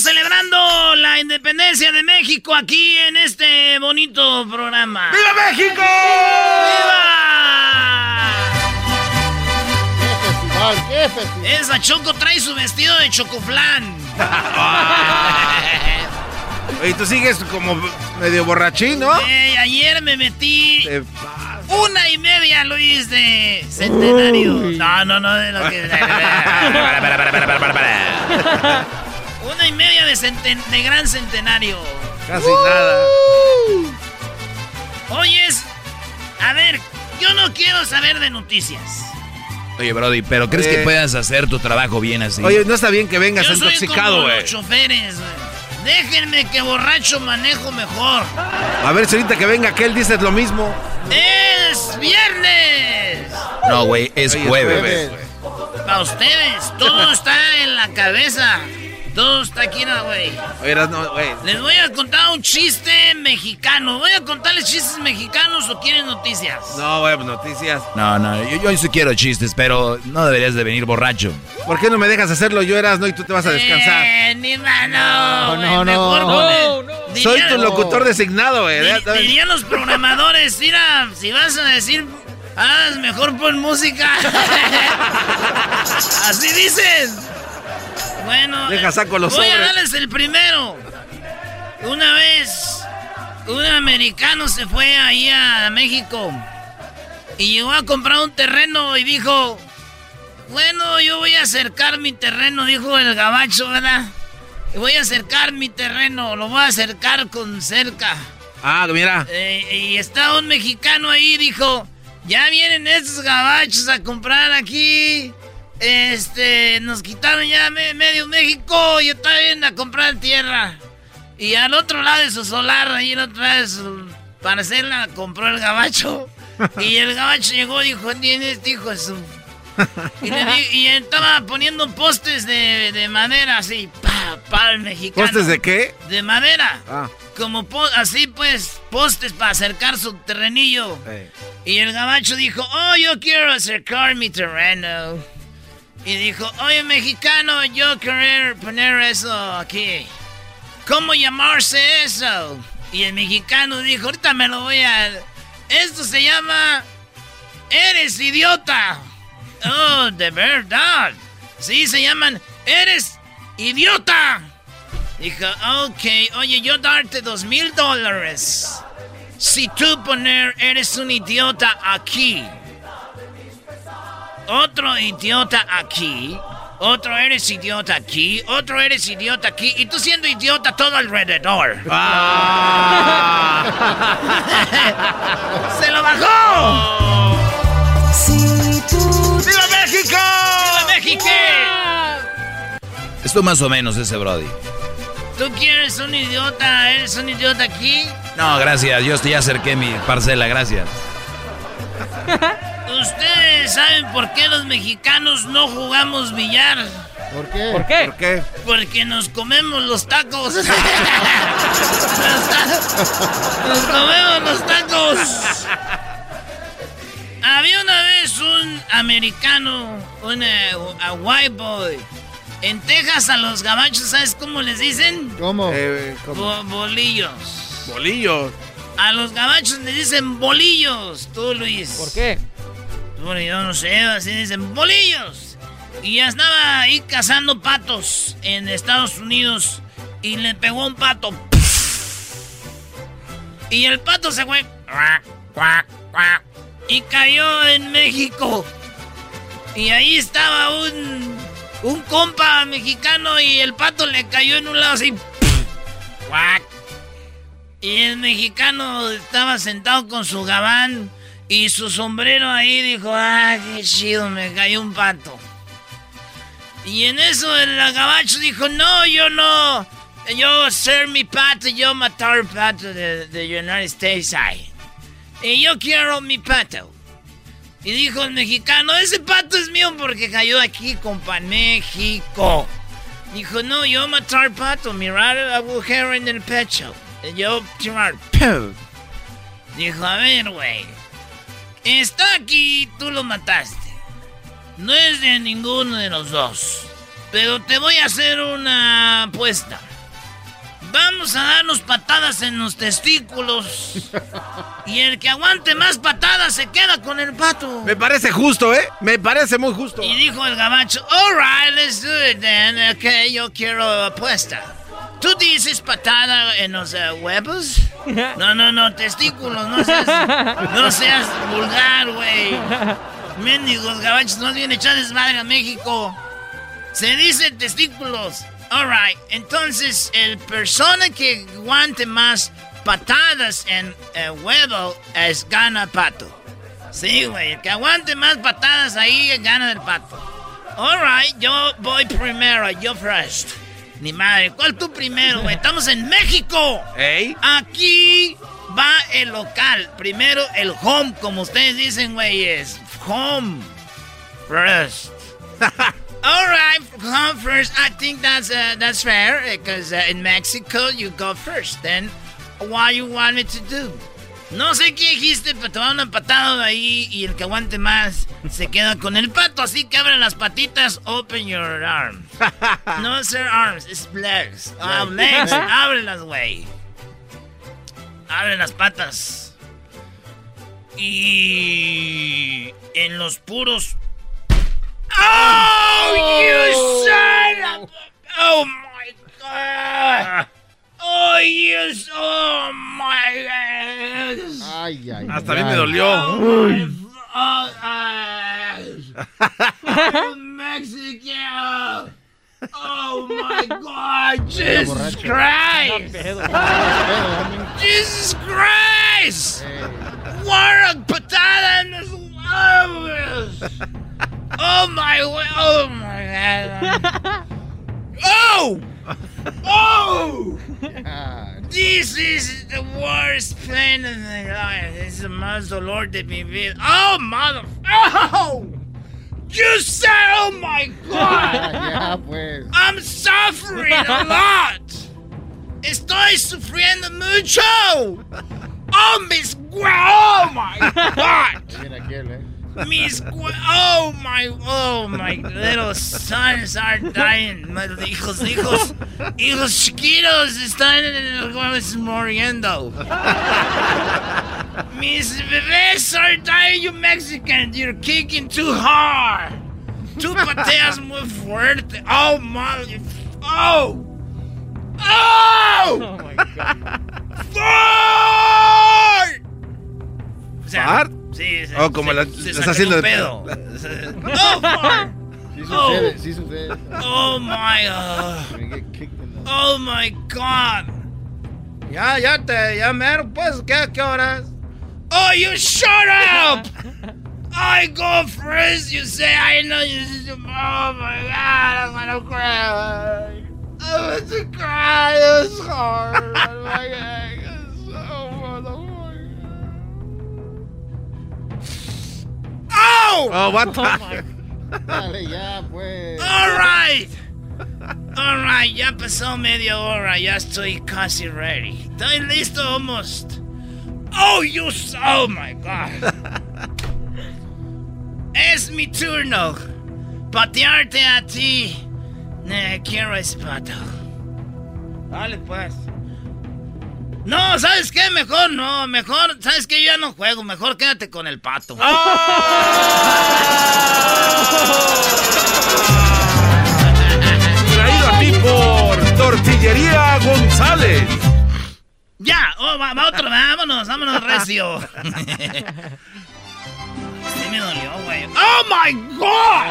Celebrando la independencia de México aquí en este bonito programa. ¡Viva México! ¡Viva! Esa Choco trae su vestido de chocoflán. Oye, tú sigues como medio borrachín, ¿no? Ayer me metí una y media, Luis, de centenario. No, no, no, de lo que... y media de, centen- de gran centenario. Casi nada. Oyes, a ver, yo no quiero saber de noticias. Oye, Brody, ¿pero crees Oye. que puedas hacer tu trabajo bien así? Oye, no está bien que vengas Yo intoxicado, güey. los choferes, güey. Déjenme que borracho manejo mejor. A ver si ahorita que venga aquel dices lo mismo. ¡Es viernes! No, güey, es Oye, jueves. Para ustedes, todo está en la cabeza. Todo está aquí, no, güey. No, güey. Les voy a contar un chiste mexicano. ¿Voy a contarles chistes mexicanos o quieren noticias? No, güey, pues noticias. No, no, yo, yo sí quiero chistes, pero no deberías de venir borracho. ¿Por qué no me dejas hacerlo? Yo eras, no, y tú te vas a descansar. Eh, ni mano. No, no, Mejor no. Soy tu locutor designado, güey. Di- Ya sabes. dirían los programadores, mira, si vas a decir, ah, mejor pon música. Así dicen. Bueno, Deja, saco los voy a darles el primero. Una vez, un americano se fue ahí a México y llegó a comprar un terreno y dijo, bueno, yo voy a acercar mi terreno, dijo el gabacho, ¿verdad? Voy a acercar mi terreno, lo voy a acercar con cerca. Ah, mira. Eh, y está un mexicano ahí, dijo, ya vienen estos gabachos a comprar aquí. Este, nos quitaron ya me- medio México, y está bien a comprar tierra. Y al otro lado de su solar, ahí en otra vez, su parcela, compró el gabacho. Y el gabacho llegó y dijo, ¿tiene este hijo de su...? Y, le di- y estaba poniendo postes de, de madera así, pa, pa, el mexicano. ¿Postes de qué? De madera. Ah. Como po- así pues, postes para acercar su terrenillo. Ey. Y el gabacho dijo, oh, yo quiero acercar mi terreno. Y dijo, oye, mexicano, yo quiero poner eso aquí. ¿Cómo llamarse eso? Y el mexicano dijo, ahorita me lo voy a... Esto se llama... Eres idiota. Oh, de verdad. Sí, se llaman... Eres idiota. Dijo, ok, oye, yo darte dos mil dólares. Si tú poner eres un idiota aquí. Otro idiota aquí. Otro eres idiota aquí. Otro eres idiota aquí. Y tú siendo idiota todo alrededor. ¡Se lo bajó! Si tú ¡Viva México! ¡Viva México! Esto más o menos ese Brody. ¿Tú quieres un idiota? ¿Eres un idiota aquí? No, gracias, yo ya acerqué mi parcela, gracias. ¿Ustedes saben por qué los mexicanos no jugamos billar? ¿Por qué? ¿Por qué? ¿Por qué? Porque nos comemos los tacos. nos, comemos los tacos. Había una vez un americano, un eh, a white boy. En Texas a los gabachos, ¿sabes cómo les dicen? ¿Cómo? Eh, ¿cómo? Bo- bolillos. Bolillos. A los gabachos les dicen bolillos, tú Luis. ¿Por qué? Bueno, yo no sé, así dicen bolillos. Y ya estaba ahí cazando patos en Estados Unidos y le pegó un pato. Y el pato se fue. Y cayó en México. Y ahí estaba un, un compa mexicano y el pato le cayó en un lado así. Y el mexicano estaba sentado con su gabán y su sombrero ahí dijo, ah, qué chido, me cayó un pato. Y en eso el gabacho dijo, no, yo no, yo ser mi pato, yo matar el pato de, de United States. Y yo quiero mi pato. Y dijo el mexicano, ese pato es mío porque cayó aquí, compa, México. Dijo, no, yo matar pato, mirar el agujero en el pecho. Tirar, Dijo, a ver, güey. Está aquí, tú lo mataste. No es de ninguno de los dos. Pero te voy a hacer una apuesta. Vamos a darnos patadas en los testículos. Y el que aguante más patadas se queda con el pato. Me parece justo, ¿eh? Me parece muy justo. Y dijo el gabacho, alright, let's do it then. Ok, yo quiero apuesta. ¿Tú dices patada en los eh, huevos? No, no, no, testículos, no seas, no seas vulgar, güey. Mendigos gabachos, no vienen a echar desmadre a México. Se dice testículos. Alright, entonces el persona que aguante más patadas en el huevo es gana pato. Sí, güey, el que aguante más patadas ahí gana el pato. Alright, yo voy primero, yo first. Ni madre, ¿cuál tú primero, güey? Estamos en México. ¿Ey? Aquí va el local. Primero el home, como ustedes dicen, güey, es home first. All right, come first. I think that's uh, that's fair because uh, in Mexico you go first. Then, what you want me to do? No sé qué dijiste, pero te va una patada de ahí y el que aguante más se queda con el pato. Así que abre las patitas, open your arm. No, sir, arms, it's legs. Ah, legs, ábrelas, güey. Abre las patas. Y en los puros Oh, you son of... Oh, my God. Oh, you... Oh, my God. Ay, ay, Hasta a mí me dolió. Oh, oh, Mexico. Oh, my God. Jesus Christ. Jesus Christ. What a patada en los huevos. Oh my! Oh my God! oh! Oh! This is the worst pain of my life. This is the dolor de mi vida. Oh, mother! Oh! You said, oh my God! ya, pues. I'm suffering a lot. Estoy sufriendo mucho. Oh, Miss Gwen! Oh my God! Aquel, eh. Mis gu- oh my oh my little sons are dying. My hijos, hijos, hijos chiquitos están muriendo. Mis bebés are dying, you Mexican. You're kicking too hard. Tú pateas muy fuerte. Oh my, oh, oh. Oh my god. Fart. O ¿Fart? Sí, se, Oh, como se- la- se está haciendo de- pedo. oh, fart. Sí Oh. sucede, sí sucede. Oh my god. Oh my god. Ya, ya te, ya mero, pues, ¿qué, qué horas? Oh, you shut up! I go first. You say I know you. Oh my god, I'm gonna cry. I'm gonna cry. It's hard. Oh my god. Motherfucker. Oh! Oh, what the? Oh, Dale, ya, pues. All right. All right, ya pasó media hora, ya estoy casi ready. Estoy listo almost. Oh, you oh my god. es mi turno. Patearte a ti. Ne, quiero ese pato. Dale pues. No, ¿sabes qué? Mejor no, mejor, ¿sabes qué? Yo ya no juego, mejor quédate con el pato. Traído a ti por Tortillería González. Ya, oh, va, va otro, vámonos, vámonos, recio. sí me dolió, güey. ¡Oh, my God!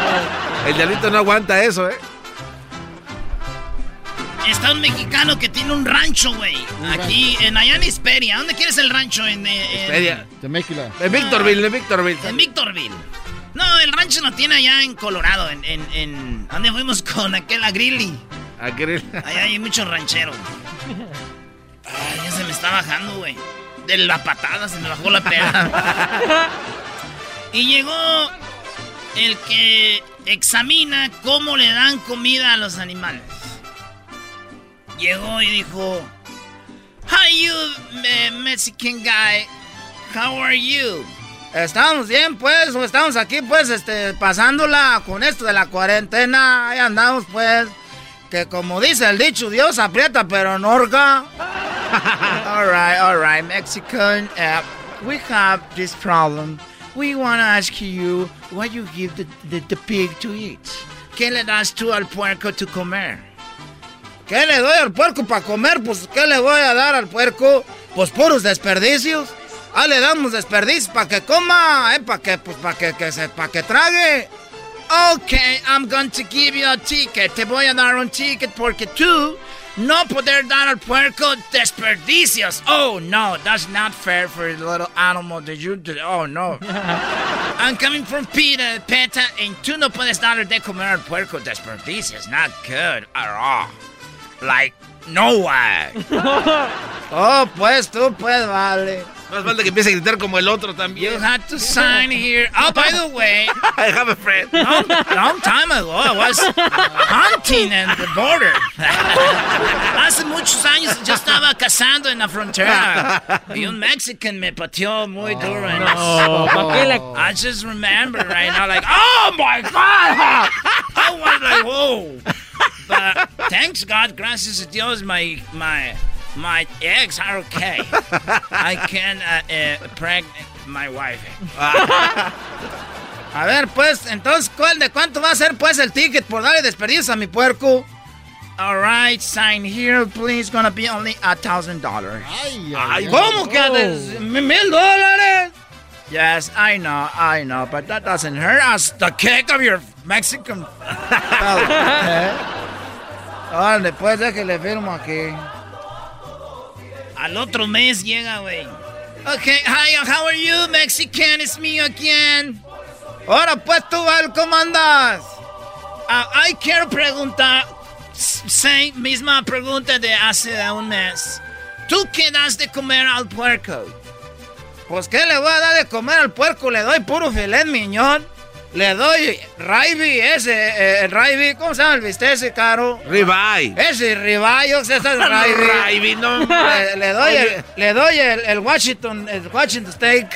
El diablito no aguanta eso, ¿eh? Está un mexicano que tiene un rancho, güey. Aquí en Hisperia. ¿Dónde quieres el rancho? En, eh, en. Teméquila. En Victorville, en Victorville. en Victorville. No, el rancho lo tiene allá en Colorado. En, en, en ¿Dónde fuimos con aquel Grilly? Aquel- Allá hay muchos rancheros. Ay, ya se me está bajando, güey. De la patada se me bajó la peda. y llegó el que examina cómo le dan comida a los animales. Llegó y dijo, Hi you, me- Mexican guy. How are you? Estamos bien, pues, estamos aquí, pues, este, pasándola con esto de la cuarentena. Ahí andamos, pues. Que como dice el dicho, Dios aprieta pero no orga. all right, Mexican. Uh, we have this problem. We want to ask you what you give the, the, the pig to eat. ¿Qué le das tú al puerco to comer? ¿Qué le doy al puerco para comer? Pues, ¿qué le voy a dar al puerco? Pues puros desperdicios. Ah, le damos desperdicios para que coma, eh, para que, pues, para que, que se, para que trague. Okay, I'm going to give you a ticket. Te voy a dar un ticket porque tú no poder dar al puerco desperdicios. Oh no, that's not fair for the little animal that you did. Oh no. I'm coming from Peter, Peta, and tú no puedes darle de comer al puerco desperdicios. Not good at all. Like, no way. oh, pues tú, pues vale. Más falta que empiece a gritar como el otro You también. had to sign here. Oh, by the way, I have a friend. long, long time ago I was hunting in the border. Hace muchos años yo estaba cazando en la frontera y un Mexican me pateó muy oh, duro. en Oh, ¿pa' qué I just remember right now, like, oh my god! I was like, whoa. But thanks God, gracias a Dios, my my my eggs are okay. I can uh, uh, pregnant my wife. A ver, pues, entonces, ¿cuál de cuánto va a ser, pues, el ticket por darle desperdicios a mi puerco? All right, sign here, please. Gonna be only a thousand dollars. Ay, ay, Ay, ay. ¿Cómo que de- mil dólares? Yes, I know, I know, but that doesn't hurt us. The cake of your Mexican. Órale, pues déjale firmo aquí. Al otro mes llega, güey. Okay, hi, how are you, Mexican? It's me again. Ahora pues tú, Val, ¿cómo andas? Ah, ay, quiero preguntar, s- sí, misma pregunta de hace un mes. ¿Tú qué das de comer al puerco? Pues, ¿qué le voy a dar de comer al puerco? Le doy puro filet miñón. Le doy raibi, ese, eh, el raibi, ¿cómo se llama el bistec ese, caro? Ribeye. Ese ribayo, ese es el raibi. Ribeye, no. Le, le doy, el, le doy el, el Washington, el Washington steak.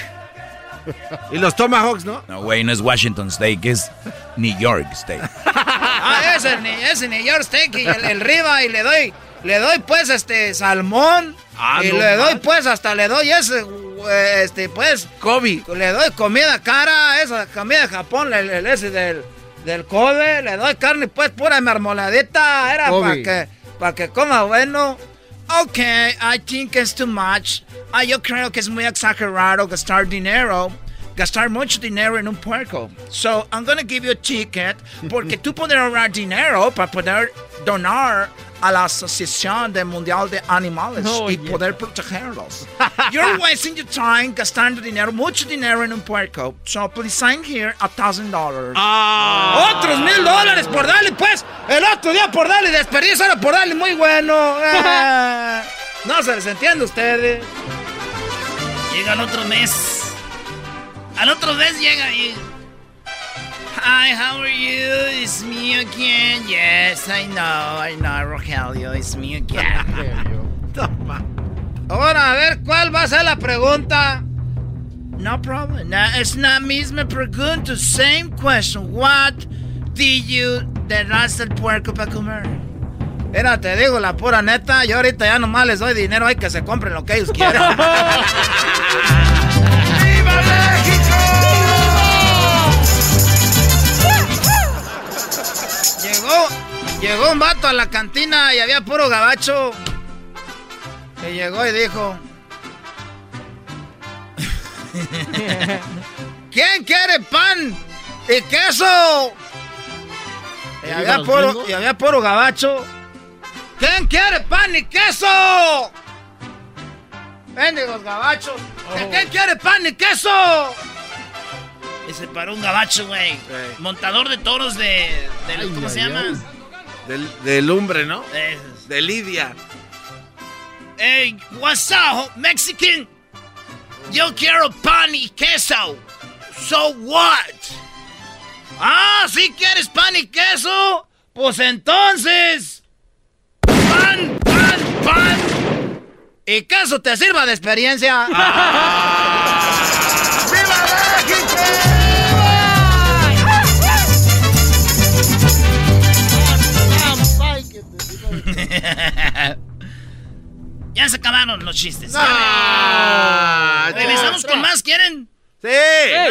Y los Tomahawks, ¿no? No, güey, no es Washington Steak, es New York Steak. Ah, ese, ese New York steak y el, el riba y le doy, le doy pues este salmón. Ah, y no le doy pues hasta le doy ese, este pues, Kobe. le doy comida cara, esa comida de Japón, el, el ese del, del Kobe, le doy carne pues pura marmoladita, era para que, para que coma bueno. Ok, I think it's too much. Ah, yo creo que es muy exagerado gastar dinero. Gastar mucho dinero en un puerco. So, I'm gonna give you a ticket porque tú poder ahorrar dinero para poder donar a la Asociación de Mundial de Animales Oh, y yeah. poder protegerlos. You're wasting your time gastando dinero, mucho dinero en un puerco. So, please sign here a thousand dollars. Ah. Otros mil dólares por darle, pues. El otro día por darle desperdicio, ahora por darle muy bueno. Eh, no se les entiende a ustedes. Llega el otro mes. Al otro mes llega y. Hi, how are you? It's me again. Yes, I know, I know, Rogelio. It's me again. Serio. Ahora, a ver, ¿cuál va a ser la pregunta? No problem. No, es la misma pregunta. Same question. What did you le das al puerco para comer? Mira, te digo la pura neta. Yo ahorita ya nomás les doy dinero. Hay que se compren lo que ellos quieran. Llegó, llegó un vato a la cantina y había puro gabacho. Que llegó y dijo... ¿Quién quiere pan y queso? Y había, puro, y había puro gabacho. ¿Quién quiere pan y queso? Bendigos gabachos. ¿Quién quiere pan y queso? Y se paró un gabacho, güey. Montador de toros de. de Ay, ¿Cómo se llama? Del, del lumbre, ¿no? De Lidia. Hey, what's up, Mexican? Yo quiero pan y queso. So what? Ah, si quieres pan y queso, pues entonces. Pan, pan, pan. Y queso te sirva de experiencia. ¡Viva Ay, que te- ya se acabaron los chistes. Ah, Regresamos con más, ¿quieren? Sí.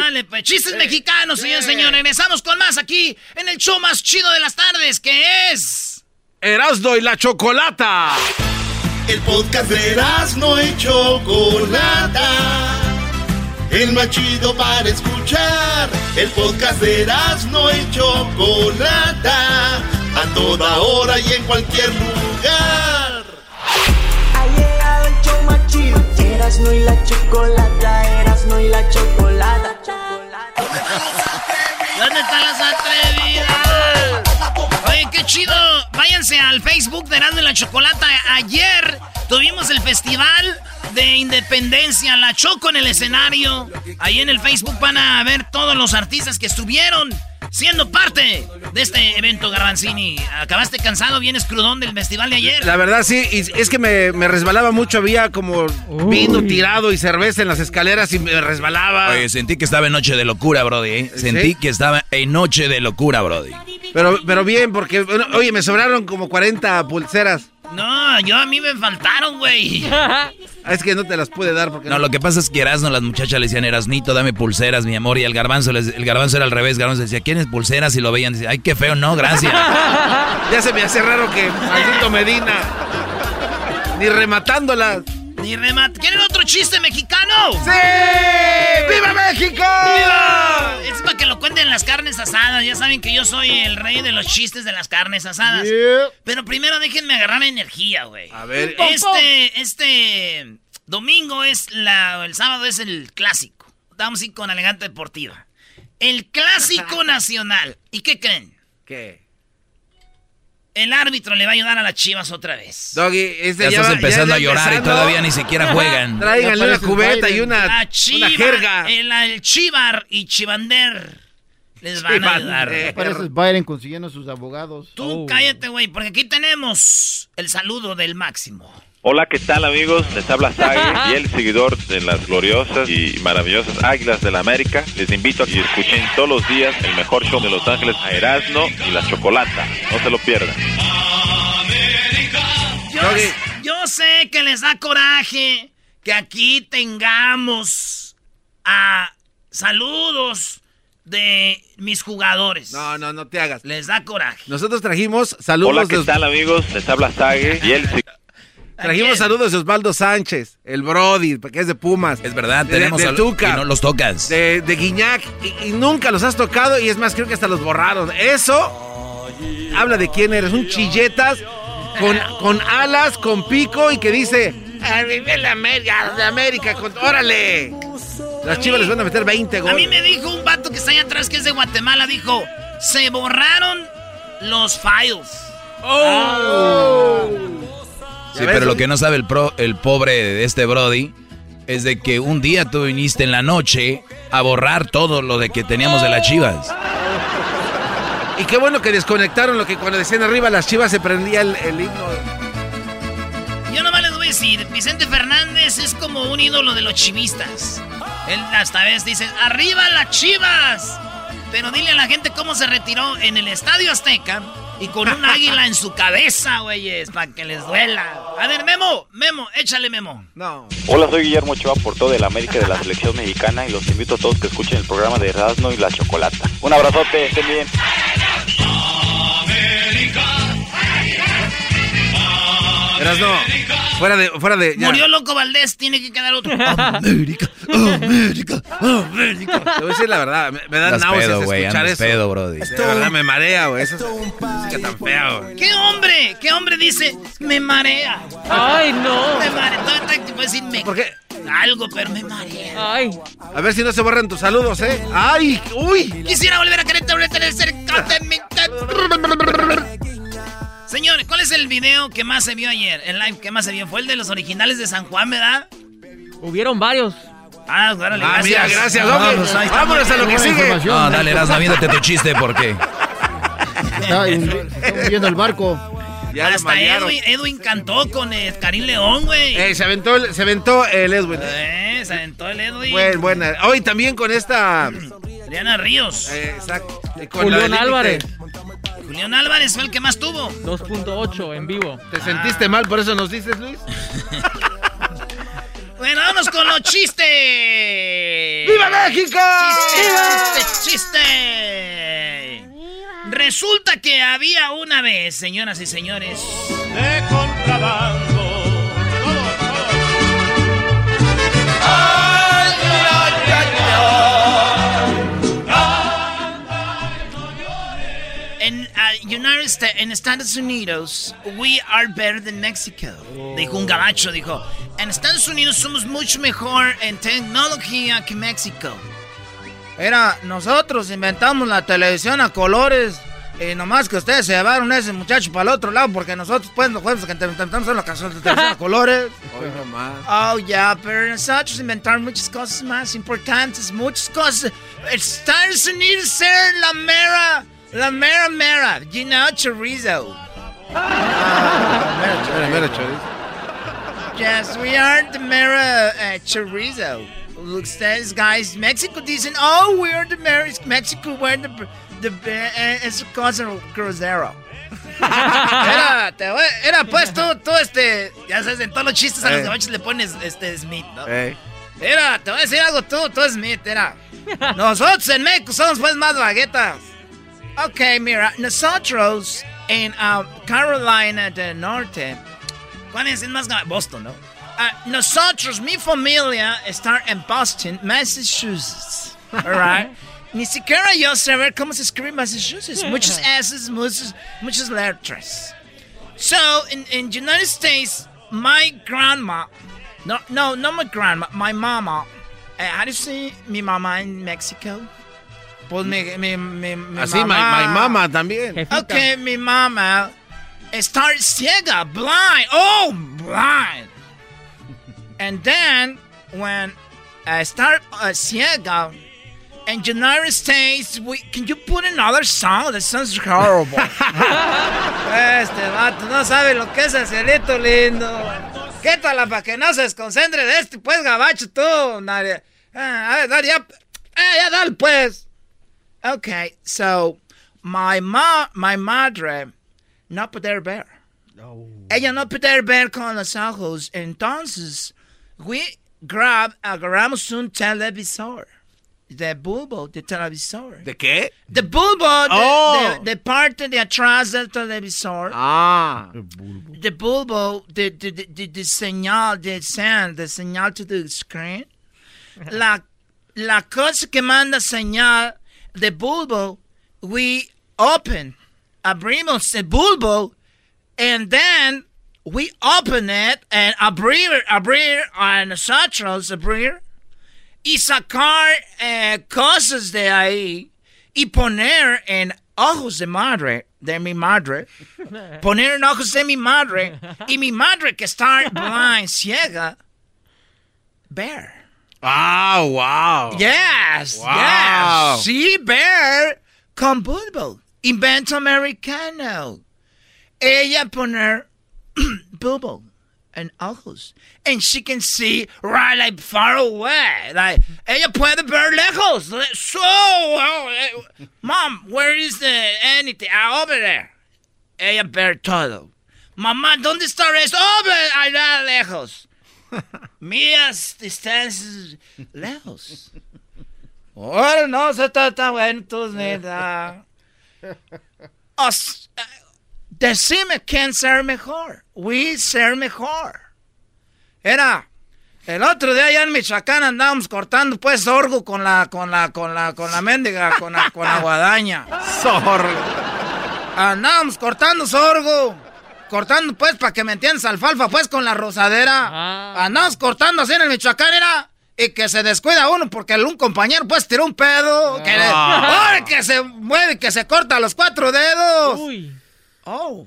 Dale, pues, chistes mexicanos, señor, señor. Regresamos con más aquí en el show más chido de las tardes, que es... Erasno y la chocolata. El podcast de no y Chocolata. El más chido para escuchar. El podcast de no y Chocolata. A toda hora y en cualquier lugar. Ha llegado el show más chido. Erasmo y la chocolata, Erasmo y la chocolata. ¿Dónde están las atrevidas? Oye, qué chido. Váyanse al Facebook de Erasmo la Chocolata. Ayer tuvimos el festival de Independencia, la Choco en el escenario. Ahí en el Facebook van a ver todos los artistas que estuvieron siendo parte de este evento, Garbanzini. ¿Acabaste cansado? ¿Vienes crudón del festival de ayer? La verdad sí, y es que me, me resbalaba mucho, había como vino tirado y cerveza en las escaleras y me resbalaba. Oye, sentí que estaba en noche de locura, Brody. ¿eh? Sentí que estaba en noche de locura, Brody. Pero, pero bien, porque, bueno, oye, me sobraron como 40 pulseras. No, yo a mí me faltaron, güey. Es que no te las pude dar porque No, lo que pasa es que Erasno, las muchachas le decían, Erasnito, dame pulseras, mi amor. Y el garbanzo, les- el garbanzo era al revés. Garbanzo decía, ¿quiénes pulseras? Y lo veían, decía, ay, qué feo, no, gracias. Ya se me hace raro que maldito Medina. Ni rematándolas. Ni remate. ¿Quieren otro chiste mexicano? ¡Sí! ¡Viva México! ¡Viva! Es para lo cuenten las carnes asadas. Ya saben que yo soy el rey de los chistes de las carnes asadas. Yeah. Pero primero déjenme agarrar energía, güey. A ver, Este, este domingo es la, el sábado es el clásico. Vamos a ir con Elegante Deportiva. El clásico nacional. ¿Y qué creen? ¿qué? El árbitro le va a ayudar a las chivas otra vez. Doggy, este Ya ya estás va- empezando ya a llorar y todavía ni siquiera juegan. Tráiganle una cubeta y una, La una chiva, jerga. el, el chivar y chivander les van a ayudar. Chivander. Pareces Biden consiguiendo sus abogados. Tú Oh. cállate, güey, porque aquí tenemos el saludo del máximo. Hola, ¿qué tal amigos? Les habla Sage y el seguidor de las gloriosas y maravillosas Águilas del la América. Les invito a que escuchen todos los días el mejor show de Los Ángeles a Erasmo y la Chocolata. No se lo pierdan. Yo, yo sé que les da coraje que aquí tengamos a saludos de mis jugadores. No, no, no te hagas. Les da coraje. Nosotros trajimos saludos Hola, ¿qué de tal amigos? Les habla Sage y el seguidor. Trajimos ¿A saludos de Osvaldo Sánchez, el Brody, que es de Pumas. Es verdad, De- tenemos de al- Tuca. y no los tocas. de, de Guiñac y, y nunca los has tocado y es más, creo que hasta los borraron. Eso habla de quién eres, un chilletas con, con alas, con pico y que dice, "Ah, vive la América, de América, con, órale. Las chivas les van a meter 20 A goles. mí me dijo un vato que está allá atrás que es de Guatemala, dijo, se borraron los files. Sí, pero lo que no sabe el, pro- el pobre de este Brody es de que un día tú viniste en la noche a borrar todo lo de que teníamos de las chivas. Y qué bueno que desconectaron lo que cuando decían arriba las chivas se prendía el, el himno. Yo nomás les voy a decir, Vicente Fernández es como un ídolo de los chivistas. Él hasta vez dice, ¡arriba las chivas! Pero dile a la gente cómo se retiró en el Estadio Azteca y con un águila en su cabeza, güeyes, para que les duela. A ver, Memo, Memo, échale Memo. No. Hola, soy Guillermo Ochoa por todo el América de la selección mexicana y los invito a todos que escuchen el programa de Erasmo y la Chocolata. Un abrazote, estén bien. Eras no. Fuera de. Fuera de ya. Murió Loco Valdés, tiene que quedar otro. América, América, América. Te voy a decir la verdad, me, me da Andas náuseas pedo, güey, escuchar eso. pedo, brody. De verdad me marea, güey. Eso es música tan fea, güey. ¿Qué hombre? ¿Qué hombre dice? Me marea. Ay, no. Me marea. Todo está tipo decir me. ¿Por qué? Algo, pero me marea. Ay. A ver si no se borran tus saludos, ¿eh? ¡Ay! ¡Uy! Quisiera volver a a tener cerca de mí. Señores, ¿cuál es el video que más se vio ayer? El live que más se vio fue el de los originales de San Juan, ¿verdad? Hubieron varios. Ah, órale, Ah, gracias. mira, gracias. Ah, ok. pues ahí está. Vámonos a lo que sigue. información. No, dale, Erasmo, aviéntate tu chiste porque. Está hundiendo el barco. Ya Hasta. Edwin, Edwin cantó con eh, Karim León, güey. Eh, se aventó, el- se aventó el Edwin. Eh, se aventó el Edwin. Buen, buena. Hoy también con esta. Adriana Ríos. eh, exacto. Con Julián Álvarez. Julián Álvarez fue el que más tuvo. 2.8 en vivo. ¿Te sentiste mal por eso nos dices, Luis? Bueno, vamos con los chistes. ¡Viva México! Chiste, chiste, chiste. Resulta que había una vez, señoras y señores. De contrabando. En uh, United States, en Estados Unidos, we are better than Mexico. Dijo un gabacho, dijo. En Estados Unidos somos mucho mejor en tecnología que México. Era, nosotros inventamos la televisión a colores. Y nomás que ustedes se llevaron a ese muchacho para el otro lado, porque nosotros, pues, los jueves que intentamos la canción de televisión a colores. Hoy nomás. Oh, ya, pero nosotros inventaron muchas cosas más importantes, muchas cosas. Estados Unidos ser la mera, la mera mera, you know, chorizo. Mira, mira, chorizo. Yes, we are the mera uh, chorizo. Ustedes, guys, Mexico dicen, oh, we are the mera, Mexico, we're the, the, uh, es cosa grosero. Era, te era pues tú, tú, este, ya sabes, en todos los chistes a los gabachos le pones, este, Smith, ¿no? Eh. Mira, te voy a decir algo tú, tú Smith, mira. Nosotros en México somos pues más baguetas. Ok, mira, nosotros en uh, Carolina del Norte, ¿cuál es el más ga- Boston, ¿no? Ah, nosotros, mi familia, está en Boston, Massachusetts. Alright. Ni siquiera yo sé ver cómo se escribe Massachusetts. Muchas S, muchas, muchas letras. So, in, in United States, my grandma, no, no, not my grandma, my mama, uh, how do you say mi mamá in Mexico? Pues mi, mi, mi, mi Así, my, mamá. my mama también. Jefita. Okay, mi mamá está ciega, blind. Oh, blind. and then when I start uh, ciega, in United States, we, can you put another song? That sounds horrible. este vato no sabe lo que es el cielito lindo. Quítala para que no se desconcentre de este, pues, gabacho, tú. Nadie. Ah, a ver, dale, ya. Ah, ya, dale, pues. Okay, so my ma, my madre no poder ver. Ella no poder ver con los ojos. Entonces, we grab, agarramos un televisor. De bulbo de televisor. ¿De qué? De bulbo de, Oh. de- de parte de atrás del televisor. Ah. De bulbo de, de, de, de, de señal, de send, de señal to the screen. La, la cosa que manda señal de bulbo, we open, abrimos el bulbo, and then we open it and abrir, abrir a nosotros, abrir, y sacar eh, cosas de ahí y poner en ojos de madre, de mi madre, poner en ojos de mi madre, y mi madre que está blind, ciega, ver. Ah, wow. Yes, Wow. yes. Sí, Bear con bulbo. Invento americano. Ella poner bulbo and ojos. And she can see right like far away. Like, ella puede ver lejos. So, oh, mom, where is the anything? Ah, over there. Ella ver todo. Mamá, ¿dónde está eso? Over allá lejos. Mías distancias lejos. Ahora no, se está tan bueno, tú, neta. Os- eh, decime quién ser mejor. We ser mejor. Era, el otro día allá en Michoacán andábamos cortando pues sorgo con la, con la, con la, con la mendiga, con la, con la guadaña. Sorgo. Andábamos cortando sorgo. Cortando pues, para que me entiendas, alfalfa pues con la rosadera. Ah. Andamos cortando así en el Michoacán, era... Y que se descuida uno porque un compañero pues tiró un pedo. Que, le- Ah. ¡Ay, que se mueve, que se corta los cuatro dedos. Uy. Oh.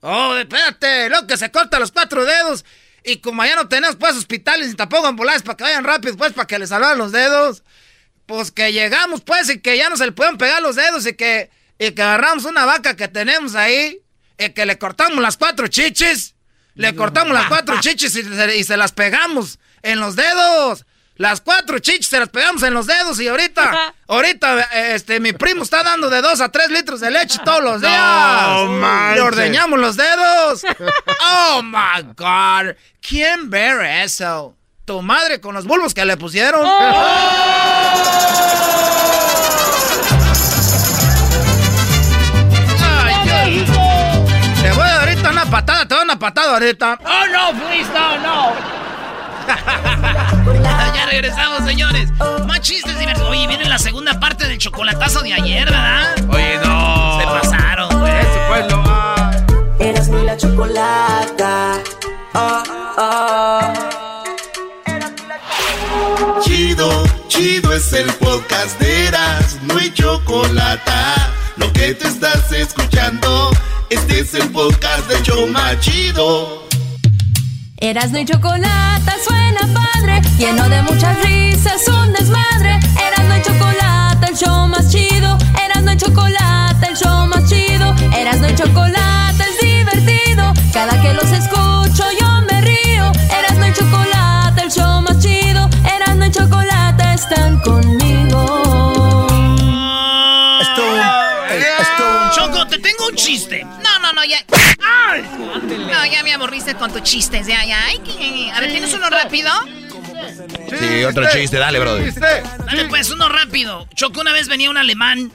Oh, espérate, lo que se corta los cuatro dedos. Y como allá no tenemos pues hospitales ni tampoco ambulancias para que vayan rápido, pues para que les salvan los dedos. Pues que llegamos pues y que ya no se le pueden pegar los dedos y que, y que agarramos una vaca que tenemos ahí que le cortamos las cuatro chichis. Le cortamos las cuatro chichis y se, y se las pegamos en los dedos. Las cuatro chichis se las pegamos en los dedos y ahorita, ahorita, este, mi primo está dando de dos a tres litros de leche todos los días. No Le ordeñamos los dedos. Oh my God. ¿Quién ve eso? Tu madre con los bulbos que le pusieron. Ay, patada, te voy a dar una patada ahorita. Oh no, please, no, no. ya regresamos, señores. Más chistes divertidos. Oye, viene la segunda parte del chocolatazo de ayer, ¿verdad? Oye, no. Se pasaron, güey. Ese fue lo. ah. Eras muy la chocolata. Oh, oh. Chido, chido es el podcast de Eras, no hay chocolate. Lo que te estás escuchando, este es el podcast de Choma Chido. Erasno y chocolate suena padre, lleno de muchas risas, un desmadre. Erasno y chocolate, el show más chido. Erasno y chocolate, el show más chido. Erasno y chocolate es divertido. Cada que los escucho yo me río. Erasno y chocolate, el show más chido. Erasno y chocolate están conmigo. No, ya me aburriste con tus chistes. Ya, ya. Ay, que- A ver, ¿tienes uno rápido? Sí, otro chiste, dale, brother. Dale pues, uno rápido. Choco, una vez venía un alemán,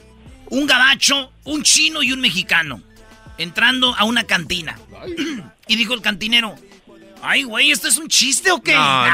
un gabacho, un chino y un mexicano. Entrando a una cantina. y dijo el cantinero, ay, güey, ¿esto es un chiste o qué? No, no,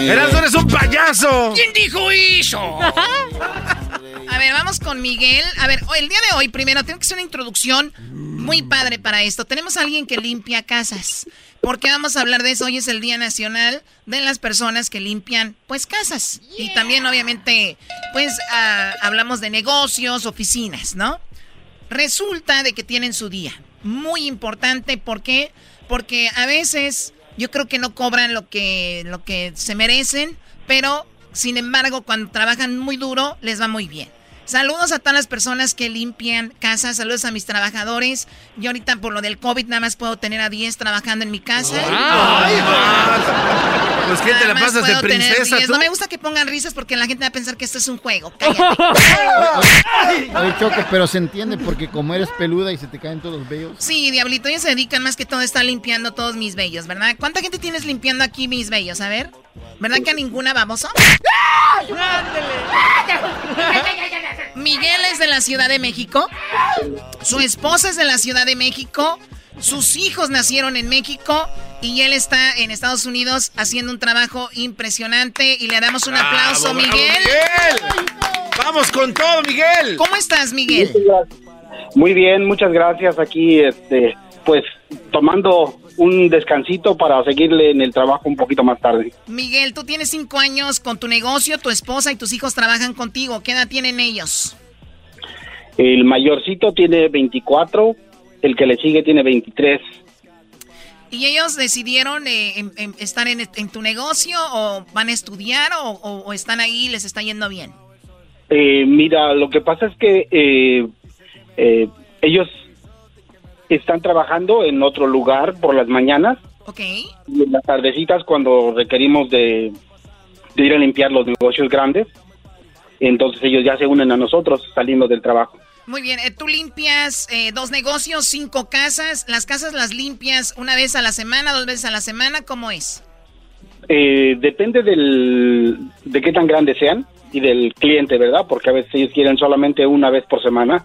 Erasmo, eres un payaso. ¿Quién dijo eso? A ver, vamos con Miguel. A ver, hoy- el día de hoy, primero, tengo que hacer una introducción muy padre para esto. Tenemos a alguien que limpia casas. Porque vamos a hablar de eso. Hoy es el Día Nacional de las personas que limpian, pues, casas. Y también, obviamente, pues, ah, hablamos de negocios, oficinas, ¿no? Resulta de que tienen su día. Muy importante. ¿Por qué? Porque a veces yo creo que no cobran lo que, lo que se merecen, pero sin embargo, cuando trabajan muy duro, les va muy bien. Saludos a todas las personas que limpian casas, saludos a mis trabajadores. Yo ahorita por lo del COVID nada más puedo tener a 10 trabajando en mi casa. Ay, Pues que te la pasas de princesa 10. tú. No me gusta que pongan risas porque la gente va a pensar que esto es un juego. Cállate. Oye, Choco, pero se entiende porque como eres peluda y se te caen todos los vellos. Sí, Diablito, ellos se dedican más que todo a estar limpiando todos mis vellos, ¿verdad? ¿Cuánta gente tienes limpiando aquí mis vellos? A ver. ¿Verdad que a ninguna vamos? Miguel es de la Ciudad de México. Su esposa es de la Ciudad de México. Sus hijos nacieron en México. Y él está en Estados Unidos haciendo un trabajo impresionante. Y le damos un aplauso, Bravo, bravo, Miguel. Miguel. Vamos con todo, Miguel. ¿Cómo estás, Miguel? Muy bien, muchas gracias. Aquí, este, pues, tomando un descansito para seguirle en el trabajo un poquito más tarde. Miguel, tú tienes cinco años con tu negocio, tu esposa y tus hijos trabajan contigo. ¿Qué edad tienen ellos? El mayorcito tiene 24, el que le sigue tiene 23. ¿Y ellos decidieron eh, estar en, en tu negocio o van a estudiar o, o- o están ahí y les está yendo bien? Eh, mira, lo que pasa es que eh, eh, ellos están trabajando en otro lugar por las mañanas Ok. y en las tardecitas cuando requerimos de, de ir a limpiar los negocios grandes. Entonces ellos ya se unen a nosotros saliendo del trabajo. Muy bien, eh, tú limpias eh, dos negocios, cinco casas. ¿Las casas las limpias una vez a la semana, dos veces a la semana? ¿Cómo es? Eh, depende del, de qué tan grandes sean y del cliente, ¿verdad? Porque a veces ellos quieren solamente una vez por semana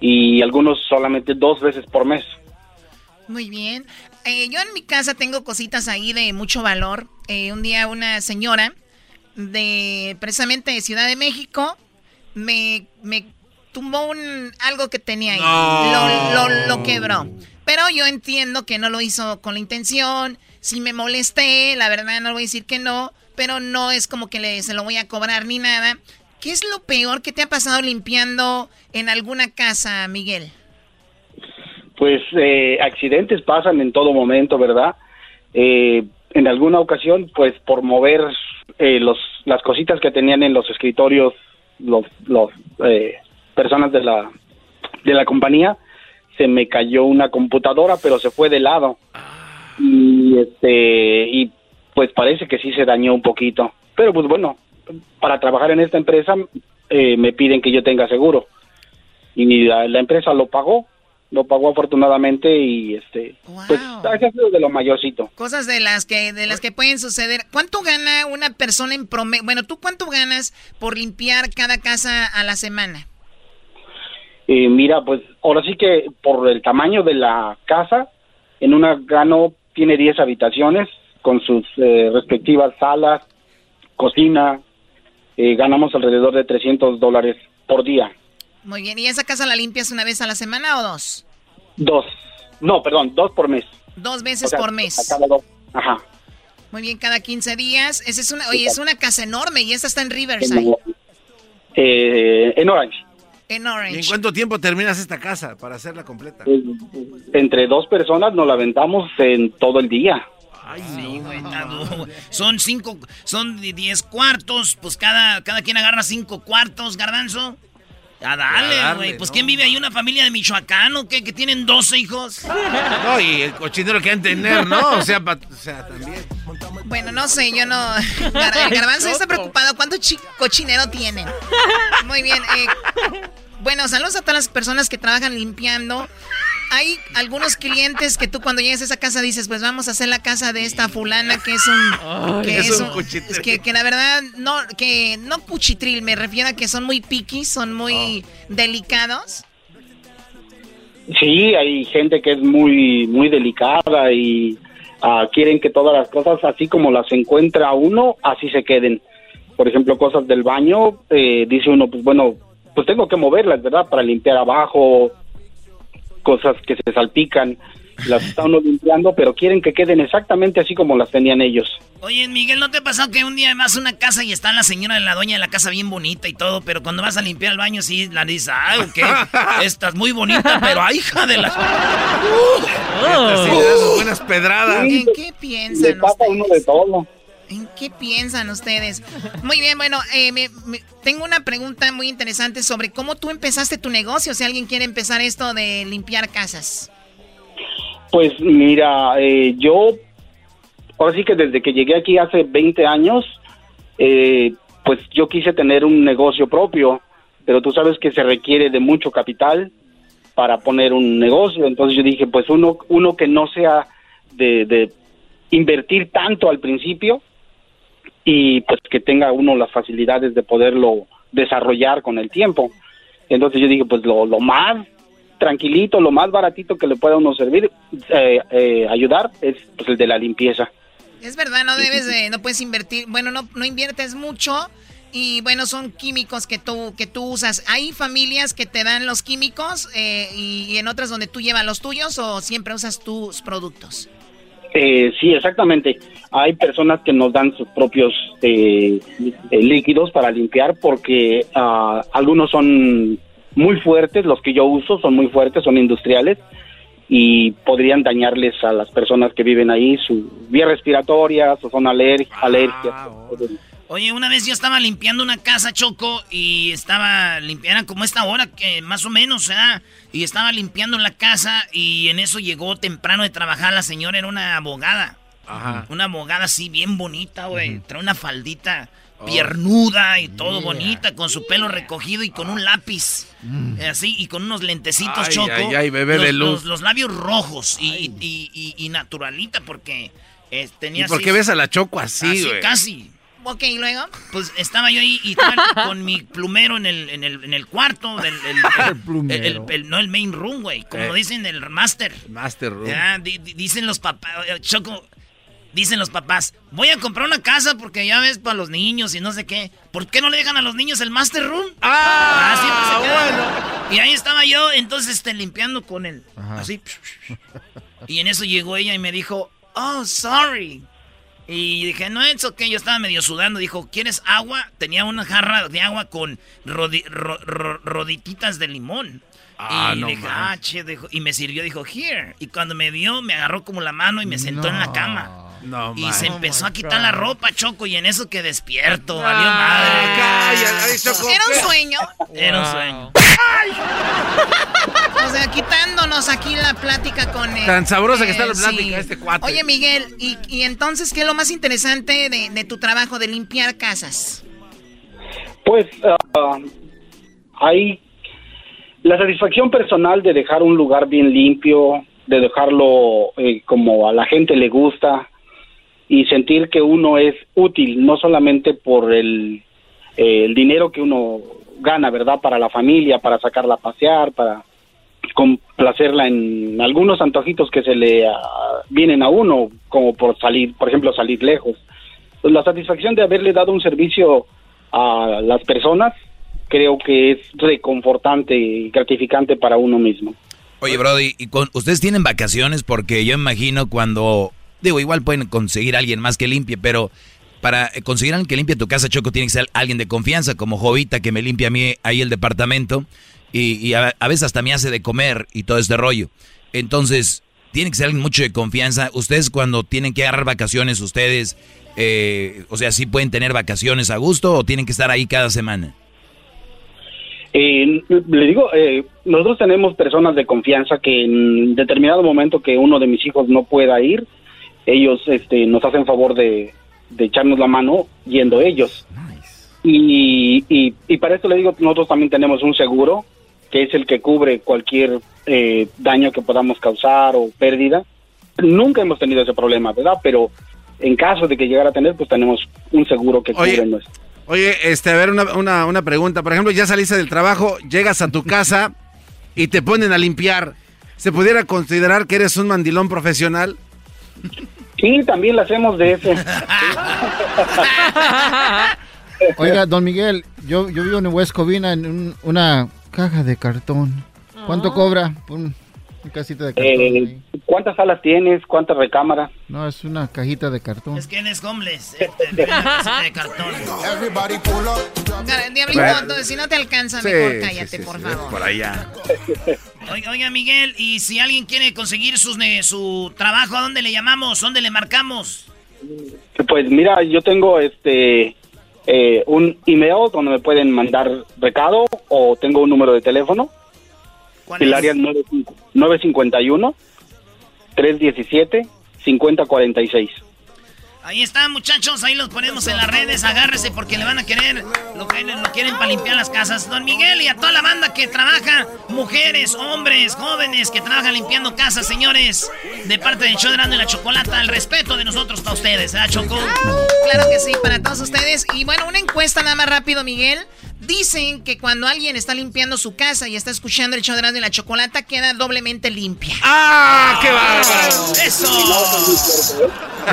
y algunos solamente dos veces por mes. Muy bien. Eh, yo en mi casa tengo cositas ahí de mucho valor. Eh, un día una señora de precisamente de Ciudad de México me, me tumbó un, algo que tenía ahí. Lo, lo, lo quebró. Pero yo entiendo que no lo hizo con la intención. Si me molesté, la verdad no voy a decir que no, pero no es como que le, se lo voy a cobrar ni nada. ¿Qué es lo peor que te ha pasado limpiando en alguna casa, Miguel? Pues eh, accidentes pasan en todo momento, ¿verdad? Eh, en alguna ocasión, pues por mover eh, los, las cositas que tenían en los escritorios los, los eh, personas de la, de la compañía, se me cayó una computadora, pero se fue de lado. Y, este, y pues parece que sí se dañó un poquito. Pero pues bueno, para trabajar en esta empresa eh, me piden que yo tenga seguro. Y la, la empresa lo pagó, lo pagó afortunadamente y este pues ha sido de lo mayorcito. Cosas de las que de las que pueden suceder. ¿Cuánto gana una persona en promedio? Bueno, ¿tú cuánto ganas por limpiar cada casa a la semana? Eh, mira, pues ahora sí que por el tamaño de la casa, en una gano tiene 10 habitaciones con sus eh, respectivas salas, cocina, eh, ganamos alrededor de 300 dólares por día. Muy bien, ¿y esa casa la limpias una vez a la semana o dos? Dos, no, perdón, dos por mes. Dos veces O sea, por mes. a cada dos. Ajá. Muy bien, cada 15 días. Esa es una, oye, es una casa enorme y esta está en Riverside, Eh, en Orange. en ¿Y en Orange. cuánto tiempo terminas esta casa para hacerla completa? Eh, Entre dos personas nos la aventamos en todo el día. Sí, güey, duro. Son cinco, son diez cuartos, pues cada, cada quien agarra cinco cuartos, garbanzo. A A darle, güey. Pues ¿no? ¿quién vive ahí? ¿Una familia de Michoacán o qué? Que tienen 12 hijos. No, y el cochinero que han de tener, ¿no? O sea, pa- o sea, también. Bueno, no sé, yo no. Gar- El garbanzo está preocupado. ¿Cuánto chi- cochinero tienen? Muy bien. eh, bueno, saludos a todas las personas que trabajan limpiando. Hay algunos clientes que tú cuando llegas a esa casa dices, pues vamos a hacer la casa de esta fulana que es un... Ay, que es un un- cuchitril. es que, que la verdad, no, que no cuchitril, me refiero a que son muy picky, son muy delicados. Sí, hay gente que es muy muy delicada y ah, quieren que todas las cosas así como las encuentra uno, así se queden. Por ejemplo, cosas del baño, eh, dice uno, pues bueno, pues tengo que moverlas, ¿verdad? Para limpiar abajo, cosas que se salpican, las está uno limpiando, pero quieren que queden exactamente así como las tenían ellos. Oye, Miguel, ¿no te ha pasado que un día vas a una casa y está la señora de la dueña de la casa bien bonita y todo, pero cuando vas a limpiar el baño sí la dices, ah, ok, estás muy bonita, pero hija de la... Sí, das sus buenas pedradas. ¿En qué piensan Le pasa uno de todo. ¿En qué piensan ustedes? Muy bien, bueno, eh, me- me- tengo una pregunta muy interesante sobre cómo tú empezaste tu negocio, si alguien quiere empezar esto de limpiar casas. Pues mira, eh, yo, ahora sí que desde que llegué aquí hace 20 años, eh, pues yo quise tener un negocio propio, pero tú sabes que se requiere de mucho capital para poner un negocio, entonces yo dije, pues uno, uno que no sea de, de invertir tanto al principio y pues que tenga uno las facilidades de poderlo desarrollar con el tiempo. Entonces yo dije, pues lo, lo más tranquilito, lo más baratito que le pueda uno servir, eh, eh, ayudar, es pues el de la limpieza. Es verdad, no debes de, no puedes invertir, bueno, no, no inviertes mucho y bueno, son químicos que tú, que tú usas. ¿Hay familias que te dan los químicos eh, y, y en otras donde tú llevas los tuyos o siempre usas tus productos? Eh, sí, exactamente. Hay personas que nos dan sus propios eh, eh, líquidos para limpiar porque ah, algunos son muy fuertes, los que yo uso son muy fuertes, son industriales y podrían dañarles a las personas que viven ahí su vía respiratoria, o son aler alergias. Oye, una vez yo estaba limpiando una casa, Choco, y estaba limpiando como esta hora, que más o menos, ¿verdad? Y estaba limpiando la casa y en eso llegó temprano de trabajar la señora, era una abogada. Ajá. Una abogada así bien bonita, güey. Trae una faldita piernuda y todo bonita, con su pelo recogido y con un lápiz. eh, Así, y con unos lentecitos, Ay, Choco. ay, ay, bebé los, de luz. Los, los labios rojos y, y- y- y naturalita, porque Eh, tenía ¿Y por así- qué ves a la Choco así, así, güey? casi. Ok, ¿y luego? Pues estaba yo ahí y con mi plumero en el, en el, en el cuarto del... el- el- plumero. el- el- no el main room, güey. Como Eh. dicen el master. Master Room. Ya, di- di- dicen los papás, eh, Choco, dicen los papás, voy a comprar una casa porque ya ves para los niños y no sé qué. ¿Por qué no le dejan a los niños el master room? Ah, siempre se quedan. Y ahí estaba yo, entonces, este, limpiando con él. Así. Y en eso llegó ella y me dijo, oh, sorry. Y dije, no, es ok, yo estaba medio sudando. Dijo, ¿quieres agua? Tenía una jarra de agua con rodi- ro- ro- rodititas de limón. Ah, y no dije, ah, che, y me sirvió, dijo, here. Y cuando me vio, me agarró como la mano y me sentó en la cama. No, Y man. se empezó a quitar la ropa, Choco, y en eso que despierto, Ah, valió madre. calla, ay, Choco, Era un sueño. Era un sueño. O sea, quitándonos aquí la plática con él. Tan sabrosa que está la Eh, plática, este cuate. Oye, Miguel, y, y entonces, ¿qué es lo más interesante de, de tu trabajo de limpiar casas? Pues ah, hay la satisfacción personal de dejar un lugar bien limpio, de dejarlo eh, como a la gente le gusta y sentir que uno es útil, no solamente por el, eh, el dinero que uno gana, ¿verdad? Para la familia, para sacarla a pasear, para complacerla en algunos antojitos que se le ah, vienen a uno, como por salir, por ejemplo, salir lejos. Pues la satisfacción de haberle dado un servicio a las personas creo que es reconfortante y gratificante para uno mismo. Oye, Brody, ¿y con, ¿ustedes tienen vacaciones? Porque yo imagino cuando... Digo, igual pueden conseguir a alguien más que limpie, pero para conseguir a alguien que limpie tu casa, Choco, tiene que ser alguien de confianza, como Jovita, que me limpia a mí ahí el departamento, y, a veces hasta me hace de comer y todo este rollo. Entonces, tiene que ser alguien mucho de confianza. Ustedes cuando tienen que agarrar vacaciones, ustedes, eh, o sea, ¿sí pueden tener vacaciones a gusto o tienen que estar ahí cada semana? Eh, le digo, eh, nosotros tenemos personas de confianza que en determinado momento que uno de mis hijos no pueda ir, ellos este, nos hacen favor de, de echarnos la mano yendo ellos. Y, y, y para esto le digo, nosotros también tenemos un seguro que es el que cubre cualquier eh, daño que podamos causar o pérdida. Nunca hemos tenido ese problema, ¿verdad? Pero en caso de que llegara a tener, pues tenemos un seguro que Oye, cubre nuestro. Oye, este, a ver, una, una, una pregunta. Por ejemplo, ya saliste del trabajo, llegas a tu casa y te ponen a limpiar. ¿Se pudiera considerar que eres un mandilón profesional? Sí, también lo hacemos de ese. Oiga, don Miguel, yo, yo vivo en West Covina en un- una caja de cartón. ¿Cuánto cobra por un- casita de cartón? Eh? ¿Cuántas salas tienes? ¿Cuántas recámaras? No, es una cajita de cartón. Es que él es homeless. Este, de una casita de cartón. Diablito, si no te alcanza, Sí, mejor sí, cállate, sí, por sí, favor. Por allá. Oiga, oiga, Miguel, y si alguien quiere conseguir sus, ne- su trabajo, ¿a dónde le llamamos? ¿Dónde le marcamos? Pues mira, yo tengo este eh, un email donde me pueden mandar recado o tengo un número de teléfono. ¿Cuál El es? área es 95 951 317 5046. Ahí están, muchachos, ahí los ponemos en las redes, agárrese porque le van a querer, lo, que- lo quieren para limpiar las casas. Don Miguel y a toda la banda que trabaja, mujeres, hombres, jóvenes que trabajan limpiando casas, señores, de parte del show de y la Chocolata, el respeto de nosotros para ustedes, ¿verdad, Choco? Claro que sí, para todos ustedes. Y bueno, una encuesta nada más rápido, Miguel. Dicen que cuando alguien está limpiando su casa y está escuchando el show de la Chocolata, queda doblemente limpia. ¡Ah, qué bárbaro! ¡Eso!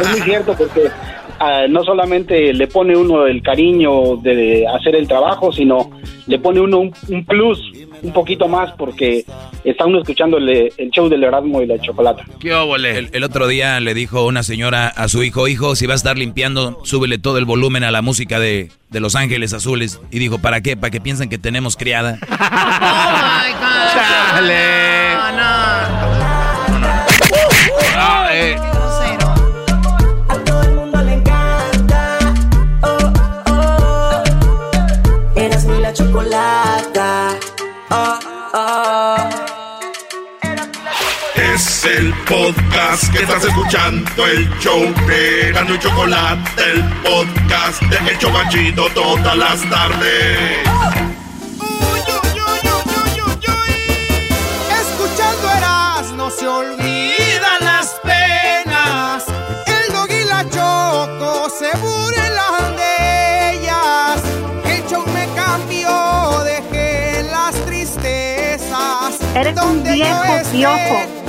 Es muy cierto porque ah, no solamente le pone uno el cariño de hacer el trabajo, sino le pone uno un, un plus, un poquito más, porque está uno escuchando el, el show del Erasmo y la Chocolata. ¡Qué óvole! El, el otro día le dijo una señora a su hijo, hijo, si va a estar limpiando, súbele todo el volumen a la música de, de Los Ángeles Azules. Y dijo, ¿para qué? ¿Para que piensen que tenemos criada? Oh my God. ¡Chale! No, no. podcast que estás escuchando, el show de Gano y Chocolate, el podcast de El Chocachito todas las tardes. Uy, uy, uy, Escuchando eras, no se olvidan las penas. El dog y la choco se burlan de ellas. El show me cambió, dejé las tristezas. Eres donde un viejo, yo esté, piojo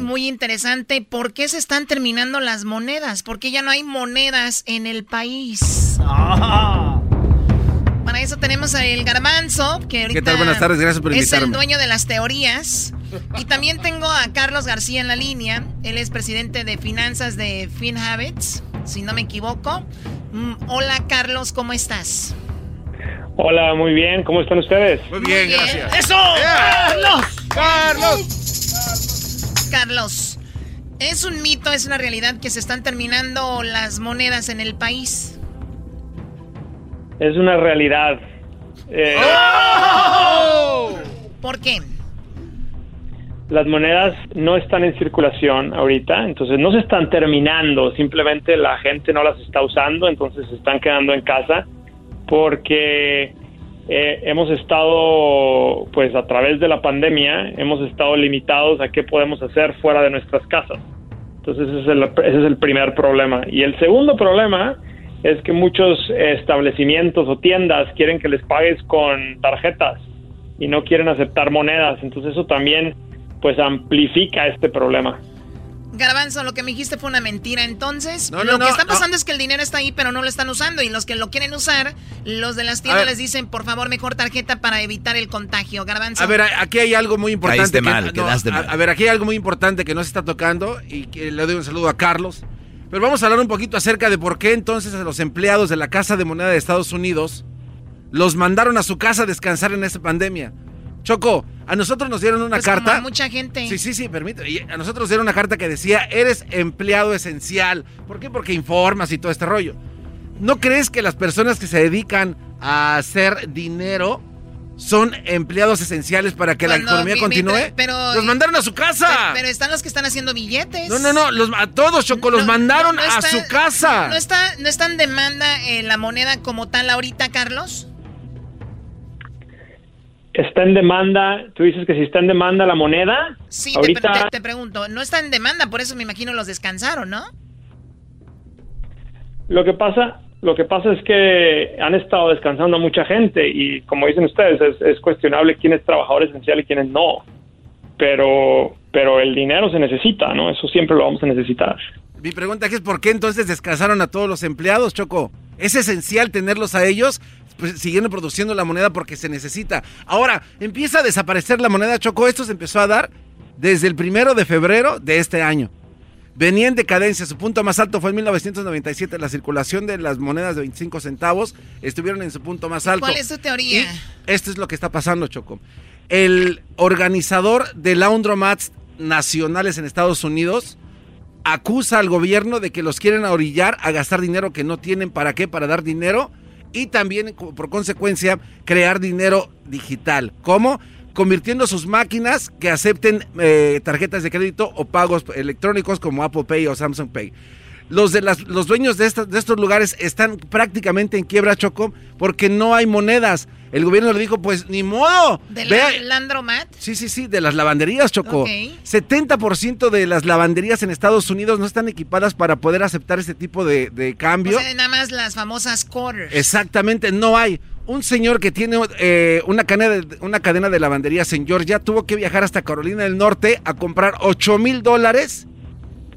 muy interesante. ¿Por qué se están terminando las monedas? ¿Por qué ya no hay monedas en el país? Para eso tenemos a el Garbanzo, que ahorita ¿Qué tal? Buenas tardes, gracias por es el invitarme. dueño de las teorías. Y también tengo a Carlos García en la línea. Él es presidente de finanzas de FinHabits, si no me equivoco. Mm, hola Carlos, ¿cómo estás? Hola, muy bien. ¿Cómo están ustedes? Muy bien, gracias. ¡Eso! ¡Carlos! ¡Carlos! Carlos, ¿es un mito, es una realidad que se están terminando las monedas en el país? Es una realidad. Eh, ¿Por qué? Las monedas no están en circulación ahorita, entonces no se están terminando, simplemente la gente no las está usando, entonces se están quedando en casa porque eh, hemos estado, pues a través de la pandemia, hemos estado limitados a qué podemos hacer fuera de nuestras casas. Entonces ese es el, ese es el primer problema. Y el segundo problema es que muchos establecimientos o tiendas quieren que les pagues con tarjetas y no quieren aceptar monedas. Entonces eso también pues amplifica este problema. Garbanzo, lo que me dijiste fue una mentira. Entonces, No, no, lo no, que está no. pasando es que el dinero está ahí, pero no lo están usando. Y los que lo quieren usar, los de las tiendas les dicen, por favor, mejor tarjeta para evitar el contagio. Garbanzo. A ver, aquí hay algo muy importante. Caíste que- mal, quedaste a, mal. a ver, aquí hay algo muy importante que no se está tocando y que le doy un saludo a Carlos. Pero vamos a hablar un poquito acerca de por qué entonces a los empleados de la Casa de Moneda de Estados Unidos los mandaron a su casa a descansar en esta pandemia. Choco, a nosotros nos dieron una Pues como carta. a mucha gente. Sí, sí, sí, permíteme. A nosotros nos dieron una carta que decía, eres empleado esencial. ¿Por qué? Porque informas y todo este rollo. ¿No crees que las personas que se dedican a hacer dinero son empleados esenciales para que Cuando la economía continúe? pero- pero- los mandaron a su casa. Pero, pero están los que están haciendo billetes. no, no, no, los- a todos, Choco, los mandaron no a está- su casa. ¿No está, no está en demanda eh, la moneda como tal ahorita, Carlos? Está en demanda, tú dices que si está en demanda la moneda, Sí, ahorita te- te pregunto. No está en demanda, por eso me imagino los descansaron, ¿no? lo que pasa, lo que pasa es que han estado descansando mucha gente y como dicen ustedes, es, es cuestionable quién es trabajador esencial y quién es no. Pero, pero el dinero se necesita, ¿no? Eso siempre lo vamos a necesitar. Mi pregunta es por qué entonces descansaron a todos los empleados, Choco. Es esencial tenerlos a ellos siguiendo produciendo la moneda porque se necesita. Ahora, empieza a desaparecer la moneda, Choco. Esto se empezó a dar desde el primero de febrero de este año. Venía en decadencia, su punto más alto fue en 1997. La circulación de las monedas de 25 centavos estuvieron en su punto más alto. ¿Cuál es tu teoría? Y esto es lo que está pasando, Choco. El organizador de laundromats nacionales en Estados Unidos acusa al gobierno de que los quieren orillar a gastar dinero que no tienen para qué, para dar dinero y también por consecuencia crear dinero digital. ¿Cómo? Convirtiendo sus máquinas que acepten eh, tarjetas de crédito o pagos electrónicos como Apple Pay o Samsung Pay. Los, de las, los dueños de, estas- de estos lugares están prácticamente en quiebra, Choco, porque no hay monedas. El gobierno le dijo, pues ni modo. ¿De la, Landromat? Sí, sí, sí, de las lavanderías, Choco. Ok. 70% de las lavanderías en Estados Unidos no están equipadas para poder aceptar este tipo de, de cambio. O sea, nada más las famosas quarters. Exactamente, no hay. Un señor que tiene eh, una, cadena de, una cadena de lavanderías en Georgia tuvo que viajar hasta Carolina del Norte a comprar 8 mil dólares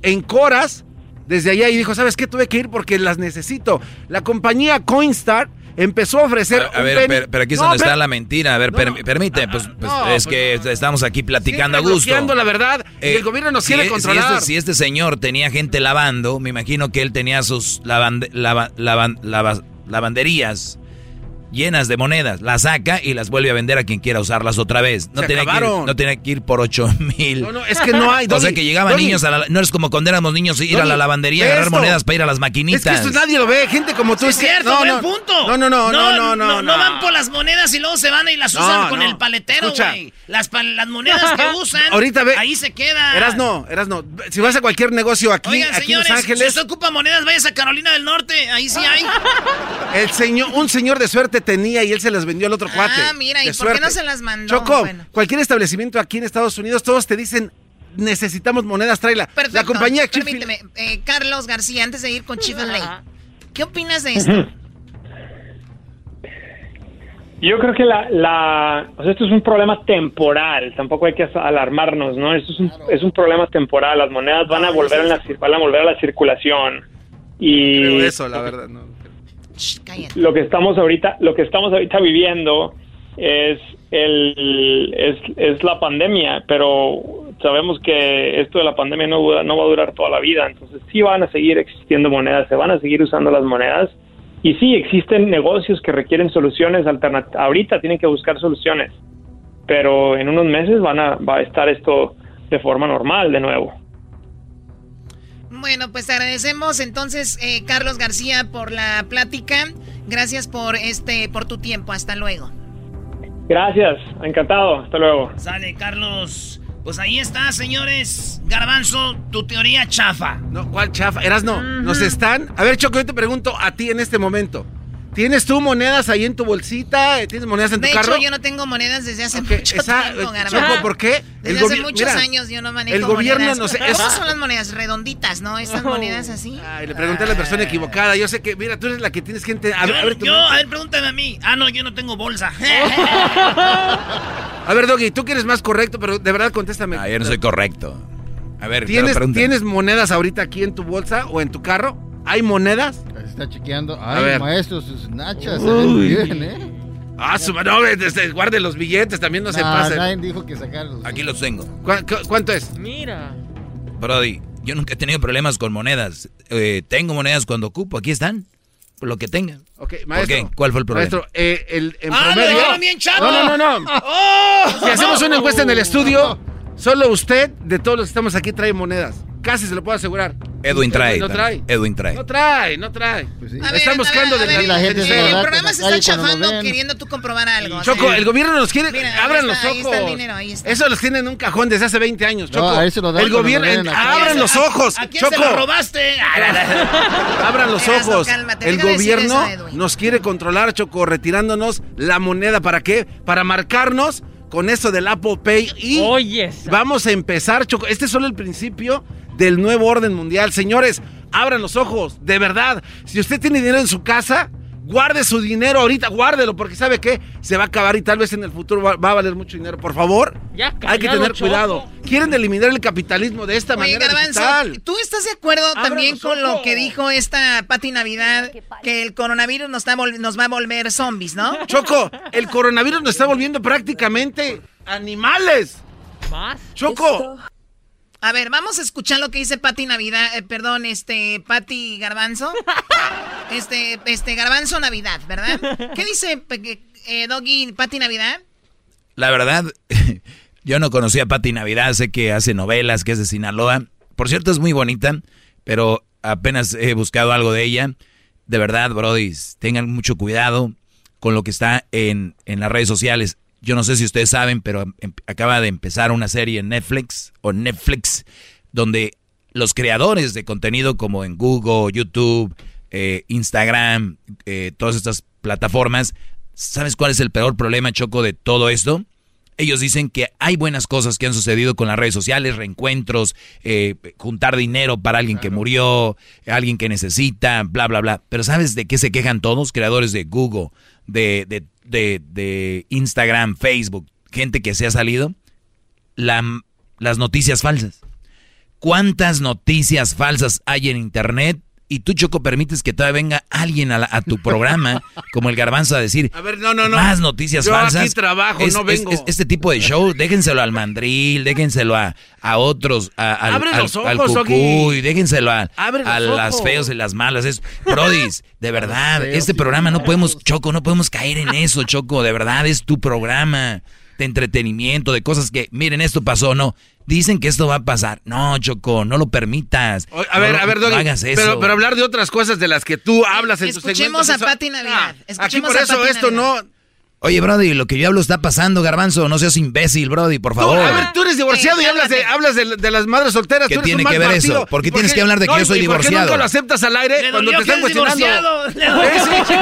en coras desde allá y dijo, ¿sabes qué? Tuve que ir porque las necesito. La compañía Coinstar empezó a ofrecer... A un ver, pero, pero aquí es No, donde está la mentira. A ver, per- permite, pues, pues, no, es pues, que estamos aquí platicando a gusto. la verdad y Eh, el gobierno nos si quiere si controlar. este, si este señor tenía gente lavando, me imagino que él tenía sus lavande- lava- lavan- lava- lavanderías llenas de monedas, las saca y las vuelve a vender a quien quiera usarlas otra vez. No, tiene que, ir, no tiene que ir por 8 mil. No, no, es que no hay, o sea Doggy, que llegaban Doggy. niños a la... No es como cuando éramos niños ir a la Doggy, lavandería, ve agarrar esto. monedas para ir a las maquinitas. Es que esto nadie lo ve, gente como tú. Sí, es cierto, no, buen no, punto. No, no, no, no, no, no. no, van por las monedas y luego se van y las No, usan con no. el paletero, güey. Las, pa- las monedas que usan, Ahorita ve. ahí se quedan. Eras no, eras no. Si vas a cualquier negocio aquí, Oigan, aquí en Los señores, si Ángeles, usted ocupa monedas, vayas a Carolina del Norte, ahí sí hay. el señor, un señor de suerte tenía y él se las vendió al otro cuate. Ah, mira, ¿y por qué no suerte. se las mandó? Choco, Bueno. cualquier establecimiento aquí en Estados Unidos, todos te dicen, necesitamos monedas, tráela. Perfecto. La compañía Permíteme, eh, Carlos García, antes de ir con Chick-fil-A, ¿qué opinas de esto? Yo creo que la, la, o sea, esto es un problema temporal, tampoco hay que alarmarnos, ¿no? Esto es un, es un problema temporal, las monedas van a volver a la, van a volver a la circulación y Creo eso, la verdad, no. Lo que estamos ahorita, lo que estamos ahorita viviendo es el, es, es la pandemia, pero sabemos que esto de la pandemia no, no va a durar toda la vida, entonces sí van a seguir existiendo monedas, se van a seguir usando las monedas y sí existen negocios que requieren soluciones alternativas. Ahorita tienen que buscar soluciones, pero en unos meses van a, va a estar esto de forma normal de nuevo. Bueno, pues te agradecemos entonces, eh, Carlos García, por la plática. Gracias por este, por tu tiempo. Hasta luego. Gracias, encantado, hasta luego. Sale, Carlos. Pues ahí está, señores. Garbanzo, tu teoría chafa. No, ¿cuál chafa? Eras no. Nos están. A ver, Choco, yo te pregunto a ti en este momento. ¿Tienes tú monedas ahí en tu bolsita? ¿Tienes monedas en tu De carro? hecho, yo no tengo monedas desde hace mucho esa- tiempo, eh. Choco, ¿por qué? Desde El hace muchos mira, años yo no manejo el gobierno monedas. nos- ¿Cómo es- son las monedas? Redonditas, ¿no? Estas monedas así. Ay, le pregunté a la persona equivocada. Yo sé que, mira, tú eres la que tienes entender. A, yo, ver, a ver, yo, a ver, pregúntame a mí. Ah, no, yo no tengo bolsa. A ver, Doggy, tú que eres más correcto, pero de verdad contéstame. Ah, yo no soy correcto. A ver, ¿Tienes. ¿Tienes monedas ahorita aquí en tu bolsa o en tu carro? ¿Hay monedas? Se está chequeando. A Ay, ver. maestro, sus nachas se Uy. ven bien, ¿eh? Ah, su no, este, guarde los billetes, también no, se pasen. nadie dijo que sacarlos. Aquí los tengo. ¿Cu- cu- ¿Cuánto es? Mira. Brody, yo nunca he tenido problemas con monedas. Eh, tengo monedas cuando ocupo, aquí están. Por lo que tenga. Ok, ¿Por maestro. qué? ¿Cuál fue el problema? Maestro, eh, el, en ¡Ah, lo promedio... dejaron bien chato! No, no, no, no. ¡Oh! Si hacemos una encuesta en el estudio, solo usted, de todos los que estamos aquí, trae monedas. Casi se lo puedo asegurar. Edwin trae. No trae. Edwin trae. No trae, no trae. Pues sí. A ver, Están a buscando ver, a de ver, la gente el programa se está chafando queriendo tú comprobar algo. o Choco, sea, el gobierno nos quiere. Mira, abran está, los ahí ojos. está el dinero, ahí está. Eso los tienen en un cajón desde hace 20 años, No, Choco. ahí se lo dan el gobierno. lo en abran los ojos. ¿A quién Choco. se lo robaste? Abran los ojos. cálmate, el gobierno eso, nos quiere controlar, Choco, retirándonos la moneda. ¿Para qué? Para marcarnos con eso del Apple Pay. Y Oye, vamos a empezar, Choco. Este es solo el principio del nuevo orden mundial. Señores, abran los ojos. De verdad. Si usted tiene dinero en su casa. Guarde su dinero ahorita, guárdelo, porque sabe que se va a acabar y tal vez en el futuro va, va a valer mucho dinero. Por favor, Ya hay que callado, tener Choco. cuidado. Quieren eliminar el capitalismo de esta Oye, manera digital. ¿tú estás de acuerdo Abra también con lo que dijo esta Pati Navidad? Que el coronavirus nos, está vol- nos va a volver zombies, ¿no? Choco, el coronavirus nos está volviendo prácticamente animales. ¿Más? Choco, A ver, vamos a escuchar lo que dice Pati Navidad, eh, perdón, este, Pati Garbanzo. Este, este, Garbanzo Navidad, ¿verdad? ¿Qué dice eh, Doggy Pati Navidad? La verdad, yo no conocía a Pati Navidad, sé que hace novelas, que es de Sinaloa. Por cierto, es muy bonita, pero apenas he buscado algo de ella. De verdad, Brody, tengan mucho cuidado con lo que está en, en las redes sociales. Yo no sé si ustedes saben, pero em- acaba de empezar una serie en Netflix o Netflix donde los creadores de contenido como en Google, YouTube, eh, Instagram, eh, todas estas plataformas, ¿sabes cuál es el peor problema, Choco, de todo esto? Ellos dicen que hay buenas cosas que han sucedido con las redes sociales, reencuentros, eh, juntar dinero para alguien que murió, alguien que necesita, bla, bla, bla. Pero ¿sabes de qué se quejan todos? Creadores de Google, de, de, de, de Instagram, Facebook, gente que se ha salido. La- las noticias falsas. ¿Cuántas noticias falsas hay en Internet Y tú, Choco, permites que todavía venga alguien a, la- a tu programa, como el garbanzo, a decir A ver, no, no, no. más noticias Yo falsas. aquí trabajo, Es- no vengo. es- este tipo de show, déjenselo al mandril, déjenselo a, a otros, a- al, Abre al, los al ojos, cucuy, Ogi. déjenselo a, Abre los a las ojos. feos y las malas. Es, brodis, de verdad, este programa no podemos, Choco, no podemos caer en eso, Choco, de verdad, es tu programa de entretenimiento, de cosas que, miren, esto pasó, no. Dicen que esto va a pasar. No, Choco, no lo permitas. O- A ver, No a ver, no Doggy, hagas eso. pero, pero hablar de otras cosas de las que tú hablas en tus Escuchemos segmentos, a eso- Pati Navidad. Ah, aquí Escuchemos por a eso Pati esto Navidad. no... Oye, Brody, lo que yo hablo está pasando, Garbanzo. No seas imbécil, Brody, por Tú, favor. a ver, tú eres divorciado y hablas de, hablas de, de las madres solteras. ¿Qué tú eres tiene que ver partido. eso? ¿Por qué ¿Y tienes que hablar de que no, yo soy y ¿Por qué divorciado? nunca lo aceptas al aire Le cuando dolió te que están eres cuestionando? divorciado. Eh, sí,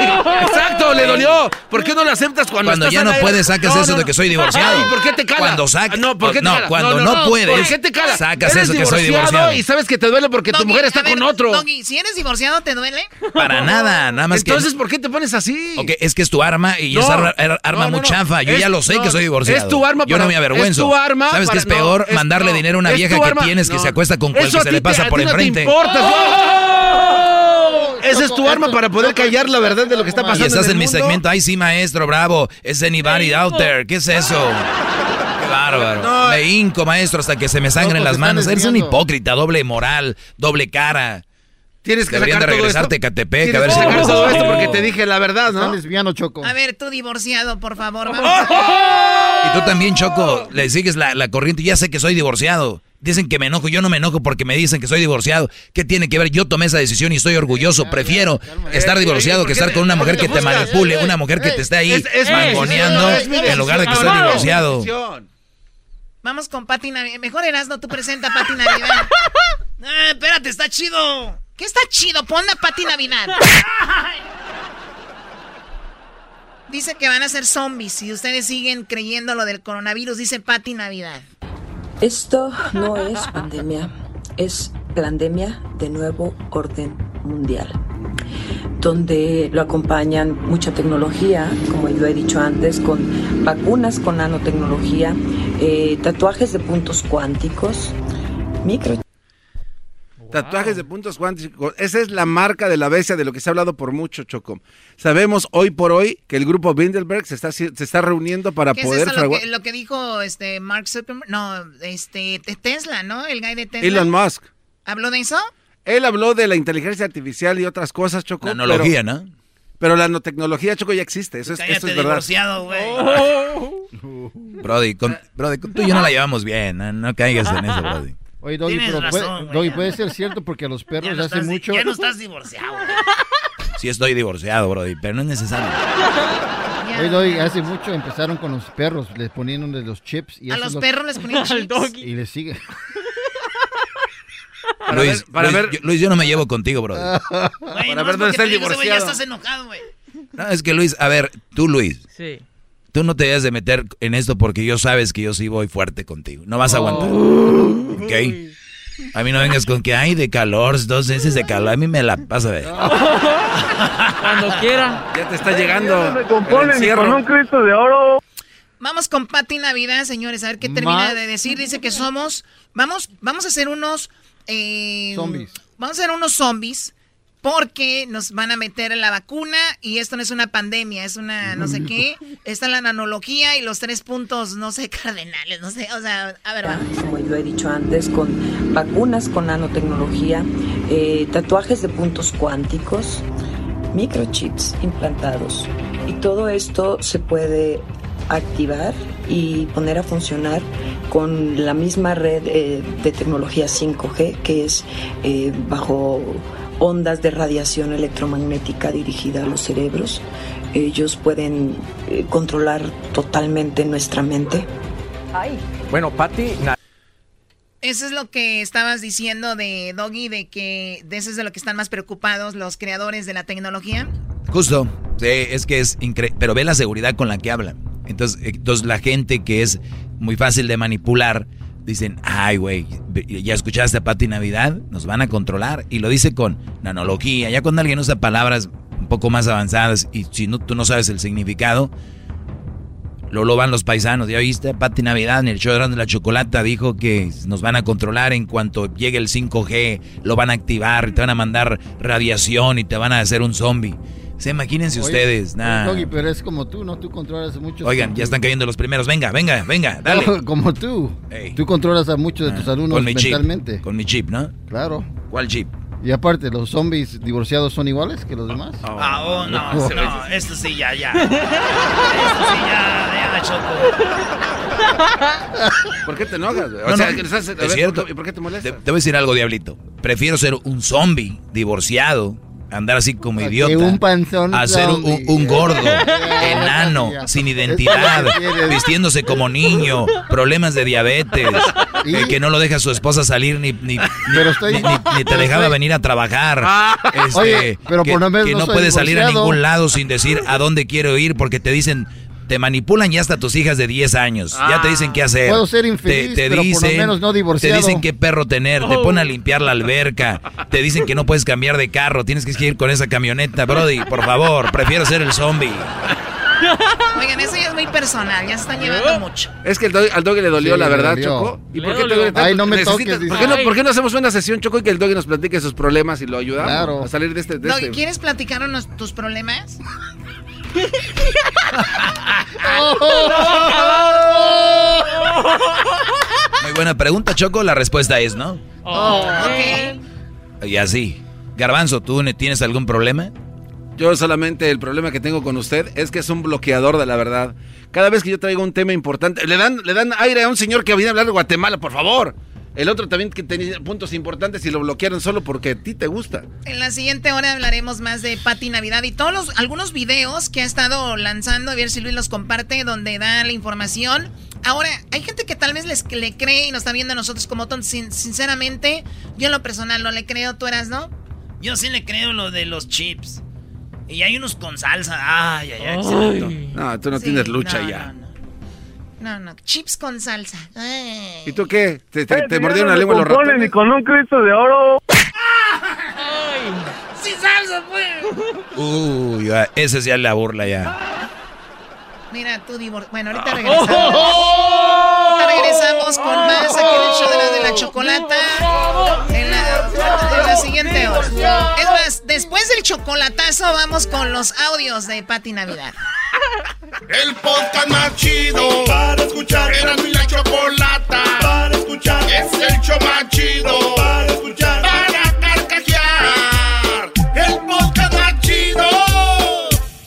exacto, le dolió. ¿Por qué no lo aceptas cuando Cuando estás ya al no aire? puedes, sacas No, eso no, de que soy divorciado. Ay, ¿por qué te cala? Cuando sacas- No, ¿por qué te no, cala? cuando no puedes, ¿Por qué te cala? sacas eso que soy divorciado. Y sabes que te duele porque tu mujer está con otro. Si eres divorciado, ¿te duele? Para nada, nada más Entonces, que... ¿por qué te pones así? Ok, es que es tu arma y No, arma, no, no, muy no. chafa. Yo Es- ya lo sé no, que soy divorciado. es tu arma Yo para- no me avergüenzo. es tu arma ¿Sabes qué es peor? es- Mandarle dinero a una vieja que arma- tienes que se acuesta con cual que a se le te- pasa a por ti no te enfrente. importa. Ese es tu arma para poder callar la verdad de lo que está Y pasando estás en, mi mundo. segmento. Ay, sí, maestro, bravo. Es anybody out there. ¿Qué es eso? Qué bárbaro. No, me hinco, maestro, hasta que se me sangren las te manos. Eres un hipócrita, doble moral, doble cara. Tienes que Deberían de sacar todo regresarte esto. a Catepec, a ver que si- sacar todo esto porque Oh. te dije la verdad, ¿no? lesbiano, Choco. A ver, tú divorciado, por favor. Vamos. Y tú también, Choco, le sigues la, la corriente. Ya sé que soy divorciado. Dicen que me enojo. Yo no me enojo porque me dicen que soy divorciado. ¿Qué tiene que ver? Yo tomé esa decisión y estoy orgulloso. Prefiero estar divorciado ¿por que estar con una mujer que te manipule, una mujer que te esté ahí es- es mi mangoneando decisión, es mi en lugar de que esté decisión. divorciado. Vamos con Pati Navidad. Mejor Erasno, tú presenta a Pati Navidad. Eh, espérate, está chido. ¿Qué está chido? Pon a Pati Navidad. Dice que van a ser zombies y ustedes siguen creyendo lo del coronavirus, dice Pati Navidad. Esto no es pandemia, es pandemia de nuevo orden mundial, donde lo acompañan mucha tecnología, como yo he dicho antes, con vacunas con nanotecnología, eh, tatuajes de puntos cuánticos, micro Tatuajes de puntos cuánticos. Esa es la marca de la bestia de lo que se ha hablado por mucho, Choco. Sabemos hoy por hoy que el grupo Bilderberg se está, se está reuniendo para ¿Qué es poder eso lo que, lo que dijo este Mark Zuckerberg? No, este Tesla, ¿no? El guy de Tesla. Elon Musk. ¿Habló de eso? Él habló de la inteligencia artificial y otras cosas, Choco. Nanología, pero, ¿no? Pero la nanotecnología, Choco, ya existe. Eso es, Cállate, eso es verdad. divorciado, güey. Brody, con, Brody, con- tú y yo no la llevamos bien. No, no caigas en eso, Brody. Oye, Doggy, pero puede, razón, Doggy, ser cierto porque a los perros no, hace estás, mucho... ya no estás divorciado. güey. Sí estoy divorciado, Brody, pero no es necesario. Oye, Doggy, hace mucho empezaron con los perros, les ponían de los chips y A los es lo- perros les ponían chips. Y les sigue. Para Luis, ver- para Luis, ver- yo, Luis, yo no me llevo contigo, Brody. Para no ver es dónde está el te digo, ese güey Ya divorciado. estás enojado, güey. No, es que Luis, a ver, tú Luis, Sí. Tú no te debes de meter en esto porque yo sabes que yo sí voy fuerte contigo. No vas a aguantar. ¿Ok? A mí no vengas con que hay de calor, dos meses de calor. A mí me la pasa de. Cuando quiera. Ya te está llegando. me componen con un Cristo de oro. Vamos con Pati Navidad, señores, a ver qué termina Más- de decir. Dice que somos, vamos, vamos a hacer unos eh, Zombies. Vamos a hacer unos zombies porque nos van a meter la vacuna y esto no es una pandemia, es una no sé qué. Está la nanología y los tres puntos, no sé, cardenales, no sé, o sea, a ver, como yo he dicho antes, con vacunas con nanotecnología, eh, tatuajes de puntos cuánticos, microchips implantados. Y todo esto se puede activar y poner a funcionar con la misma red eh, de tecnología 5G, que es eh, bajo ondas de radiación electromagnética dirigida a los cerebros. Ellos pueden eh, controlar totalmente nuestra mente. Bueno, Patti, Eso es lo que estabas diciendo de Doggy, de que de eso es de lo que están más preocupados los creadores de la tecnología. Justo. Sí, es que es increíble. Pero ve la seguridad con la que hablan. Entonces, eh, entonces la gente que es muy fácil de manipular, dicen, ay, güey, ya escuchaste a Pati Navidad, nos van a controlar. Y lo dice con nanología. Ya cuando alguien usa palabras un poco más avanzadas y si no, tú no sabes el significado, Luego lo van los paisanos, ¿ya viste? Pati Navidad en el show de la Chocolata dijo que nos van a controlar en cuanto llegue el 5G, lo van a activar, te van a mandar radiación y te van a hacer un zombie. Se imagínense Oye, ustedes, nah. Doggy, pero es como tú, ¿no? Tú controlas a muchos. Oigan, ya están cayendo los primeros. Venga, venga, venga, dale. No, como tú. Tú controlas a muchos de tus alumnos Con mi chip. mentalmente. Con mi chip, ¿no? Claro. ¿Cuál chip? Y aparte, ¿los zombies divorciados son iguales que los demás? Ah, oh, no, no, esto sí, ya, ya. Esto sí, ya, ya, Choco. ¿Por qué te enojas? güey? O No, sea, no, es ver, cierto. ¿Y por qué te molesta? Te, te voy a decir algo, Diablito. Prefiero ser un zombie divorciado, andar así como idiota, un panzón a ser un, un gordo, enano, sin identidad, vistiéndose como niño, problemas de diabetes, eh, que no lo deja su esposa salir ni, ni, ni- Pero estoy- ni- ni- ni te dejaba estoy- venir a trabajar. Este, Oye, pero que, por lo menos que no no soy puedes salir a ningún lado sin decir a dónde quiero ir porque te dicen... Te manipulan ya hasta tus hijas de 10 años. Ya te dicen qué hacer. Puedo ser infeliz, te, te pero por lo dicen, menos no Te divorciado. dicen qué perro tener. Te Oh. ponen a limpiar la alberca. Te dicen que no puedes cambiar de carro. Tienes que ir con esa camioneta. Brody, por favor, prefiero ser el zombie. Oigan, eso ya es muy personal, ya se están llevando mucho. Es que el doggy- al doggy le dolió, Sí, la verdad, dolió. Choco. ¿Y Le por qué te? Ay, no me Necesitas- toques, ¿por qué, no, por qué no hacemos una sesión, Choco, y que el doggy nos platique sus problemas y lo ayudamos Claro. a salir de este... De Doggy, este? ¿quieres platicarnos tus problemas? Muy buena pregunta, Choco. La respuesta es no. Ok. Y así. Garbanzo, ¿tú ne- tienes algún problema? Yo solamente el problema que tengo con usted es que es un bloqueador de la verdad. Cada vez que yo traigo un tema importante, le dan, le dan aire a un señor que viene a hablar de Guatemala, por favor. El otro también que tenía puntos importantes y lo bloquearon solo porque a ti te gusta. En la siguiente hora hablaremos más de Pati Navidad y todos los, algunos videos que ha estado lanzando, a ver si Luis los comparte, donde da la información. Ahora, hay gente que tal vez les, que le cree y nos está viendo a nosotros como tontos. Sin- sinceramente, yo en lo personal no le creo, ¿tú eras, no? Yo sí le creo lo de los chips. Y hay unos con salsa. Ay, ay, ay. Ay. No, tú no Sí, tienes lucha no, ya. No, no, chips con salsa. Ay. ¿Y tú qué? ¿Te, te- Eh, te mordieron la no lengua los ratones? ni con un Cristo de oro. ¡Sin salsa, pues! Uy, ya, esa es ya la burla ya. Mira, tú divor... Bueno, ahorita regresamos. Ahorita regresamos con más aquí en el show de la, de la chocolata. En la, en la siguiente hora. Es más, después del chocolatazo vamos con los audios de Pati Navidad. El podcast más chido para escuchar. Era mi la chocolata para escuchar. Es el show más chido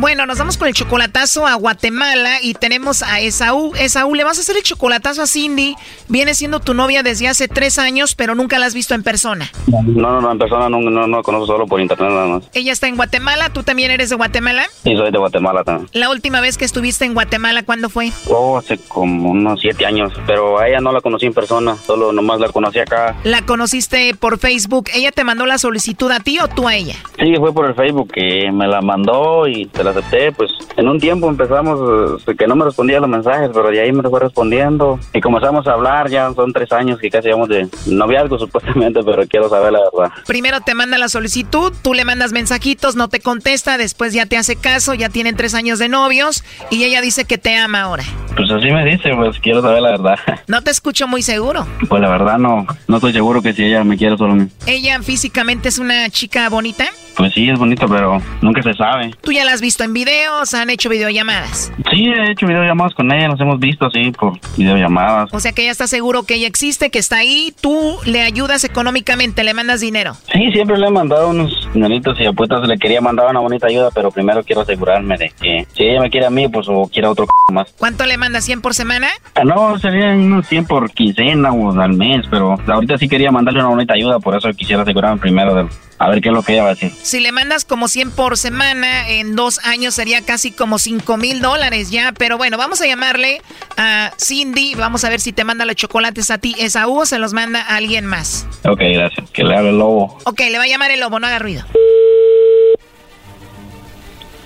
Bueno, nos vamos con el chocolatazo a Guatemala y tenemos a Esaú. Esaú, le vas a hacer el chocolatazo a Cindy. Viene siendo tu novia desde hace tres años, pero nunca la has visto en persona. No, no, no, en persona no, no, no la conozco solo por internet nada más. Ella está en Guatemala, tú también eres de Guatemala. Y soy de Guatemala también. La última vez que estuviste en Guatemala, ¿cuándo fue? Oh, hace como unos siete años, pero a ella no la conocí en persona, solo nomás la conocí acá. La conociste por Facebook. ¿Ella te mandó la solicitud a ti o tú a ella? Sí, fue por el Facebook que me la mandó y se la acepté, pues en un tiempo empezamos, eh, que no me respondía los mensajes, pero de ahí me fue respondiendo y comenzamos a hablar, ya son tres años que casi llevamos de noviazgo supuestamente, pero quiero saber la verdad. Primero te manda la solicitud, tú le mandas mensajitos, no te contesta, después ya te hace caso, ya tienen tres años de novios y ella dice que te ama ahora. Pues así me dice, pues quiero saber la verdad. No te escucho muy seguro. Pues la verdad no, no estoy seguro que si ella me quiere solo a mí. Ella físicamente es una chica bonita. Pues sí, es bonito, pero nunca se sabe. Tú ya la has visto en videos, han hecho videollamadas. Sí, he hecho videollamadas con ella, nos hemos visto así por videollamadas. O sea que ella está seguro que ella existe, que está ahí, tú le ayudas económicamente, le mandas dinero. Sí, siempre le he mandado unos dineritos y apuestas, le quería mandar una bonita ayuda, pero primero quiero asegurarme de que si ella me quiere a mí, pues o quiere a otro c- más. ¿Cuánto le manda 100 por semana? Ah, no, serían unos 100 por quincena o al mes, pero ahorita sí quería mandarle una bonita ayuda, por eso quisiera asegurarme primero de, a ver qué es lo que ella va a decir. Si le mandas como 100 por semana, en dos años sería casi como 5 mil dólares ya. Pero bueno, vamos a llamarle a Cindy. Vamos a ver si te manda los chocolates a ti. ¿Esaú o se los manda a alguien más? Ok, gracias. Que le haga el lobo. Ok, le va a llamar el lobo, no haga ruido.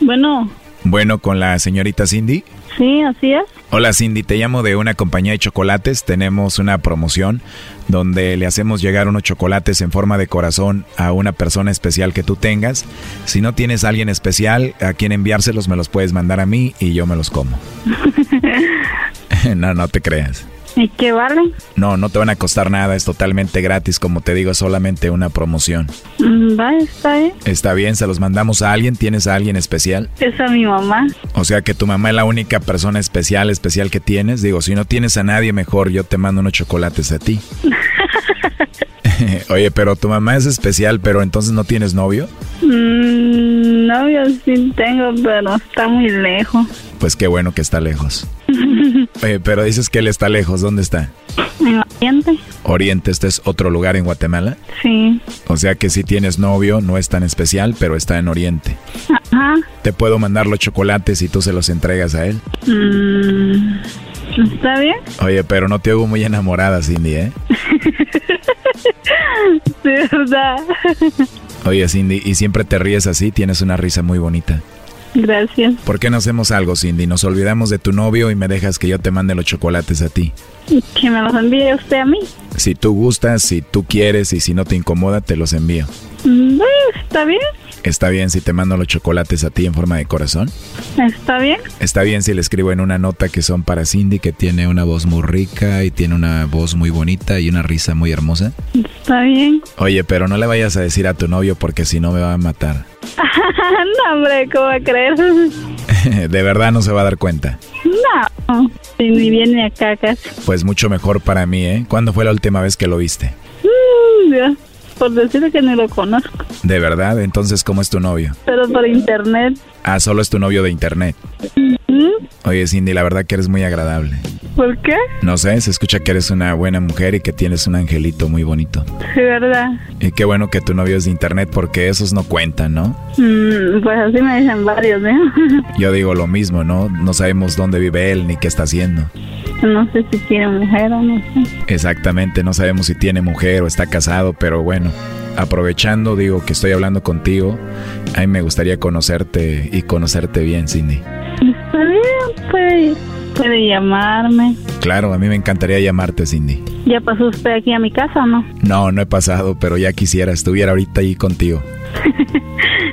Bueno. Bueno, con la señorita Cindy. Sí, así es. Hola Cindy, te llamo de una compañía de chocolates. Tenemos una promoción donde le hacemos llegar unos chocolates en forma de corazón a una persona especial que tú tengas. Si no tienes a alguien especial a quien enviárselos, me los puedes mandar a mí y yo me los como. no, no te creas. ¿Y qué vale? No, no te van a costar nada, es totalmente gratis, como te digo, es solamente una promoción. Mm, va, está bien. Está bien, se los mandamos a alguien, ¿tienes a alguien especial? Es a mi mamá. O sea que tu mamá es la única persona especial, especial que tienes. Digo, si no tienes a nadie mejor, yo te mando unos chocolates a ti. Oye, pero tu mamá es especial, pero entonces no tienes novio? Mm, novio sí tengo, pero está muy lejos. Pues qué bueno que está lejos. Oye, pero dices que él está lejos, ¿dónde está? En Oriente. Oriente, este es otro lugar en Guatemala. Sí. O sea que si tienes novio, no es tan especial, pero está en Oriente. Ajá. Te puedo mandar los chocolates y tú se los entregas a él. Mm, ¿Está bien? Oye, pero no te hago muy enamorada, Cindy, ¿eh? De verdad. Oye, Cindy, y siempre te ríes así, tienes una risa muy bonita. Gracias. ¿Por qué no hacemos algo, Cindy? Nos olvidamos de tu novio y me dejas que yo te mande los chocolates a ti. Que me los envíe usted a mí. Si tú gustas, si tú quieres y si no te incomoda, te los envío. Mm, ¿Está bien? ¿Está bien si te mando los chocolates a ti en forma de corazón? ¿Está bien? ¿Está bien si le escribo en una nota que son para Cindy, que tiene una voz muy rica y tiene una voz muy bonita y una risa muy hermosa? ¿Está bien? Oye, pero no le vayas a decir a tu novio porque si no me va a matar. no, hombre, ¿cómo va a creer? de verdad no se va a dar cuenta. No, si ni viene acá casi. Pues mucho mejor para mí, ¿eh? ¿Cuándo fue la última vez que lo viste? Mm, Dios, por decirle que ni lo conozco. ¿De verdad? Entonces, ¿cómo es tu novio? Pero por internet. Ah, solo es tu novio de internet. ¿Mm? Oye, Cindy, la verdad que eres muy agradable. ¿Por qué? No sé, se escucha que eres una buena mujer y que tienes un angelito muy bonito. Sí, verdad. Y qué bueno que tu novio es de internet porque esos no cuentan, ¿no? Mm, pues así me dicen varios, ¿eh? Yo digo lo mismo, ¿no? No sabemos dónde vive él ni qué está haciendo. No sé si tiene mujer o no sé. Exactamente, no sabemos si tiene mujer o está casado, pero bueno, aprovechando, digo que estoy hablando contigo, a mí me gustaría conocerte y conocerte bien, Cindy. Puede, puede llamarme. Claro, a mí me encantaría llamarte, Cindy. ¿Ya pasó usted aquí a mi casa o no? No, no he pasado, pero ya quisiera, estuviera ahorita ahí contigo.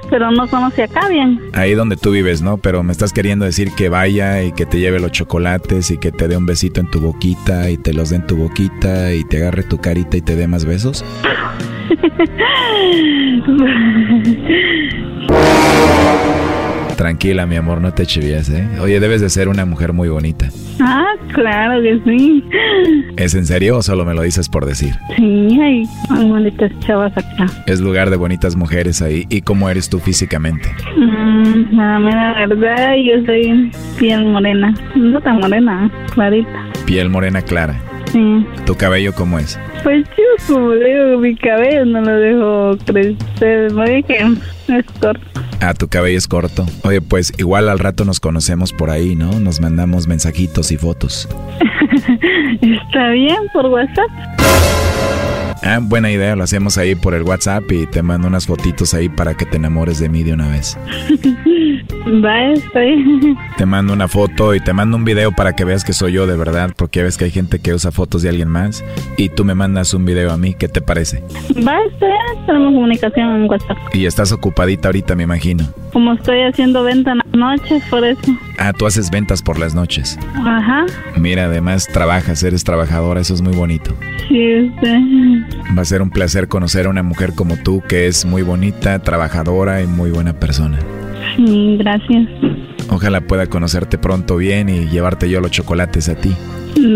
Pero no conoce acá bien. Ahí donde tú vives, ¿no? Pero me estás queriendo decir que vaya y que te lleve los chocolates y que te dé un besito en tu boquita y te los dé en tu boquita y te agarre tu carita y te dé más besos. Tranquila, mi amor, no te chivías, ¿eh? Oye, debes de ser una mujer muy bonita. ah, claro que sí. ¿Es en serio o solo me lo dices por decir? Sí, hay bonitas chavas acá. Es lugar de bonitas mujeres ahí. ¿Y cómo eres tú físicamente? Mm, la verdad, yo soy piel morena. No tan morena, clarita. Piel morena clara. Sí. ¿Tu cabello cómo es? Pues yo, como le digo, mi cabello no lo dejo crecer. Me dije, es corto. Ah, tu cabello es corto. Oye, pues igual al rato nos conocemos por ahí, ¿no? Nos mandamos mensajitos y fotos. Está bien, por WhatsApp. Ah, buena idea, lo hacemos ahí por el WhatsApp y te mando unas fotitos ahí para que te enamores de mí de una vez. Va, está bien. Te mando una foto y te mando un video para que veas que soy yo de verdad, porque ves que hay gente que usa fotos de alguien más y tú me mandas un video a mí, ¿qué te parece? Va, bien. Tenemos comunicación en WhatsApp. Y estás ocupadita ahorita, me imagino. Como estoy haciendo venta en las noches, por eso. Ah, tú haces ventas por las noches. Ajá. Mira, además trabajas, eres trabajadora, eso es muy bonito. Sí, usted. Va a ser un placer conocer a una mujer como tú que es muy bonita, trabajadora y muy buena persona. Sí, gracias. Ojalá pueda conocerte pronto bien y llevarte yo los chocolates a ti.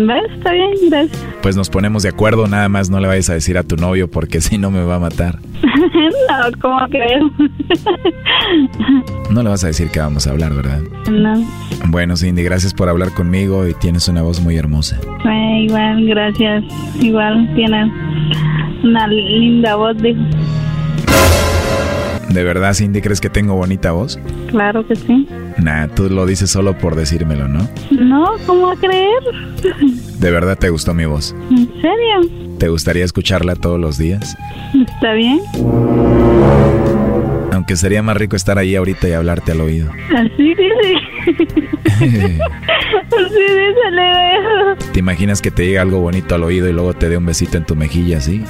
Va, Está bien, gracias. Pues nos ponemos de acuerdo, nada más no le vayas a decir a tu novio porque si no me va a matar. no, ¿cómo creo? No le vas a decir que vamos a hablar, ¿verdad? no. Bueno, Cindy, gracias por hablar conmigo y tienes una voz muy hermosa. Eh, igual, gracias. Igual tienes una linda voz, dijo. ¿De verdad, Cindy, crees que tengo bonita voz? Claro que sí. Nah, tú lo dices solo por decírmelo, ¿no? No, ¿cómo a creer? ¿De verdad te gustó mi voz? ¿En serio? ¿Te gustaría escucharla todos los días? ¿Está bien? Aunque sería más rico estar ahí ahorita y hablarte al oído. Así dice. Así dice, le veo. ¿Te imaginas que te llegue algo bonito al oído y luego te dé un besito en tu mejilla así?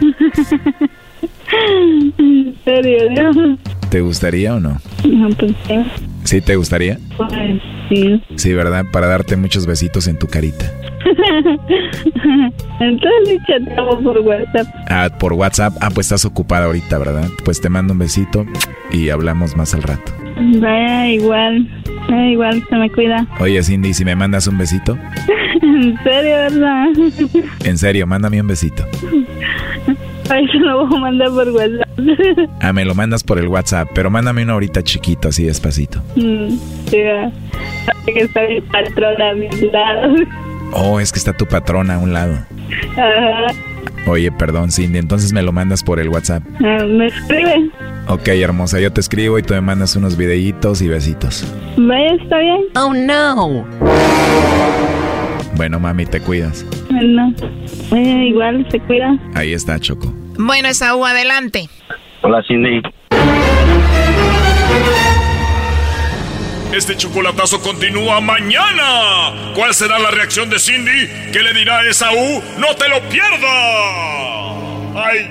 ¿En serio? ¿Te gustaría o no? No, pues sí. ¿Sí te gustaría? Pues sí. Sí, ¿verdad? Para darte muchos besitos en tu carita. Entonces chateamos por WhatsApp. Ah, por WhatsApp. Ah, pues estás ocupada ahorita, ¿verdad? Pues te mando un besito y hablamos más al rato. Vaya, igual. Eh, igual, se me cuida. Oye, Cindy, si me mandas un besito. En serio, ¿verdad? En serio, mándame un besito. Ay, se lo voy a mandar por WhatsApp. Ah, me lo mandas por el WhatsApp, pero mándame uno ahorita chiquito, así despacito. Mm. Sabe que está mi patrona a mi lado. Oh, es que está tu patrona a un lado. Ajá. Oye, perdón, Cindy, entonces me lo mandas por el WhatsApp. Ah, Me escribe. Ok, hermosa, yo te escribo y tú me mandas unos videitos y besitos. Vaya, está bien. Oh, no. Bueno, mami, te cuidas. Bueno, eh, igual se cuida. Ahí está, Choco. Bueno, Esaú, adelante. Hola, Cindy. Este chocolatazo continúa mañana. ¿Cuál será la reacción de Cindy? ¿Qué le dirá a Esaú? ¡No te lo pierdas! ¡Ay!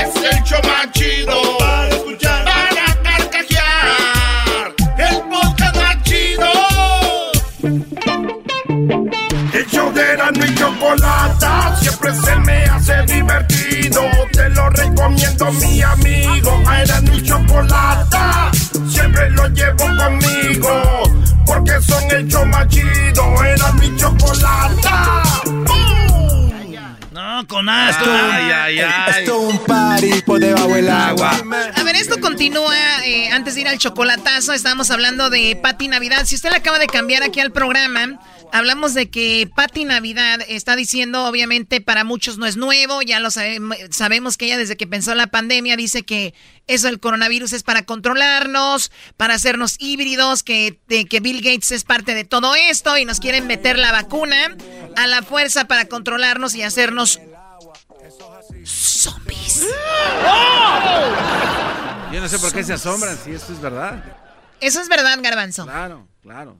Es el show más chido para escuchar. Para carcajear. El podcast más chido. El show de chocolata siempre se me hace divertido. Te lo recomiendo, mi amigo. Era mi chocolata. Siempre lo llevo conmigo. Porque son el show más chido. Era mi chocolata. Con asco. Ay, ay, ay. Esto es un party por debajo del agua. A ver, esto continúa. eh, antes de ir al chocolatazo, estábamos hablando de Pati Navidad. Si usted le acaba de cambiar aquí al programa, hablamos de que Pati Navidad está diciendo, obviamente, para muchos no es nuevo. Ya lo sabemos, sabemos que ella desde que pensó la pandemia dice que eso del coronavirus es para controlarnos, para hacernos híbridos, que, de, que Bill Gates es parte de todo esto y nos quieren meter la vacuna a la fuerza para controlarnos y hacernos zombies. Yo no sé por qué se asombran si esto es verdad. Eso es verdad, Garbanzo. Claro, claro.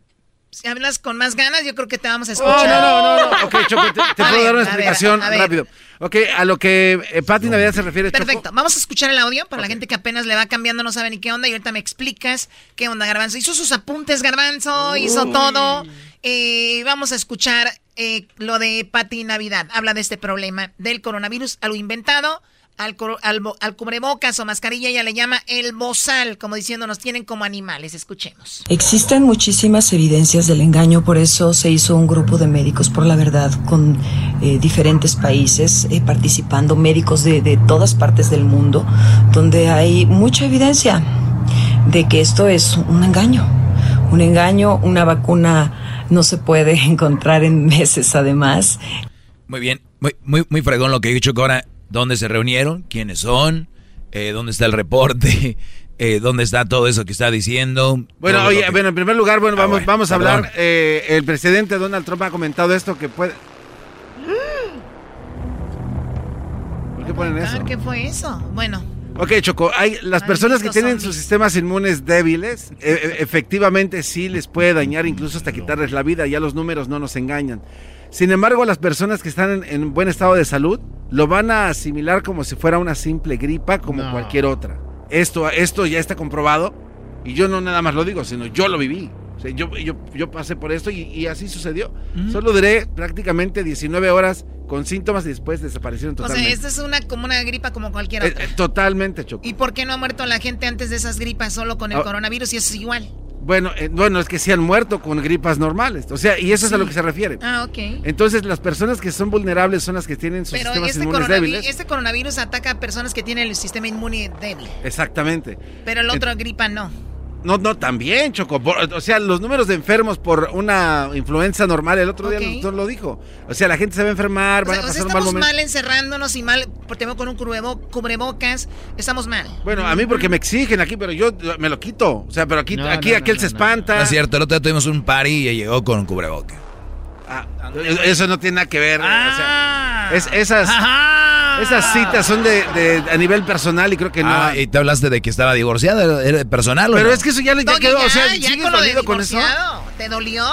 Si hablas con más ganas, yo creo que te vamos a Oh, escuchar. no, no, no, no. Ok, Choco, te, puedo ver, dar una a ver, explicación a ver. rápido. Ok, a lo que eh, Pati Navidad se refiere, Choco. Perfecto, vamos a escuchar el audio para la gente que apenas le va cambiando, no sabe ni qué onda y ahorita me explicas qué onda, Garbanzo. Hizo sus apuntes, Garbanzo, hizo Uy. todo. Eh, vamos a escuchar eh, lo de Pati Navidad. Habla de este problema del coronavirus, a lo inventado, al, al, al cubrebocas o mascarilla, ella le llama el bozal, como diciendo nos tienen como animales. Escuchemos. Existen muchísimas evidencias del engaño, por eso se hizo un grupo de médicos por la verdad con eh, diferentes países eh, participando, médicos de, de todas partes del mundo, donde hay mucha evidencia de que esto es un engaño. Un engaño, una vacuna no se puede encontrar en meses además. Muy bien, muy, muy, muy fregón lo que he dicho que ahora, ¿dónde se reunieron? ¿Quiénes son? Eh, ¿Dónde está el reporte? Eh, ¿Dónde está todo eso que está diciendo? Bueno, oye, que- bueno, en primer lugar, bueno, Ah, vamos, bueno, vamos a hablar. eh, el presidente Donald Trump ha comentado esto que puede. ¿Por qué ponen eso? Ah, ¿Qué fue eso? Bueno, Ok, Choco, hay las personas que tienen sus sistemas inmunes débiles, e- e- efectivamente sí les puede dañar, incluso hasta quitarles la vida, ya los números no nos engañan. Sin embargo, las personas que están en, en buen estado de salud lo van a asimilar como si fuera una simple gripa como No. cualquier otra. Esto, esto ya está comprobado y yo no nada más lo digo, sino yo lo viví. O sea, yo, yo, yo pasé por esto y, y así sucedió. Solo duré prácticamente 19 horas con síntomas y después desaparecieron O sea, totalmente. esta es una como una gripa como cualquier Eh, otra. eh, totalmente, Choco. ¿Y por qué no ha muerto la gente antes de esas gripas solo con el Ah. coronavirus y eso es igual? Bueno, eh, bueno, es que sí han muerto con gripas normales. O sea, y eso es a lo que se refiere. Ah, ok. Entonces, las personas que son vulnerables son las que tienen sus Pero sistemas este, inmunes coronavi- débiles. este coronavirus ataca a personas que tienen el sistema inmune débil. Exactamente. Pero el otro gripa no. No, no, también, Choco. Por- o sea, los números de enfermos por una influenza normal, el otro día Ok. el doctor lo dijo. O sea, la gente se va a enfermar, O van sea, a o sea, pasar un mal estamos mal encerrándonos y mal, porque tengo con un cubrebo- cubrebocas, estamos mal. Bueno, a mí porque me exigen aquí, pero yo me lo quito. O sea, pero aquí, No, aquí no, aquel no, se no, espanta. No es cierto, el otro día tuvimos un party y llegó con un cubreboca. Ah, eso no tiene nada que ver. o Ah. sea, es- esas, esas citas son de, de- a nivel personal y creo que no. Ah, y te hablaste de que estaba divorciado, ¿era- ¿era personal o Pero no? es que eso ya, le- quedó. ya, o sea, ya ¿sigues con lo de con eso? ¿Te dolió?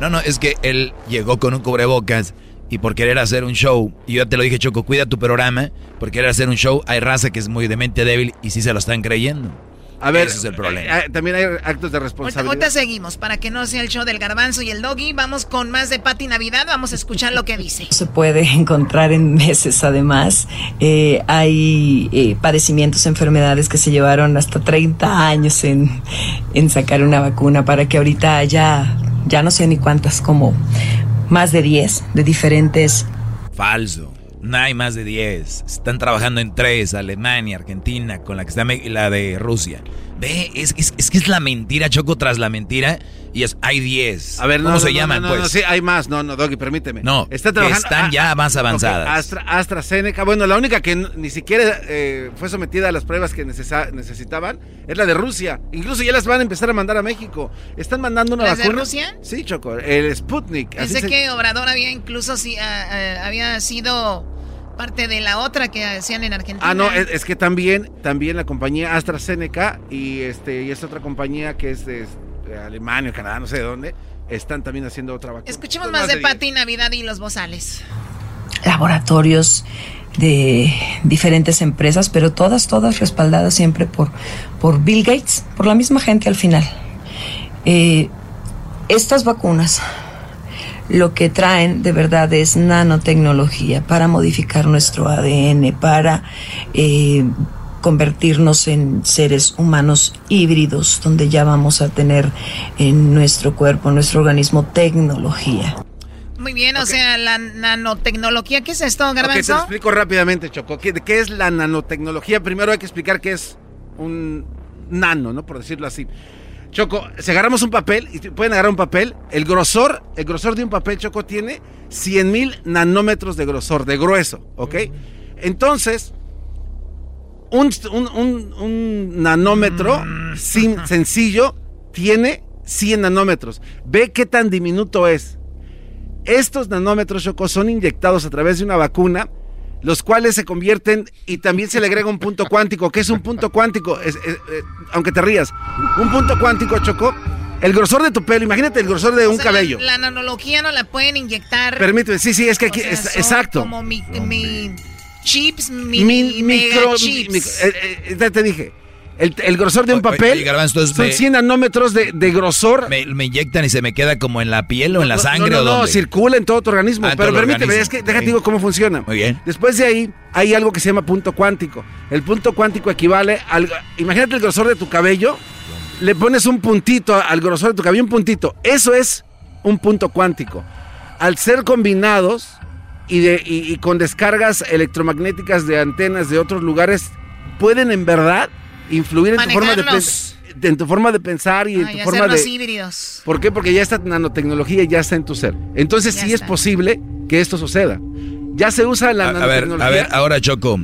No, no, es que él llegó con un cubrebocas y por querer hacer un show, y yo ya te lo dije, Choco, cuida tu programa, por querer hacer un show, hay raza que es muy de mente débil y sí se lo están creyendo. A ver, Ese es el problema. eh, eh, también hay actos de responsabilidad. ahorita seguimos, para que no sea el show del garbanzo y el doggy. Vamos con más de Pati Navidad, vamos a escuchar lo que dice. se puede encontrar en meses además. Eh, hay eh, padecimientos, enfermedades que se llevaron hasta 30 años en, en sacar una vacuna para que ahorita haya, ya no sé ni cuántas, como más de 10 de diferentes Falso. No hay más de 10. Están trabajando en tres, Alemania, Argentina, con la que está la de Rusia. Ve, es, es- es que es la mentira, Choco, tras la mentira. Y es, hay 10. A ver, no, ¿Cómo no, se no, llaman, no, no, pues? no, sí, hay más. No, no, Doggy, permíteme. No, está que trabajando. están ya más avanzadas. Astra- AstraZeneca, bueno, la única que ni siquiera eh, fue sometida a las pruebas que necesa- necesitaban es la de Rusia. Incluso ya las van a empezar a mandar a México. Están mandando una ¿Las de vacuna. Rusia? Sí, Choco, el Sputnik. así Pensé se- que Obrador había incluso ah, ah, había sido parte de la otra que hacían en Argentina. Ah, no, es, es que también, también la compañía AstraZeneca y este y esta otra compañía que es de, de Alemania, Canadá, no sé de dónde, están también haciendo otra vacuna. Escuchemos Son más de. Pati Navidad y los bozales. laboratorios de diferentes empresas, pero todas, todas respaldadas siempre por, por Bill Gates, por la misma gente al final. Eh, estas vacunas lo que traen de verdad es nanotecnología para modificar nuestro ADN, para eh, convertirnos en seres humanos híbridos, donde ya vamos a tener en nuestro cuerpo, en nuestro organismo, tecnología. Muy bien, o sea, la nanotecnología, ¿qué es esto, Ok, te lo Garbanzo? explico rápidamente, Choco. ¿Qué, ¿Qué es la nanotecnología? Primero hay que explicar qué es un nano, ¿no? Por decirlo así. Choco, si agarramos un papel, y pueden agarrar un papel, el grosor, el grosor de un papel, Choco, tiene 100 mil nanómetros de grosor, de grueso, ¿ok? Entonces, un, un- un- un nanómetro sin, sencillo tiene 100 nanómetros. Ve qué tan diminuto es. Estos nanómetros, Choco, son inyectados a través de una vacuna, los cuales se convierten y también se le agrega un punto cuántico. ¿Qué es un punto cuántico? Es- es- eh, aunque te rías, un punto cuántico, Choco, el grosor de tu pelo, imagínate el grosor de O un sea, cabello. La, la nanología no la pueden inyectar. Permíteme, sí, sí, es que O aquí, sea, es- son exacto. Como mi, mi chips, mi, Mi- mega micro, chips. mi- eh, eh, ya te dije, el, el grosor de un papel Garbanzo, son me- 100 nanómetros de, de grosor. Me, me inyectan y se me queda como en la piel o en la No, sangre no, o no, no, dónde? circula en todo tu organismo. Ah, pero permíteme, organismo. es que déjate digo cómo funciona. Muy bien. Después de ahí hay algo que se llama punto cuántico. El punto cuántico equivale al... Imagínate el grosor de tu cabello, le pones un puntito al grosor de tu cabello, un puntito. Eso es un punto cuántico. Al ser combinados y, de, y, y con descargas electromagnéticas de antenas de otros lugares, pueden en verdad influir en tu forma de, en tu forma de pensar y en tu forma de... híbridos. ¿Por qué? Porque ya esta nanotecnología ya está en tu ser. Entonces Ya sí es posible que esto suceda. Ya se usa la A, a ver, a ver, ahora Choco.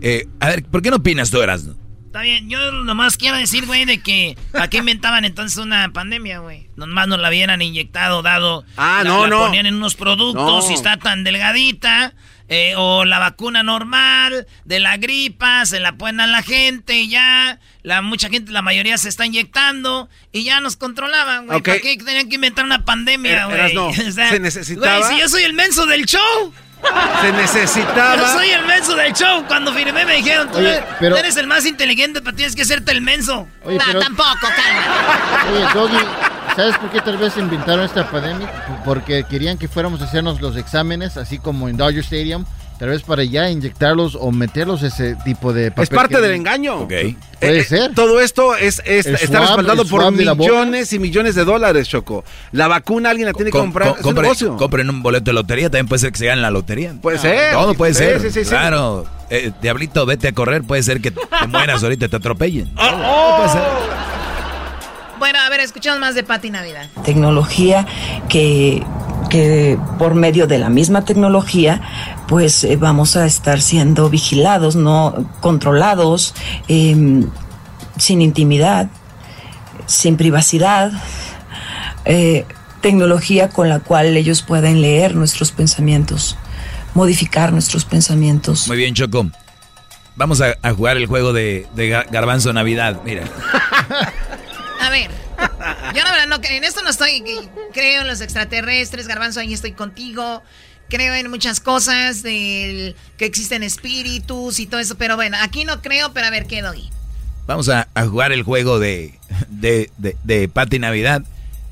Eh, a ver, ¿por qué no opinas tú, Erasmo? Está bien, yo nomás quiero decir, güey, de que aquí inventaban entonces una pandemia, güey. Nomás nos la hubieran inyectado, dado. Ah, la- no, la no. ponían en unos productos No. y está tan delgadita. Eh, o la vacuna normal de la gripa, se la ponen a la gente y ya la mucha gente, la mayoría se está inyectando y ya nos controlaban, güey. ¿Para qué tenían que inventar una pandemia, güey? No, se necesitaba. Güey, si yo soy el menso del show. Se necesitaba. Yo soy el menso del show. Cuando firmé me dijeron, tú, eres, el más inteligente, pero tienes que hacerte el menso. no, tampoco, calma. Oye, Doggy, ¿sabes por qué tal vez inventaron esta pandemia? Porque querían que fuéramos a hacernos los exámenes, así como en Dodger Stadium tal vez para ya inyectarlos o meterlos ese tipo de papel. Es parte del engaño. Puede eh, ser. Todo esto es, está respaldado por millones y millones de dólares, Choco. La vacuna alguien la tiene que comprar. compren un boleto de lotería, también puede ser que se gane la lotería. Puede ser. Todo puede ser. claro. Eh, diablito, vete a correr, puede ser que te mueras ahorita, te atropellen. Oh, puede ser. Bueno, a ver, escuchamos más de Pati Navidad. Tecnología que que por medio de la misma tecnología, pues eh, vamos a estar siendo vigilados, no controlados, em, sin intimidad, sin privacidad, eh, tecnología con la cual ellos pueden leer nuestros pensamientos, modificar nuestros pensamientos. Muy bien, Choco. Vamos a, jugar el juego de, de Garbanzo Navidad, mira. a ver. Yo la verdad no, en esto no estoy, creo en los extraterrestres, garbanzo, ahí estoy contigo. Creo en muchas cosas, del, que existen espíritus y todo eso, pero bueno, aquí no creo, pero a ver qué doy. Vamos a, jugar el juego de, de, de, Pati Navidad.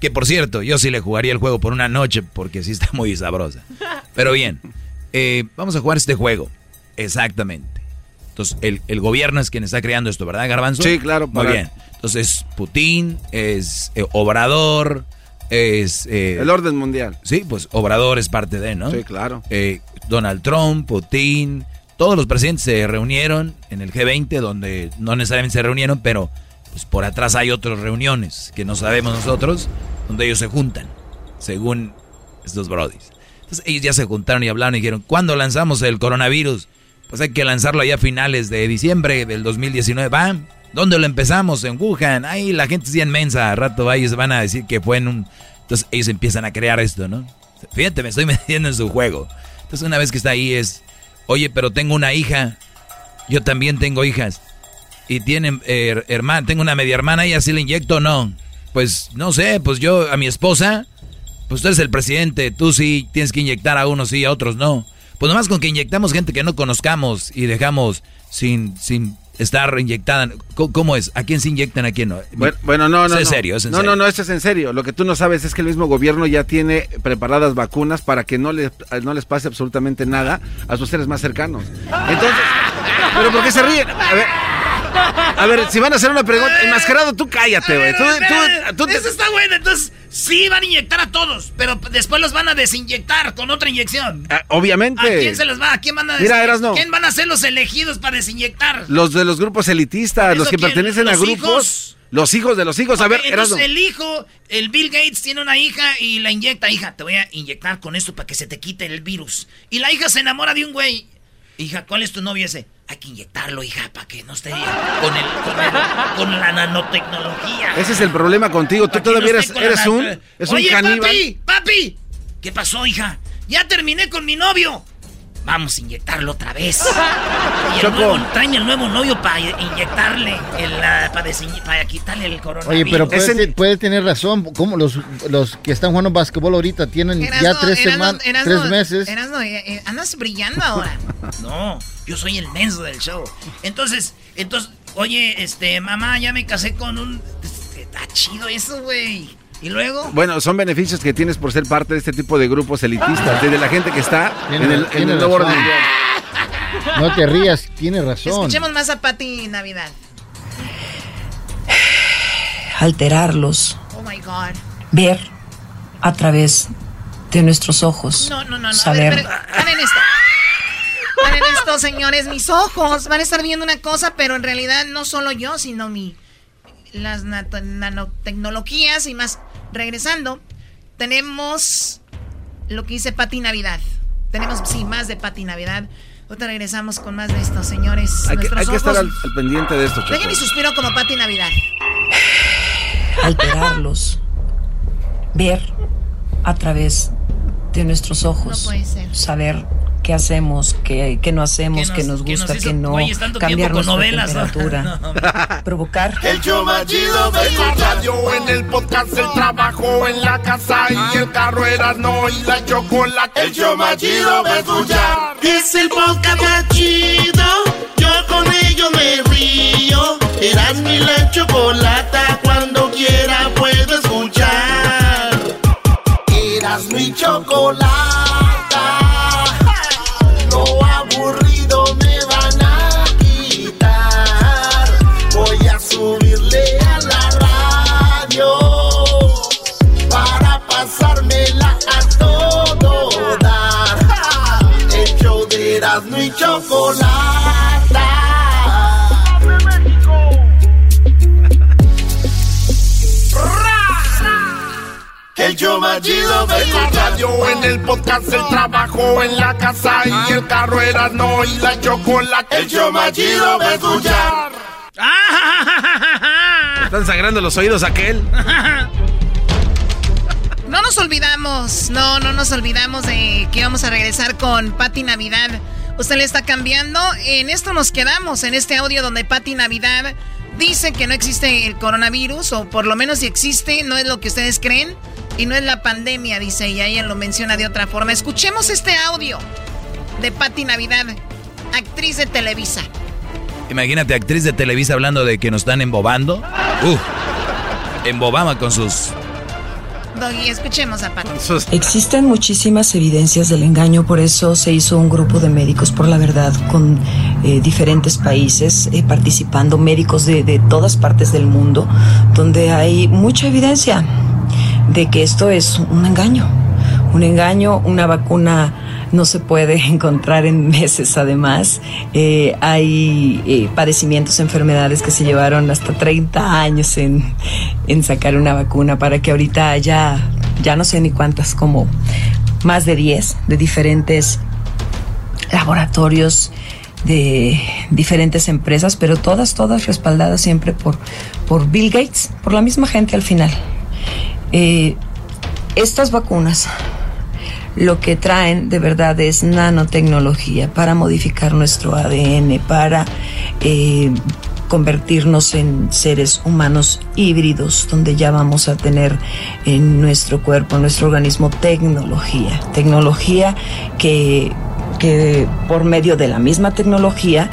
Que por cierto, yo sí le jugaría el juego por una noche porque sí está muy sabrosa. Pero bien, eh, vamos a jugar este juego. Exactamente. Entonces, el, el, gobierno es quien está creando esto, ¿verdad, Garbanzo? Sí, claro. Muy bien. Entonces, Putin es eh, Obrador, es... Eh, el orden mundial. Sí, pues Obrador es parte de, ¿no? Sí, claro. Eh, Donald Trump, Putin, todos los presidentes se reunieron en el G20, donde no necesariamente se reunieron, pero pues por atrás hay otras reuniones que no sabemos nosotros, donde ellos se juntan, según estos brodis. Entonces ellos ya se juntaron y hablaron y dijeron, ¿cuándo lanzamos el coronavirus? Pues hay que lanzarlo allá a finales de diciembre del 2019. ¿Va? ¿Dónde lo empezamos? En Wuhan. Ahí la gente es bien mensa. A rato ellos van a decir que fue en un... Entonces ellos empiezan a crear esto, ¿no? Fíjate, me estoy metiendo en su juego. Entonces una vez que está ahí es... Oye, pero tengo una hija. Yo también tengo hijas. Y tienen eh, hermana, tengo una media hermana y así le inyecto o no. Pues no sé, pues yo a mi esposa, pues tú eres el presidente, tú sí tienes que inyectar a unos sí, a otros no. Pues nomás con que inyectamos gente que no conozcamos y dejamos sin, sin estar inyectada. ¿Cómo es? ¿A quién se inyectan? ¿A quién no? Bueno, no, no. ¿Es serio? ¿Es no, no, no, esto es en serio. Lo que tú no sabes es que el mismo gobierno ya tiene preparadas vacunas para que no les, no les pase absolutamente nada a sus seres más cercanos. Entonces, ¿pero por qué se ríen? A ver. A ver, si van a hacer una pregunta, enmascarado, tú cállate, güey. Eso está bueno, entonces sí van a inyectar a todos, pero después los van a desinyectar con otra inyección. Ah, obviamente. ¿A quién se los va? ¿A quién van a Mira, ¿Quién van a ser los elegidos para desinyectar? Los de los grupos elitistas, los que pertenecen a grupos. Los hijos de los hijos. a ver, entonces el hijo, el Bill Gates tiene una hija y la inyecta. Hija, te voy a inyectar con esto para que se te quite el virus. Y la hija se enamora de un güey. Hija, ¿cuál es tu novio ese? Hay que inyectarlo, hija, para que no esté con, el, con, la nanotecnología. Ese es el problema contigo. Tú todavía eres, un, es Oye, caníbal. papi, papi. ¿Qué pasó, hija? Ya terminé con mi novio. Vamos a inyectarlo otra vez. Y el nuevo, traen el nuevo novio para inyectarle, el, para, quitarle el coronavirus. Oye, pero puede, tener razón. Como los, los que están jugando básquetbol ahorita tienen ya tres semanas, tres meses. Eh, eh, andas brillando ahora. no, yo soy el menso del show. Entonces, entonces, oye, este, mamá, ya me casé con un... Está chido eso, güey. ¿Y luego? Bueno, son beneficios que tienes por ser parte de este tipo de grupos elitistas, desde la gente que está en el, en el nuevo orden No te rías, tienes razón. Escuchemos más a Pati Navidad. Alterarlos. Oh my God. Ver a través de nuestros ojos. No, no, no, no. Saber. esto. Paren esto, señores. Mis ojos van a estar viendo una cosa, pero en realidad no solo yo, sino mi las nanotecnologías y más regresando, tenemos lo que dice Pati Navidad. Tenemos, sí, más de Pati Navidad. Ahorita regresamos con más de esto, señores. Hay que, estar al, pendiente de esto, Dejen mi suspiro como Pati Navidad. Alterarlos. Ver a través de nuestros ojos. No puede ser. Saber qué hacemos, qué, qué no hacemos, qué nos, gusta, qué no, cambiar nuestra novelas, temperatura, provocar. El show más chido de la radio, en el podcast, el trabajo, en la casa y el carro era no y la chocolate. El show más chido de escuchar. Es el podcast más chido, yo con ello me río. Eras mi la chocolata, cuando quiera puedo escuchar. Eras mi chocolata. Erasmo y Chocolata. El show más chido de la radio, en el podcast, el trabajo, en la casa y el carro era no y la chocolate. El show más chido de escuchar. Están sangrando los oídos aquel. No nos olvidamos, no, no nos olvidamos de que vamos a regresar con Pati Navidad. Usted le está cambiando. En esto nos quedamos, en este audio donde Pati Navidad dice que no existe el coronavirus, o por lo menos si existe, no es lo que ustedes creen, y no es la pandemia, dice, y ella lo menciona de otra forma. Escuchemos este audio de Pati Navidad, actriz de Televisa. Imagínate, actriz de Televisa hablando de que nos están embobando. Uf, embobama con sus... Doggy, escuchemos a. Existen muchísimas evidencias del engaño, por eso se hizo un grupo de médicos por la verdad con eh, diferentes países eh, participando, médicos de, de todas partes del mundo, donde hay mucha evidencia de que esto es un engaño. Un engaño, una vacuna no se puede encontrar en meses además. Eh, hay eh, padecimientos, enfermedades que se llevaron hasta 30 años en, en sacar una vacuna para que ahorita haya, ya no sé ni cuántas, como más de 10 de diferentes laboratorios de diferentes empresas, pero todas, todas respaldadas siempre por, por Bill Gates, por la misma gente al final. Eh, estas vacunas lo que traen de verdad es nanotecnología para modificar nuestro ADN, para eh, convertirnos en seres humanos híbridos, donde ya vamos a tener en nuestro cuerpo, en nuestro organismo, tecnología. Tecnología que, que por medio de la misma tecnología,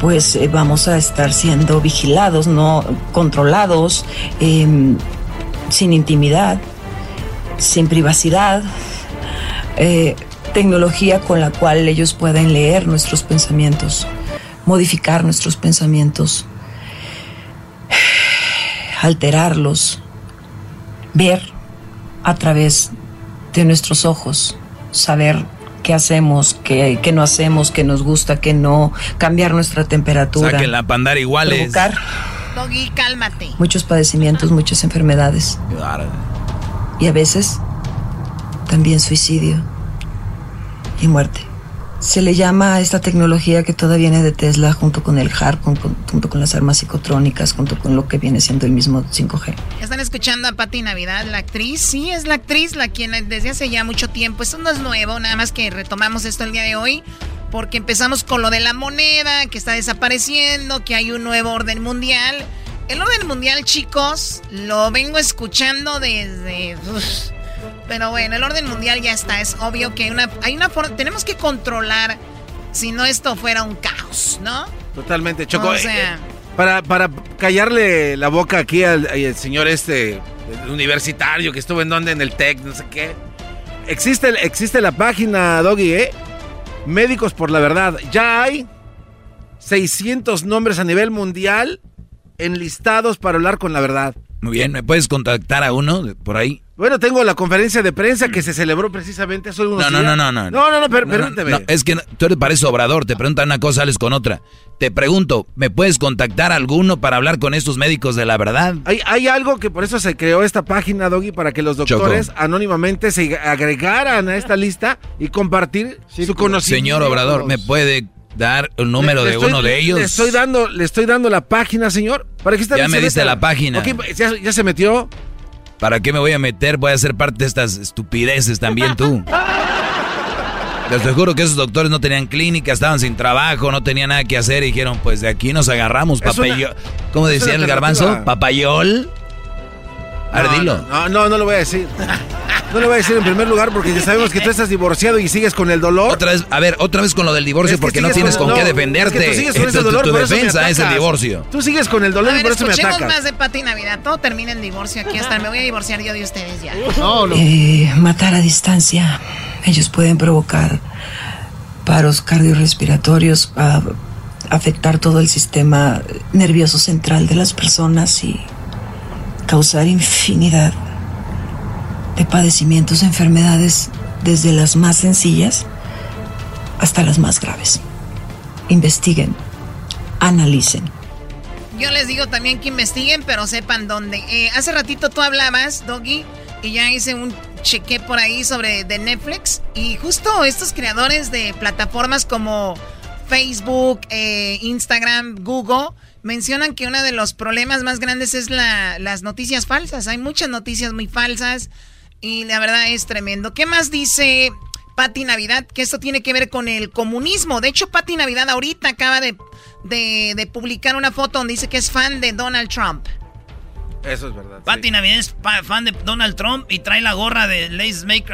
pues eh, vamos a estar siendo vigilados, no controlados, em, sin intimidad, sin privacidad, eh, tecnología con la cual ellos pueden leer nuestros pensamientos, modificar nuestros pensamientos, alterarlos, ver a través de nuestros ojos, saber qué hacemos, qué, qué no hacemos, qué nos gusta, qué no, cambiar nuestra temperatura. Saquen la pandar iguales. Provocar Doggy, cálmate. muchos padecimientos, muchas enfermedades. Y a veces también suicidio y muerte. Se le llama a esta tecnología que toda viene de Tesla junto con el HARP, junto con las armas psicotrónicas, junto con lo que viene siendo el mismo 5G. Están escuchando a Pati Navidad, la actriz. Sí, es la actriz, la quien desde hace ya mucho tiempo. Esto no es nuevo, nada más que retomamos esto el día de hoy. Porque empezamos con lo de la moneda, que está desapareciendo, que hay un nuevo orden mundial. El orden mundial, chicos, lo vengo escuchando desde... Pero bueno, el orden mundial ya está. Es obvio que hay una, hay una forma... Tenemos que controlar si no esto fuera un caos, ¿no? Totalmente, Choco. O eh, sea- eh, para, para callarle la boca aquí al, al señor este el universitario que estuvo en donde, en el TEC, no sé qué. Existe, existe la página, Doggy, ¿eh? Médicos por la Verdad. Ya hay 600 nombres a nivel mundial enlistados para hablar con la verdad. Muy bien, ¿me puedes contactar a uno por ahí? Bueno, tengo la conferencia de prensa que se celebró precisamente hace unos No, no, días. no, no, no. No, no, no, per- No, no, permíteme. no, es que no- tú eres pareces obrador, te preguntan una cosa, sales con otra. Te pregunto, ¿me puedes contactar a alguno para hablar con estos médicos de la verdad? Hay, hay algo que por eso se creó esta página, Doggy, para que los doctores anónimamente se agregaran a esta lista y compartir su conocimiento. Señor Obrador, ¿me puede dar el número Le- le de estoy- uno de ellos? Le estoy dando, le estoy dando la página, señor. Para que Ya me diste la página. Ok, ya, ya se metió. ¿Para qué me voy a meter? Voy a ser parte de estas estupideces también tú. Les te juro que esos doctores no tenían clínica, estaban sin trabajo, no tenían nada que hacer y dijeron, pues de aquí nos agarramos, papayol. ¿Cómo decía el garbanzo? ¿Papayol? A ver, dilo. No, no, no lo voy a decir. No lo voy a decir en primer lugar porque ya sabemos que tú estás divorciado y sigues con el dolor. Otra vez, a ver, otra vez con lo del divorcio porque no tienes con, qué defenderte. tú sigues con ese dolor, tu, defensa es el divorcio. Tú sigues con el dolor y por eso me atacas. más de Pati Navidad. Todo termina en divorcio aquí. Hasta me voy a divorciar yo de ustedes ya. No, no. Eh, matar a distancia. Ellos pueden provocar paros cardiorrespiratorios, a afectar todo el sistema nervioso central de las personas y causar infinidad de padecimientos, enfermedades, desde las más sencillas hasta las más graves. Investiguen, analicen. Yo les digo también que investiguen, pero sepan dónde. Eh, hace ratito tú hablabas, Doggy, y ya hice un cheque por ahí sobre Netflix. Y justo estos creadores de plataformas como Facebook, eh, Instagram, Google, mencionan que uno de los problemas más grandes es la, las noticias falsas. Hay muchas noticias muy falsas y la verdad es tremendo. ¿Qué más dice Patti Navidad? Que esto tiene que ver con el comunismo. De hecho, Patti Navidad ahorita acaba de, de, publicar una foto donde dice que es fan de Donald Trump. Eso es verdad. Patti Navidad es fan de Donald Trump y trae la gorra de Let's Make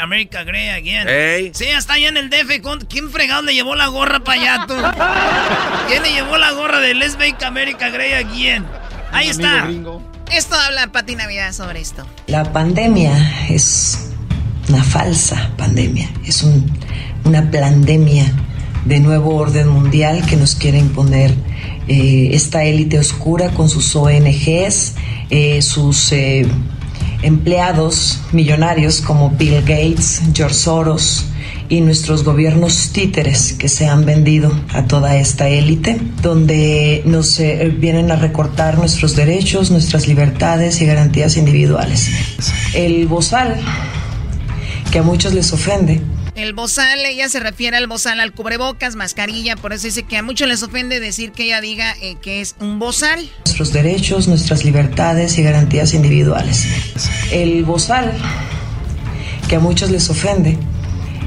America Great Again. Sí, está allá en el DF. ¿Quién fregado le llevó la gorra para allá, tú? ¿Quién le llevó la gorra de Let's Make America Great Again? Ahí está. Esto habla Pati Navidad sobre esto. La pandemia es una falsa pandemia, es una pandemia de nuevo orden mundial que nos quiere imponer eh, esta élite oscura con sus ONGs, eh, sus eh, empleados millonarios como Bill Gates, George Soros, y nuestros gobiernos títeres que se han vendido a toda esta élite, donde nos vienen a recortar nuestros derechos, nuestras libertades y garantías individuales. El bozal, que a muchos les ofende, el bozal, ella se refiere al bozal, al cubrebocas, mascarilla, por eso dice que a muchos les ofende decir que ella diga eh, que es un bozal. Nuestros derechos, nuestras libertades y garantías individuales. El bozal, que a muchos les ofende,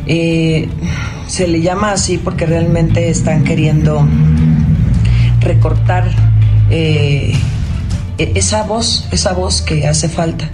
eh, se le llama así porque realmente están queriendo recortar eh, e-, esa voz, esa voz que hace falta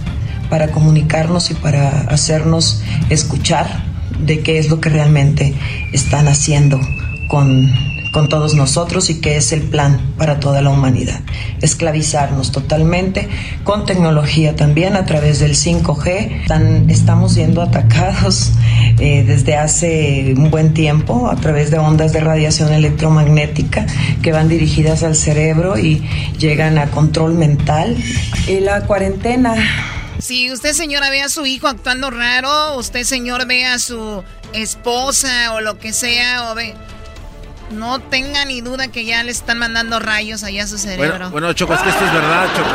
para comunicarnos y para hacernos escuchar de qué es lo que realmente están haciendo con con todos nosotros y que es el plan para toda la humanidad. Esclavizarnos totalmente con tecnología también a través del 5G. estamos siendo atacados eh, desde hace un buen tiempo a través de ondas de radiación electromagnética que van dirigidas al cerebro y llegan a control mental. Y la cuarentena si usted, señora, ve a su hijo actuando raro, usted, señor, ve a su esposa o lo que sea, o ve, no tenga ni duda que ya le están mandando rayos allá a su cerebro. Bueno, Choco, es que esto es verdad, Choco.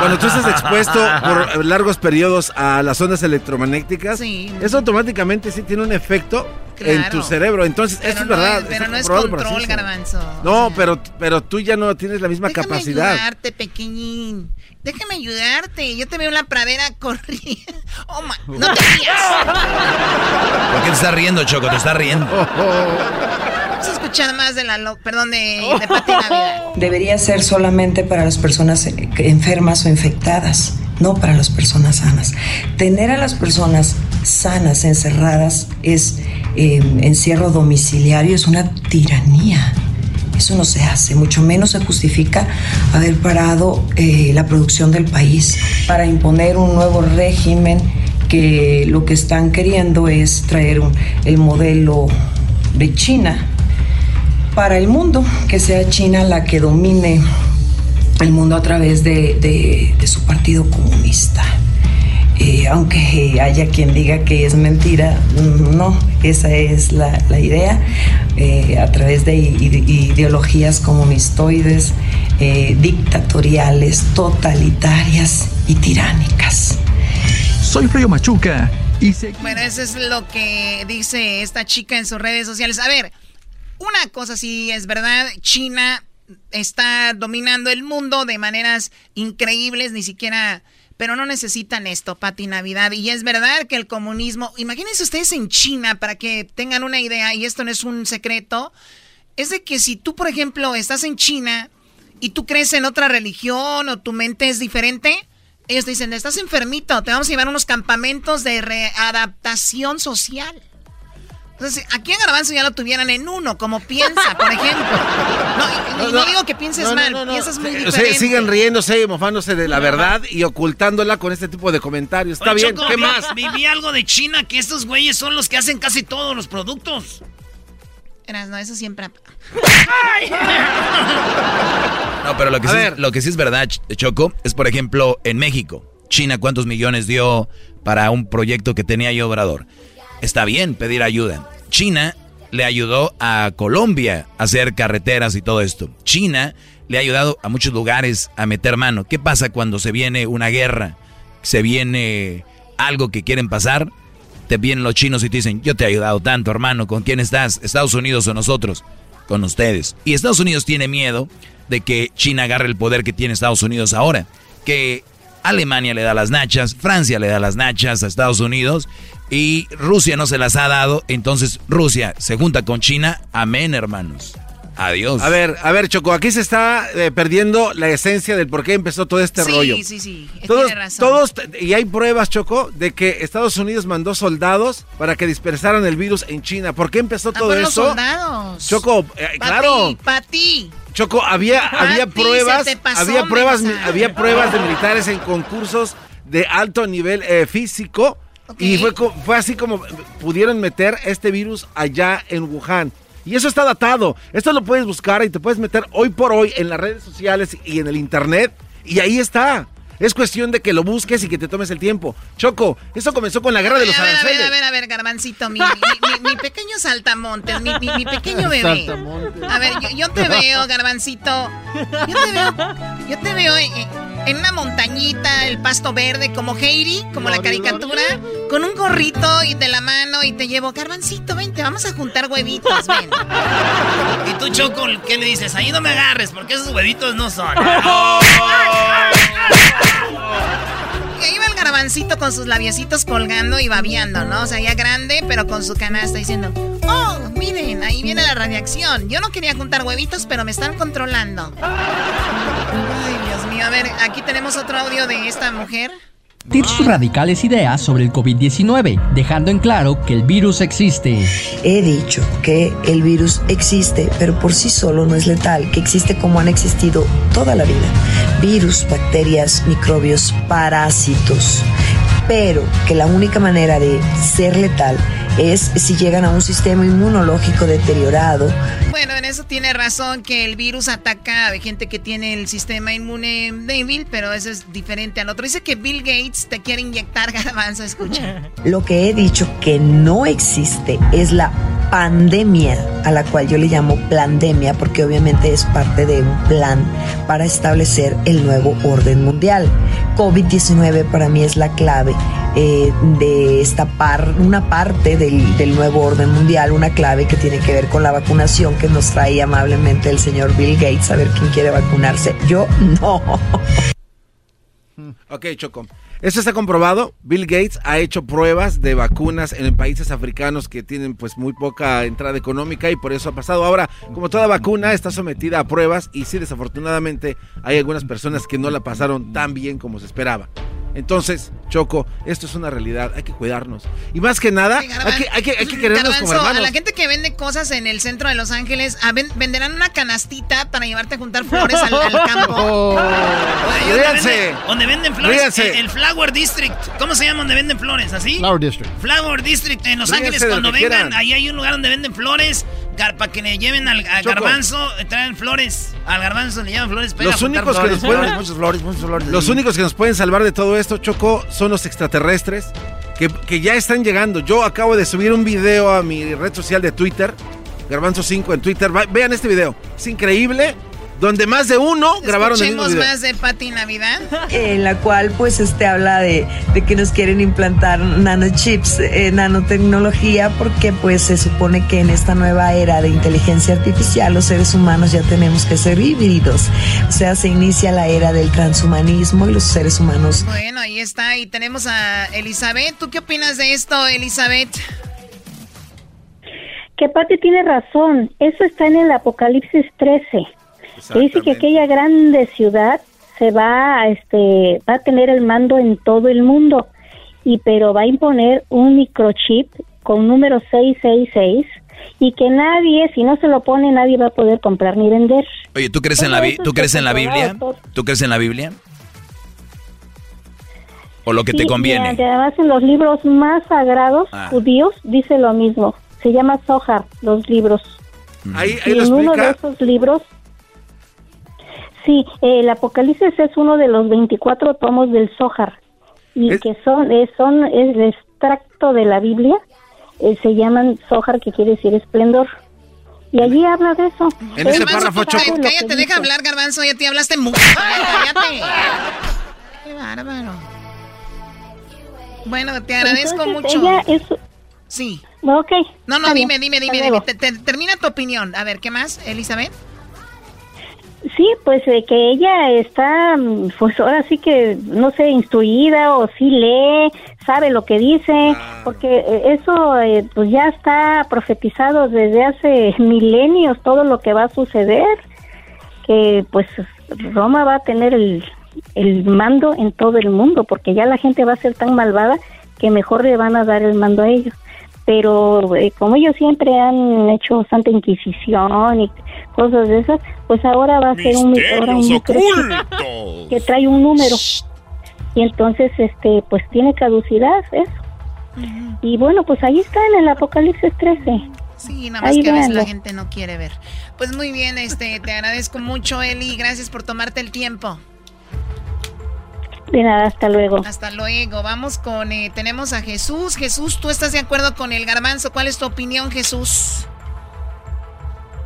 Cuando tú estás expuesto por largos periodos a las ondas electromagnéticas, eso automáticamente sí tiene un efecto en tu cerebro. Entonces, esto es verdad. pero no es control, garbanzo. No, pero, pero tú ya no tienes la misma Déjame capacidad. ayudarte, pequeñín. Déjame ayudarte. Yo te veo en la pradera corriendo. Oh, no te rías. ¿Por qué te estás riendo, Choco? Te estás riendo. Vamos a escuchar más de la... Perdón, de, de Pati Navidad. Debería ser solamente para las personas enfermas o infectadas no para las personas sanas. Tener a las personas sanas encerradas es eh, encierro domiciliario, es una tiranía. Eso no se hace, mucho menos se justifica haber parado eh, la producción del país para imponer un nuevo régimen que lo que están queriendo es traer el modelo de China para el mundo, que sea China la que domine el mundo a través de, su partido comunista. Eh, aunque haya quien diga que es mentira, no, esa es la, idea, eh, a través de ideologías comunistoides, eh, dictatoriales, totalitarias y tiránicas. Soy Frío Machuca y Bueno, eso es lo que dice esta chica en sus redes sociales. A ver, una cosa sí es verdad, China está dominando el mundo de maneras increíbles, ni siquiera pero no necesitan esto, Pati Navidad. Y es verdad que el comunismo, imagínense ustedes en China, para que tengan una idea, y esto no es un secreto, es de que si tú, por ejemplo, estás en China y tú crees en otra religión o tu mente es diferente, ellos dicen, estás enfermito, te vamos a llevar a unos campamentos de readaptación social. Entonces, aquí en Garbanzo ya lo tuvieran en uno, como piensa, por ejemplo. No, no, digo que pienses mal, piensas muy diferente. siguen riéndose y mofándose de la verdad y ocultándola con este tipo de comentarios. Está bien, ¿qué más? Viví algo de China, que estos güeyes son los que hacen casi todos los productos. no, eso siempre... no, pero lo que, sí, lo que sí es verdad, Choco, es por ejemplo en México. China, ¿cuántos millones dio para un proyecto que tenía yo, Obrador? Está bien pedir ayuda. China le ayudó a Colombia a hacer carreteras y todo esto. China le ha ayudado a muchos lugares a meter mano. ¿Qué pasa cuando se viene una guerra? Se viene algo que quieren pasar. Te vienen los chinos y te dicen, yo te he ayudado tanto, hermano. ¿Con quién estás? ¿Estados Unidos o nosotros? Con ustedes. Y Estados Unidos tiene miedo de que China agarre el poder que tiene Estados Unidos ahora. Que Alemania le da las nachas, Francia le da las nachas a Estados Unidos y Rusia no se las ha dado, entonces Rusia se junta con China, amén hermanos. Adiós. A ver, a ver, Choco, aquí se está eh, perdiendo la esencia del por qué empezó todo este rollo. Sí, sí, sí. Todos, todos, y hay pruebas, Choco, de que Estados Unidos mandó soldados para que dispersaran el virus en China. ¿Por qué empezó ah, todo eso? soldados. Choco, eh, claro. Para ti. Choco, había, había pruebas, había pruebas, había pruebas de militares en concursos de alto nivel eh, físico y fue, fue así como pudieron meter este virus allá en Wuhan. Y eso está datado. Esto lo puedes buscar y te puedes meter hoy por hoy en las redes sociales y en el internet. Y ahí está. Es cuestión de que lo busques y que te tomes el tiempo. Choco, eso comenzó con la guerra de los a ver, aranceles. A ver, a ver, a ver, Garbancito, mi, mi, pequeño saltamontes, mi, mi, pequeño bebé. A ver, yo, te veo, Garbancito. Yo te veo, yo te veo en, una montañita, el pasto verde, como Heidi, como la caricatura, con un gorrito y de la mano y te llevo, Garbancito, vente, vamos a juntar huevitos, ven. Y tú, Choco, ¿qué le dices? Ahí no me agarres, porque esos huevitos no son. Y ahí va el garbancito con sus labiecitos colgando y babeando, ¿no? O sea, ya grande, pero con su canasta diciendo, oh, miren, ahí viene la radiación. Yo no quería juntar huevitos, pero me están controlando. Ay, Dios a ver, aquí tenemos otro audio de esta mujer sus radicales ideas sobre el COVID-19, dejando en claro que el virus existe. He dicho que el virus existe, pero por sí solo no es letal, que existe como han existido toda la vida. Virus, bacterias, microbios, parásitos. Pero que la única manera de ser letal es si llegan a un sistema inmunológico deteriorado. Bueno, en eso tiene razón que el virus ataca a gente que tiene el sistema inmune débil, pero eso es diferente al otro. Dice que Bill Gates te quiere inyectar garbanzo, escucha. Lo que he dicho que no existe es la pandemia, a la cual yo le llamo pandemia, porque obviamente es parte de un plan para establecer el nuevo orden mundial. COVID-19 para mí es la clave eh, de esta par, una parte del, del, nuevo orden mundial, una clave que tiene que ver con la vacunación que nos trae amablemente el señor Bill Gates a ver quién quiere vacunarse. Yo no. Ok, Choco. Eso está comprobado. Bill Gates ha hecho pruebas de vacunas en países africanos que tienen pues muy poca entrada económica y por eso ha pasado. Ahora, como toda vacuna, está sometida a pruebas y sí, desafortunadamente hay algunas personas que no la pasaron tan bien como se esperaba. Entonces, Choco, esto es una realidad, hay que cuidarnos. Y más que nada, hay, que, hay, que, hay que querernos como hermanos. A la gente que vende cosas en el centro de Los Ángeles, venderán una canastita para llevarte a juntar flores al, campo. Oh. donde, venden, flores, el, Flower District. ¿Cómo se llama donde venden flores? ¿Así? Flower District. Flower District en Los Ángeles, cuando vengan, ahí hay un lugar donde venden flores para que le lleven al, garbanzo, traen flores. Al garbanzo le llevan flores. Los únicos que nos pueden, muchas flores, muchas flores. Los únicos que nos pueden salvar de todo esto, Choco, son los extraterrestres que, que, ya están llegando. Yo acabo de subir un video a mi red social de Twitter, Garbanzo 5 en Twitter. vean este video. Es increíble donde más de uno grabaron el mismo video. más de Pati Navidad. en la cual pues este habla de, de que nos quieren implantar nanochips, eh, nanotecnología, porque pues se supone que en esta nueva era de inteligencia artificial los seres humanos ya tenemos que ser híbridos. O sea, se inicia la era del transhumanismo y los seres humanos Bueno, ahí está. Y tenemos a Elizabeth. ¿Tú qué opinas de esto, Elizabeth? Que Pati tiene razón. Eso está en el Apocalipsis 13. Que dice que aquella grande ciudad se va a, este, va a tener el mando en todo el mundo. Y pero va a imponer un microchip con número 666 y que nadie, si no se lo pone, nadie va a poder comprar ni vender. Oye, ¿tú crees en la, ¿tú está crees en la Biblia? todo. ¿Tú crees en la Biblia? ¿O lo que Sí, te y conviene? además en los libros más sagrados Ah. judíos dice lo mismo. Se llama Zohar, los libros. Ahí, Y lo en uno de esos libros, sí, el Apocalipsis es uno de los 24 tomos del Zohar y que son es, son es el extracto de la Biblia, eh, se llaman Zohar que quiere decir esplendor. Y allí habla de eso. En ese Es párrafo, Choco. Cállate, deja hablar, Garbanzo. Ya te hablaste mucho. Cállate. Qué bárbaro. Bueno, te agradezco Entonces, mucho. ella es- Sí. Ok. No, no, dime, dime, dime, dime. te- termina tu opinión. A ver, ¿qué más, Elizabeth? Sí, pues eh, que ella está, mm, pues ahora sí que, no sé, instruida o sí lee, sabe lo que dice, porque eh, eso eh, pues ya está profetizado desde hace milenios todo lo que va a suceder, que pues Roma va a tener el, el mando en todo el mundo, porque ya la gente va a ser tan malvada que mejor le van a dar el mando a ellos. Pero eh, como ellos siempre han hecho Santa Inquisición y cosas de esas, pues ahora va a ser un, ahora un que trae un número. Y entonces, este, pues tiene caducidad eso. Y bueno, pues ahí está en el Apocalipsis 13. Sí, nada más Ahí que a veces la gente no quiere ver. Pues muy bien, este, te agradezco mucho, Eli. Gracias por tomarte el tiempo. De nada, hasta luego. Hasta luego. Vamos con, eh, tenemos a Jesús. Jesús, ¿tú estás de acuerdo con el garbanzo? ¿Cuál es tu opinión, Jesús?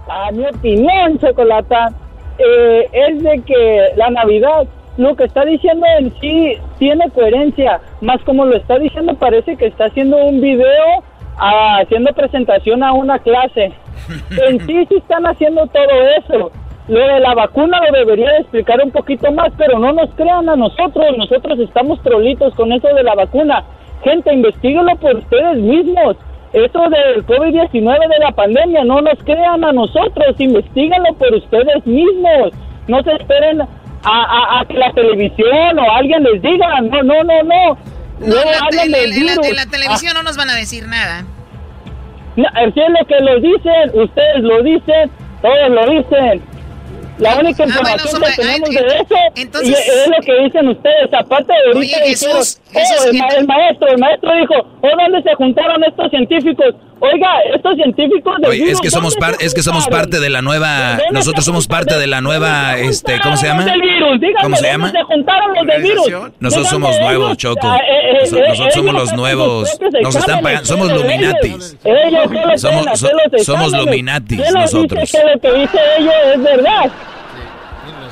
A mi opinión, Chocolata, eh, es de que la Navidad, lo que está diciendo en sí tiene coherencia, más como lo está diciendo parece que está haciendo un video ah, haciendo presentación a una clase. En sí sí están haciendo todo eso. Lo de la vacuna lo debería de explicar un poquito más, pero no nos crean a nosotros, nosotros estamos trolitos con eso de la vacuna. Gente, investiguenlo por ustedes mismos. Eso del COVID-19 de la pandemia, no nos crean a nosotros, investiguenlo por ustedes mismos. No se esperen a, a- a que la televisión o alguien les diga, no, no, no, no. No, en la, tele- en la- en virus. la televisión no nos van a decir nada. No, es que es lo que lo dicen, ustedes lo dicen, todos lo dicen. La única Ah, bueno, información que tenemos de eso entonces- es lo que dicen ustedes. Aparte de ahorita Oye, dijeron, Jesús, oh, Jesús, el, ma- el maestro, el maestro dijo, ¿o dónde se juntaron estos científicos? Oiga, estos científicos del Oye, es que somos ¿dónde par- se es que somos parte de la nueva ¿Dónde nosotros somos parte de la nueva este ¿cómo se llama? juntaron los del virus? Dígame, ¿Cómo se ¿dónde llama? se juntaron los del virus? Nosotros ¿De somos nuevos? Choco. Nos- Nosotros somos los nuevos. Nos están pagando, somos. Luminatis. Somos- somos. Luminatis ¿Quién nos nosotros. dice que lo que dice ellos es verdad?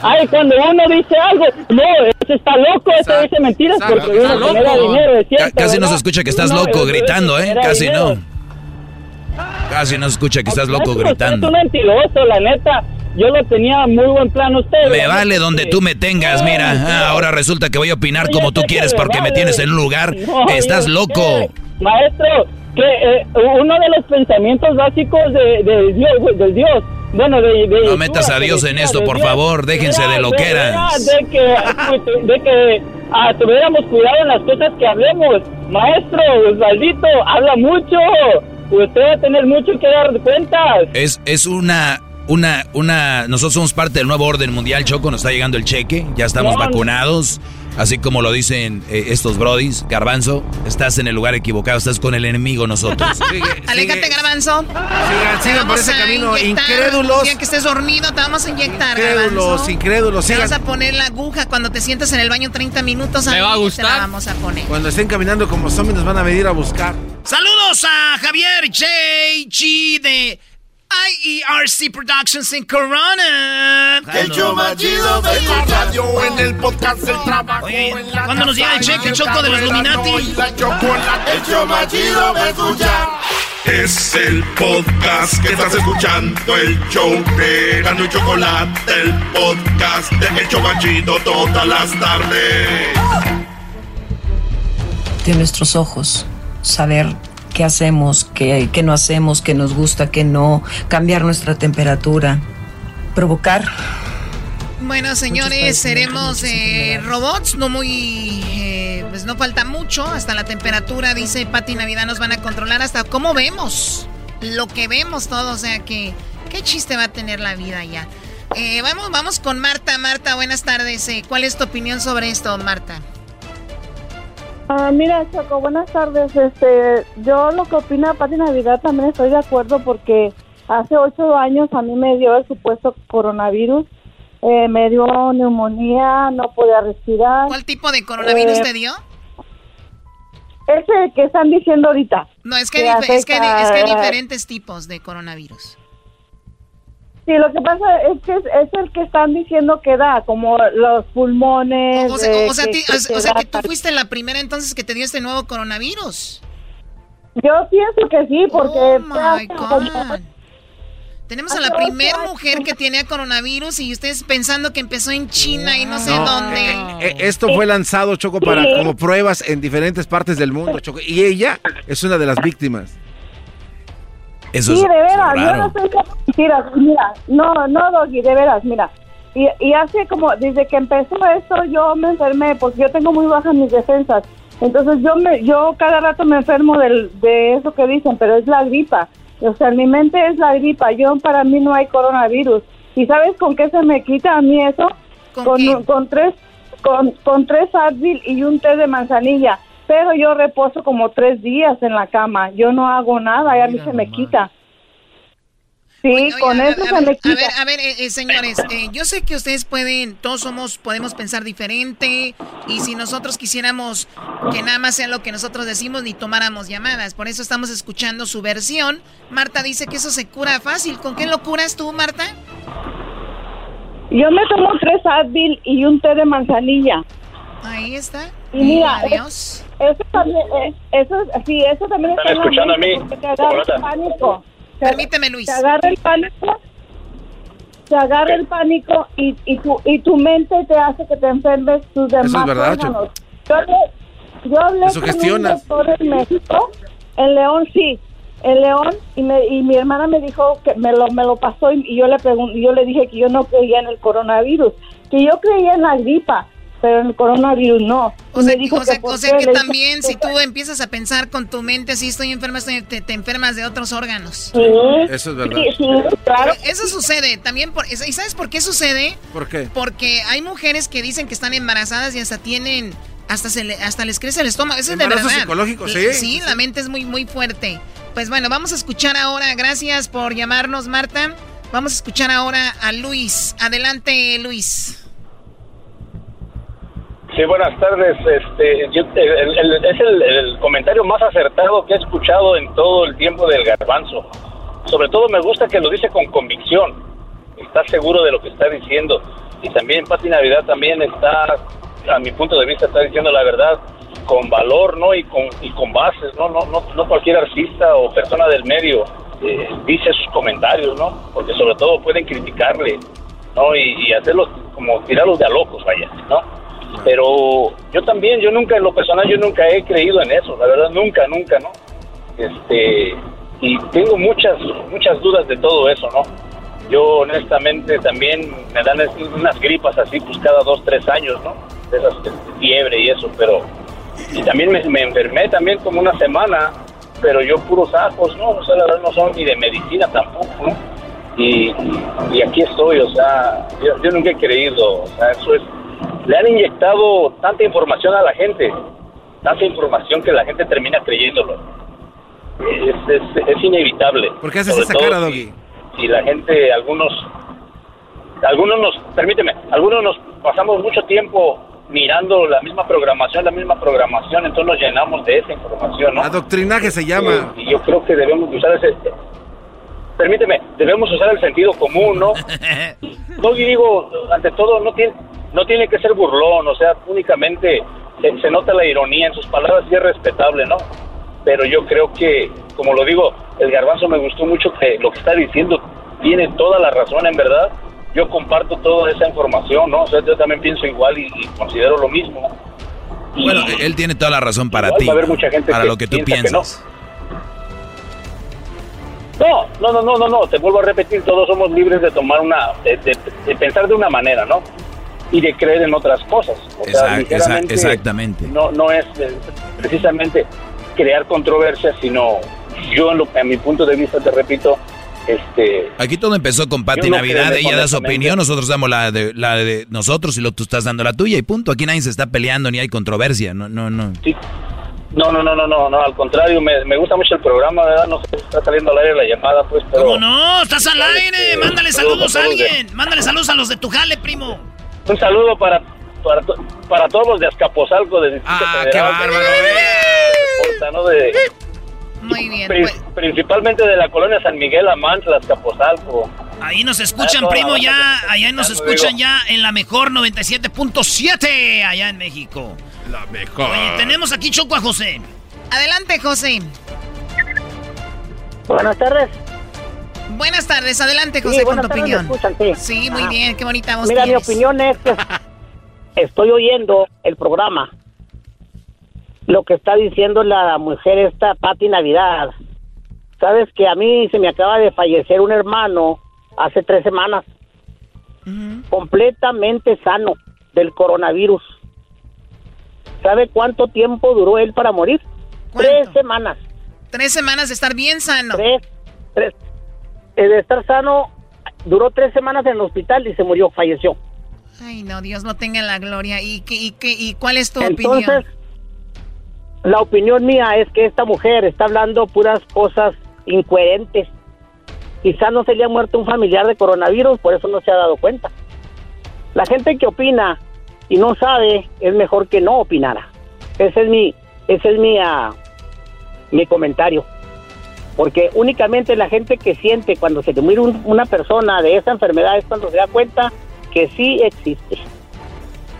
Ay, cuando uno dice algo, no, ese está loco, ese dice mentiras porque uno dinero, es Ca- cierto, Casi no se escucha que estás loco gritando, ¿eh? Casi no. Casi no se escucha que estás loco gritando. Es un mentiroso, la neta. Yo lo tenía muy buen plan usted. Me vale donde tú me tengas, mira. Ah, ahora resulta que voy a opinar como tú quieres porque me tienes en un lugar. Estás loco. Maestro, que eh, uno de los pensamientos básicos de, de Dios, del Dios, bueno, de, de No metas a Dios en esto, por favor. Déjense de loqueras. De que, de que ah, tuviéramos cuidado en las cosas que hablemos. Maestro, Osvaldito, habla mucho. Usted va a tener mucho que dar cuentas. Es, es una, una, una. Nosotros somos parte del nuevo orden mundial, Choco. Nos está llegando el cheque. Ya estamos no. vacunados. Así como lo dicen eh, estos brodis. Garbanzo, estás en el lugar equivocado. Estás con el enemigo nosotros. Aléjate, garbanzo. Sigan, sigan por ese camino. Incrédulos. Que estés dormido, te vamos a inyectar, Incrédulos, garbanzo. incrédulos, Te vas a poner la aguja cuando te sientas en el baño 30 minutos. ¿Le ahí va a Te gustar? la vamos a poner. Cuando estén caminando como zombies nos van a venir a buscar. Saludos a Javier JG de IERC Productions en Corona. El show más chido en la radio, en el podcast, el trabajo, Oye, ¿cuándo nos llega el cheque, Choco, de los Illuminati? El show más chido de escuchar. Es el podcast que estás escuchando, el show de Gano y Chocolate, el podcast de El Chobachito todas las tardes. de nuestros ojos, saber qué hacemos, qué, qué no hacemos, qué nos gusta, qué no, cambiar nuestra temperatura, provocar. Bueno, señores, seremos eh, robots, no muy... eh, pues no falta mucho, hasta la temperatura, dice Pati Navidad, nos van a controlar hasta cómo vemos, lo que vemos todo, o sea que... ¿Qué chiste va a tener la vida ya? Eh, vamos, vamos con Marta. Marta, buenas tardes. ¿Cuál es tu opinión sobre esto, Marta? Ah, mira, Choco, buenas tardes. Este, yo lo que opina Pati Navidad también estoy de acuerdo porque hace ocho años a mí me dio el supuesto coronavirus. Eh, me dio neumonía, no podía respirar. ¿Cuál tipo de coronavirus Eh, te dio? Ese que están diciendo ahorita. No, es que, es, que, es que hay diferentes tipos de coronavirus. Sí, lo que pasa es que es, es el que están diciendo que da, como los pulmones. O sea, eh, o sea, que- ti- que o- te o sea da- que tú fuiste la primera entonces que te dio este nuevo coronavirus. Yo pienso que sí, porque... Oh my como- God. Tenemos a la primera mujer que tenía coronavirus y ustedes pensando que empezó en China y no sé No, dónde. eh, esto fue lanzado, Choco, para como pruebas en diferentes partes del mundo, Choco. Y ella es una de las víctimas. Eso sí, es de veras, yo no estoy con mentiras. Mira, no, no, Doggy, de veras, mira. Y, y hace como, desde que empezó esto, yo me enfermé, porque yo tengo muy bajas mis defensas. Entonces yo me, yo cada rato me enfermo del, de eso que dicen, pero es la gripa. O sea, en mi mente es la gripa. Yo, para mí no hay coronavirus. ¿Y sabes con qué se me quita a mí eso? ¿Con con, tres, con, con tres Advil y un té de manzanilla. Pero yo reposo como tres días en la cama. Yo no hago nada y a mí se me quita. Sí, con a, eso a se ver, me a quita. ver, a ver, eh, eh, señores, eh, yo sé que ustedes pueden, todos somos, podemos pensar diferente y si nosotros quisiéramos que nada más sea lo que nosotros decimos ni tomáramos llamadas, por eso estamos escuchando su versión. Marta dice que eso se cura fácil. ¿Con qué lo curas tú, Marta? Yo me tomo tres Advil y un té de manzanilla. Ahí está. Y mira, adiós. es- eso también, eh, eso, sí, eso también ¿Están está en la escuchando a mí? Te agarra el pánico. Te- Permíteme, Luis. Te agarra el pánico, te agarra el pánico y, y, tu, y tu mente te hace que te enfermes tus demás es verdad. Yo hablé, yo hablé con un doctor en México, en León sí, en León, y, me, y mi hermana me dijo que me lo, me lo pasó y, y yo le pregunté, yo le dije que yo no creía en el coronavirus, que yo creía en la gripa, pero el coronavirus no. O sea, me dijo o sea, por o sea qué. que también si tú empiezas a pensar con tu mente, si estoy enferma, estoy, te, te enfermas de otros órganos. Sí. Eso es verdad. Sí, sí, claro. Eso sucede también. Por, ¿Y sabes por qué sucede? ¿Por qué? Porque hay mujeres que dicen que están embarazadas y hasta tienen, hasta se le- hasta les crece el estómago. Eso es de Embarazo verdad. psicológico, sí. Sí, la mente es muy, muy fuerte. Pues bueno, vamos a escuchar ahora. Gracias por llamarnos, Marta. Vamos a escuchar ahora a Luis. Adelante, Luis. Sí, buenas tardes. Este, yo- el- es el, el comentario más acertado que he escuchado en todo el tiempo del garbanzo. Sobre todo me gusta que lo dice con convicción. Está seguro de lo que está diciendo. Y también Pati Navidad también está, a mi punto de vista, está diciendo la verdad con valor, ¿no? Y con, y con bases, ¿no? No, no, no cualquier artista o persona del medio eh, dice sus comentarios, ¿no? Porque sobre todo pueden criticarle, ¿no? Y, y hacerlos como tirarlos de a locos, vaya, ¿no? Pero yo también, yo nunca, en lo personal, yo nunca he creído en eso, la verdad, nunca, nunca, ¿no? Este, y tengo muchas, muchas dudas de todo eso, ¿no? Yo honestamente también me dan unas gripas así, pues cada dos, tres años, ¿no? De esas fiebre y eso, pero... Y también me, me enfermé también como una semana, pero yo puros ajos, ¿no? O sea, la verdad no son ni de medicina tampoco, ¿no? Y, y aquí estoy, o sea, yo, yo nunca he creído, o sea, eso es... Le han inyectado tanta información a la gente, tanta información que la gente termina creyéndolo. Es, es, es inevitable. ¿Por qué haces Sobre esa todo cara, si- Doggy? si la gente, algunos, algunos nos, permíteme, algunos nos pasamos mucho tiempo mirando la misma programación, la misma programación, entonces nos llenamos de esa información, ¿no? Adoctrinaje se llama. Y yo creo que debemos de usar ese, permíteme, debemos usar el sentido común, ¿no? No digo, ante todo, no tiene, no tiene que ser burlón, o sea, únicamente se, se nota la ironía en sus palabras y es respetable, ¿no? Pero yo creo que, como lo digo, el garbanzo me gustó mucho que lo que está diciendo tiene toda la razón, en verdad. Yo comparto toda esa información, ¿no? O sea, yo también pienso igual y, y considero lo mismo. Y- Bueno, él tiene toda la razón para ti. va a haber mucha gente para que lo que tú piensa que no. piensas. No, no, no, no, no, no, te vuelvo a repetir, todos somos libres de tomar una, de, de- de pensar de una manera, ¿no? Y de creer en otras cosas. O sea, Exact- ligeramente, exa- exactamente. No, no es precisamente crear controversia, sino yo, en, lo, a mi punto de vista, te repito, este, Aquí todo empezó con Pati no Navidad, ella da su opinión, nosotros damos la de, la de nosotros y lo tú estás dando la tuya y punto. Aquí nadie se está peleando ni hay controversia, no, no, no. no, no, no, no, no, no, al contrario, me, me gusta mucho el programa, ¿verdad? No sé si está saliendo al aire la llamada, pues, pero... ¿Cómo no? Estás al aire. Este, Mándale saludos a alguien. Mándale saludos a los de tu jale, primo. Un saludo para, para, para todos los de Azcapotzalco, de Distrito Ah, Federal. qué bárbaro, Muy bien. pri- pues, principalmente de la colonia San Miguel Amantla, Azcapotzalco. Ahí nos escuchan, primo, ya. Allá nos escuchan ya en la mejor 97.7 allá en México. La mejor. Oye, tenemos aquí Choco a José. adelante, José. Buenas tardes. Buenas tardes, adelante, José, Sí, con tu tardes, opinión. Sí. Muy Ah. bien, qué bonita voz Mira, mi opinión es que estoy oyendo el programa. Lo que está diciendo la mujer esta, Pati Navidad. Sabes que a mí se me acaba de fallecer un hermano hace tres semanas. Completamente sano del coronavirus. ¿Sabe cuánto tiempo duró él para morir? Tres semanas. Tres semanas de estar bien sano. Tres, tres. De estar sano, duró tres semanas en el hospital y se murió, falleció. Ay, no, Dios no tenga la gloria. ¿Y, qué, y, qué, y cuál es tu Entonces, opinión? la opinión mía es que esta mujer está hablando puras cosas incoherentes. Quizá no se le ha muerto un familiar de coronavirus, por eso no se ha dado cuenta. La gente que opina y no sabe es mejor que no opinara. Ese es mi, ese es mi, ah, mi comentario. Porque únicamente la gente que siente cuando se le muere un- una persona de esa enfermedad es cuando se da cuenta que sí existe.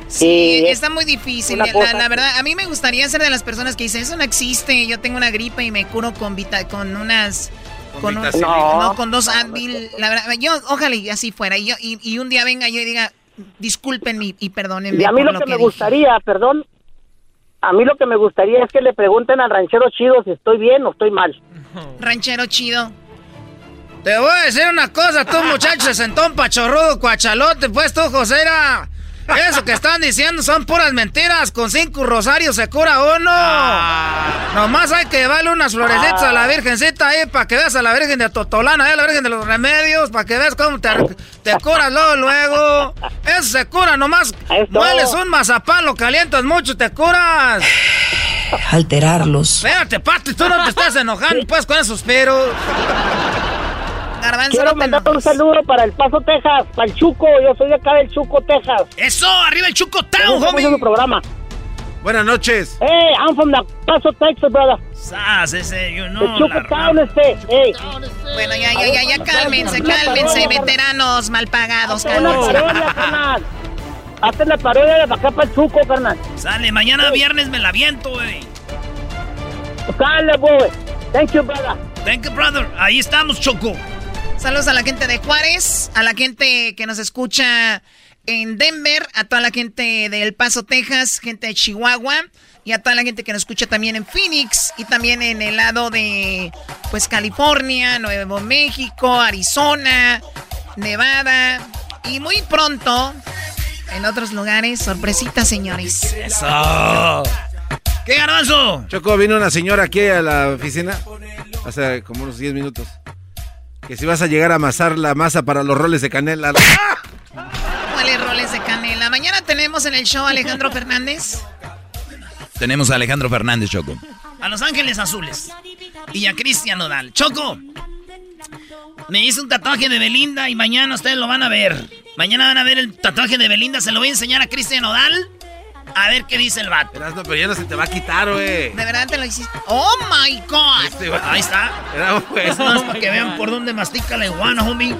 Sí, Y está muy difícil. La, cosa la verdad, a mí me gustaría ser de las personas que dicen, eso no existe, yo tengo una gripa y me curo con vita con unas... Con, un- no, No. con dos Advil. La verdad, yo, ojalá y así fuera. Y, yo, y, y un día venga yo y diga, discúlpenme y perdónenme. Y a mí lo que, me dije". gustaría, perdón, a mí lo que me gustaría es que le pregunten al ranchero chido si estoy bien o estoy mal. Ranchero chido. Te voy a decir una cosa, tú muchacho sentón pachorrudo, cuachalote, pues tú, Josera. Eso que están diciendo son puras mentiras. Con cinco rosarios se cura uno. Nomás hay que llevarle unas florecitas a la Virgencita ahí para que veas a la Virgen de Totolana, a la Virgen de los Remedios, para que veas cómo te, te curas luego, luego. Eso se cura, nomás mueles un mazapán, lo calientas mucho y te curas. Alterarlos. Espérate, Pati, tú no te estás enojando pues con esos peros. Garbanzo, Quiero mandar un saludo para El Paso, Texas, para el Chuco, yo soy de acá del Chuco, Texas. ¡Eso! ¡Arriba el Chuco Town, homie! su programa. Buenas noches. Hey, I'm from the Paso, Texas, brother. Sas, ese, you know, Chuco la Town este, hey. Bueno, ya, ya, ya, ya, cálmense, cálmense, veteranos mal pagados, cálmense. Hazte la parodia de acá para el Chuco, carnal. Sale, mañana viernes me la viento, güey. Dale, boy. Thank you, brother. Thank you, brother. Ahí estamos, Choco. Saludos a la gente de Juárez, a la gente que nos escucha en Denver, a toda la gente de El Paso, Texas, gente de Chihuahua y a toda la gente que nos escucha también en Phoenix y también en el lado de pues California, Nuevo México, Arizona, Nevada y muy pronto en otros lugares, sorpresitas, señores. Eso. ¿Qué garbanzo? Choco, vino una señora aquí a la oficina hace como unos 10 minutos. Que si vas a llegar a amasar la masa para los roles de canela. ¿Cuáles roles de canela? Mañana tenemos en el show a Alejandro Fernández. Tenemos a Alejandro Fernández, Choco. A Los Ángeles Azules. Y a Cristian Nodal. Choco. Me hice un tatuaje de Belinda y mañana ustedes lo van a ver. Mañana van a ver el tatuaje de Belinda. Se lo voy a enseñar a Cristian Nodal. A ver qué dice el vato. Erasno, pero ya no se te va a quitar, güey. ¿De verdad te lo hiciste? ¡Oh, my God! Este. Ahí está. Era, güey. Eso no es para que vean por dónde mastica la iguana, homie.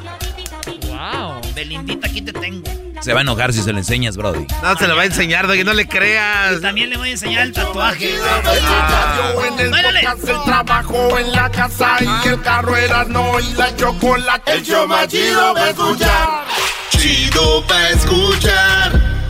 Wow. Belindita, aquí te tengo. Se va a enojar si se lo enseñas, Brody. No se lo va a enseñar, Doggy, no le creas. También le voy a enseñar el tatuaje. En el Báilale. podcast, el trabajo en la casa y el carro era no y la chocolate. El show más chido va a escuchar. Chido pa' escuchar.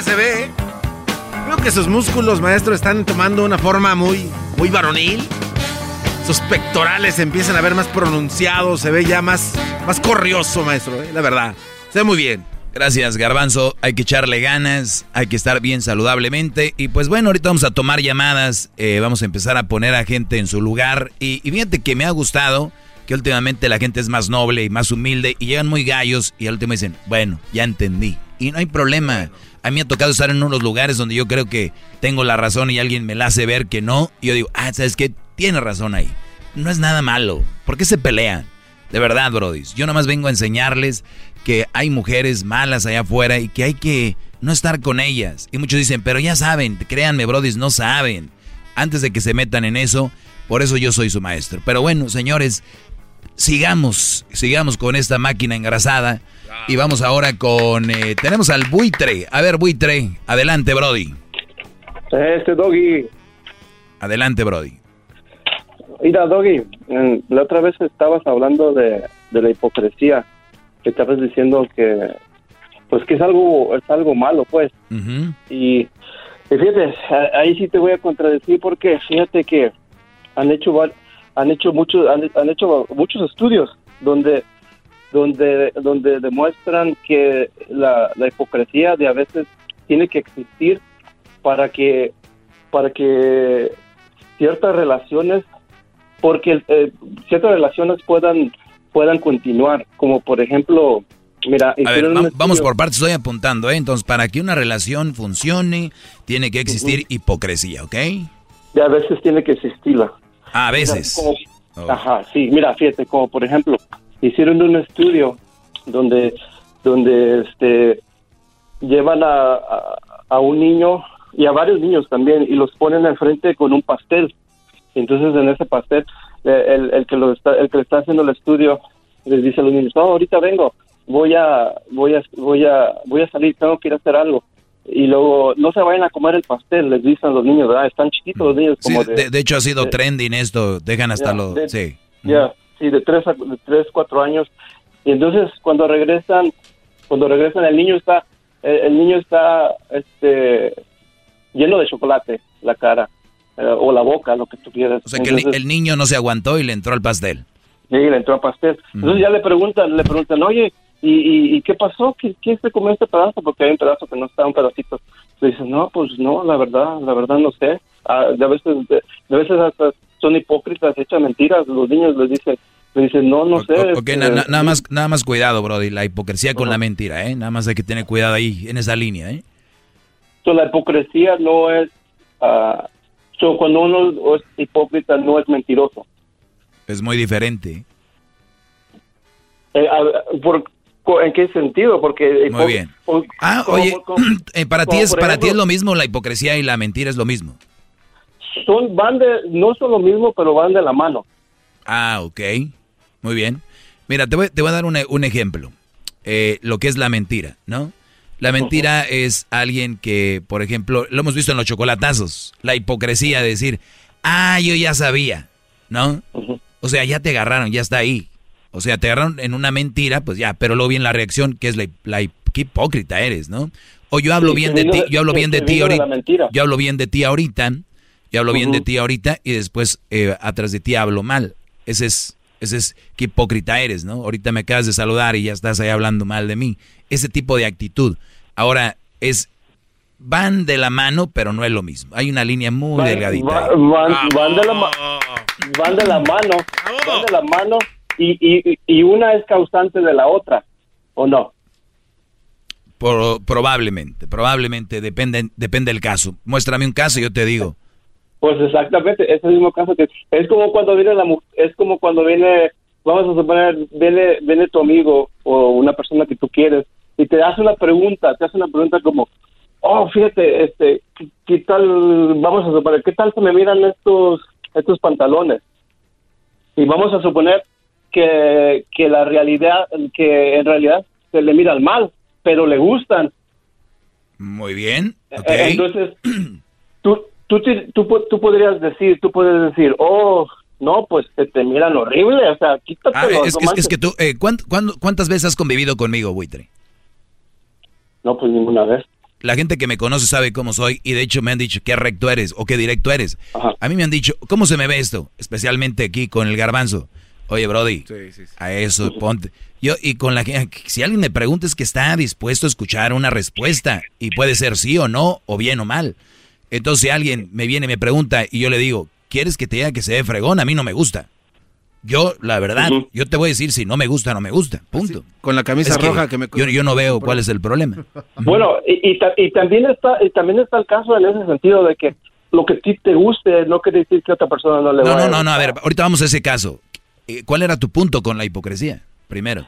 ¡Qué grandote se ve! ¿eh? Creo que sus músculos, maestro, están tomando una forma muy, muy varonil. Sus pectorales empiezan a ver más pronunciados, se ve ya más, más corrioso, maestro, ¿eh? la verdad. Se ve muy bien. Gracias, Garbanzo. Hay que echarle ganas, hay que estar bien saludablemente. Y pues bueno, ahorita vamos a tomar llamadas, eh, vamos a empezar a poner a gente en su lugar. Y, y fíjate que me ha gustado que últimamente la gente es más noble y más humilde y llegan muy gallos y al último dicen, bueno, ya entendí. Y no hay problema. A mí me ha tocado estar en unos lugares donde yo creo que tengo la razón y alguien me la hace ver que no. Y yo digo, ah, ¿sabes qué? Tiene razón ahí. No es nada malo. ¿Por qué se pelean? De verdad, Brody. Yo nomás vengo a enseñarles que hay mujeres malas allá afuera y que hay que no estar con ellas. Y muchos dicen, pero ya saben, créanme, Brody, no saben. Antes de que se metan en eso, por eso yo soy su maestro. Pero bueno, señores, sigamos, sigamos con esta máquina engrasada. Y vamos ahora con, eh, tenemos al buitre. A ver, buitre, adelante, Brody. Este Doggy, Adelante, Brody. mira Doggy, la otra vez estabas hablando de, de la hipocresía, que estabas diciendo que pues que es algo es algo malo pues Ujú. y, y fíjate ahí sí te voy a contradecir porque fíjate que han hecho han hecho muchos han, han hecho muchos estudios donde donde donde demuestran que la, la hipocresía de a veces tiene que existir para que para que ciertas relaciones porque eh, ciertas relaciones puedan puedan continuar como por ejemplo mira A ver, vamos estudio- por partes, estoy apuntando, ¿eh? Entonces, para que una relación funcione, tiene que existir hipocresía, ¿ok? y a veces tiene que existirla A Ah, veces. Mira, como- Ajá, sí, mira, fíjate, como por ejemplo, hicieron un estudio donde, donde este, llevan a, a, a un niño y a varios niños también y los ponen al frente con un pastel. Entonces en ese pastel, eh, el, el que lo está, el que le está haciendo el estudio les dice a los niños, no, ahorita vengo, voy a, voy a, voy a, voy a salir, tengo que ir a hacer algo. Y luego, no se vayan a comer el pastel, les dicen los niños, ¿verdad? Están chiquitos los niños, Sí, como de, de hecho ha sido trending esto, dejan hasta Ya, lo... de- Sí. ya, sí, de tres, a, de tres, cuatro años. Y entonces cuando regresan, cuando regresan el niño está, el, el niño está, este, lleno de chocolate, la cara, eh, o la boca, lo que tú quieras. O sea que el, niño no se aguantó y le entró al pastel. Sí, le entró a pastel. Entonces ya le preguntan, le preguntan, oye, ¿y, y, y qué pasó? ¿Qué, ¿Quién se comió este pedazo? Porque hay un pedazo que no está, un pedacito. Le dicen, no, pues no, la verdad, la verdad no sé. Ah, de a veces, de, de veces hasta son hipócritas, echan mentiras. Los niños les dicen, le dicen, no, no sé. Ok, este, na- na- nada, más, nada más cuidado, Brody, la hipocresía con la mentira, ¿eh? Nada más hay que tener cuidado ahí, en esa línea, ¿eh? so, la hipocresía no es, so, cuando uno es hipócrita no es mentiroso. Es muy diferente. Eh, a- por, co- ¿En qué sentido? Porque Muy bien. Ah, como- oye, como- para ti es para ti es lo mismo la hipocresía y la mentira es lo mismo. son van de no son lo mismo, pero van de la mano. Ah, ok. Muy bien. Mira, te voy, te voy a dar un, un ejemplo. Eh, lo que es la mentira, ¿no? La mentira es alguien que, por ejemplo, lo hemos visto en los chocolatazos, la hipocresía de decir, ah, yo ya sabía, ¿no? O sea, ya te agarraron, ya está ahí. O sea, te agarraron en una mentira, pues ya, pero luego viene la reacción, que es la, la qué hipócrita eres, ¿no? O yo hablo Sí, bien de ti, yo hablo bien de ti ahorita. Yo hablo bien de ti ahorita, yo hablo bien de ti ahorita y después eh, atrás de ti hablo mal. Ese es Ese es qué hipócrita eres, ¿no? Ahorita me acabas de saludar y ya estás ahí hablando mal de mí. Ese tipo de actitud. Ahora, es van de la mano, pero no es lo mismo. Hay una línea muy delgadita. Van, van de la van de la mano, van de la mano y, y, y una es causante de la otra, ¿o no? Por- probablemente, probablemente, depende, depende del caso. Muéstrame un caso y yo te digo. Pues exactamente, es el mismo caso que es como cuando viene la mu- es como cuando viene, vamos a suponer, viene, viene tu amigo o una persona que tú quieres y te hace una pregunta, te hace una pregunta como, oh, fíjate, este, ¿qué, qué tal, vamos a suponer, qué tal se me miran estos, estos pantalones? Y vamos a suponer que, que la realidad, que en realidad se le miran mal, pero le gustan. Muy bien. ok. Eh, Entonces, tú, tú, tú, tú podrías decir, tú puedes decir, oh, no, pues te, te miran horrible, o sea, Ah, quítatelo. es, no es- que tú, eh, ¿cuánt- cuándo- ¿cuántas veces has convivido conmigo, buitre? No, pues ninguna vez. La gente que me conoce sabe cómo soy y de hecho me han dicho qué recto eres o qué directo eres. A mí me han dicho, ¿cómo se me ve esto? Especialmente aquí con el garbanzo. Oye, Brody, a eso ponte. Yo, y con la gente, si alguien me pregunta es que está dispuesto a escuchar una respuesta y puede ser sí o no, o bien o mal. Entonces si alguien me viene y me pregunta y yo le digo, ¿quieres que te diga que se ve fregón? A mí no me gusta. Yo, la verdad, yo te voy a decir si no me gusta, no me gusta. Punto. Con la camisa Es que roja que me... Yo, yo no veo cuál es el problema. Bueno, y, y, ta- y también está y también está el caso en ese sentido de que lo que a ti te guste no quiere decir que a otra persona no le No, no, no, no, a ver, ahorita vamos a ese caso. Eh, ¿Cuál era tu punto con la hipocresía? Primero.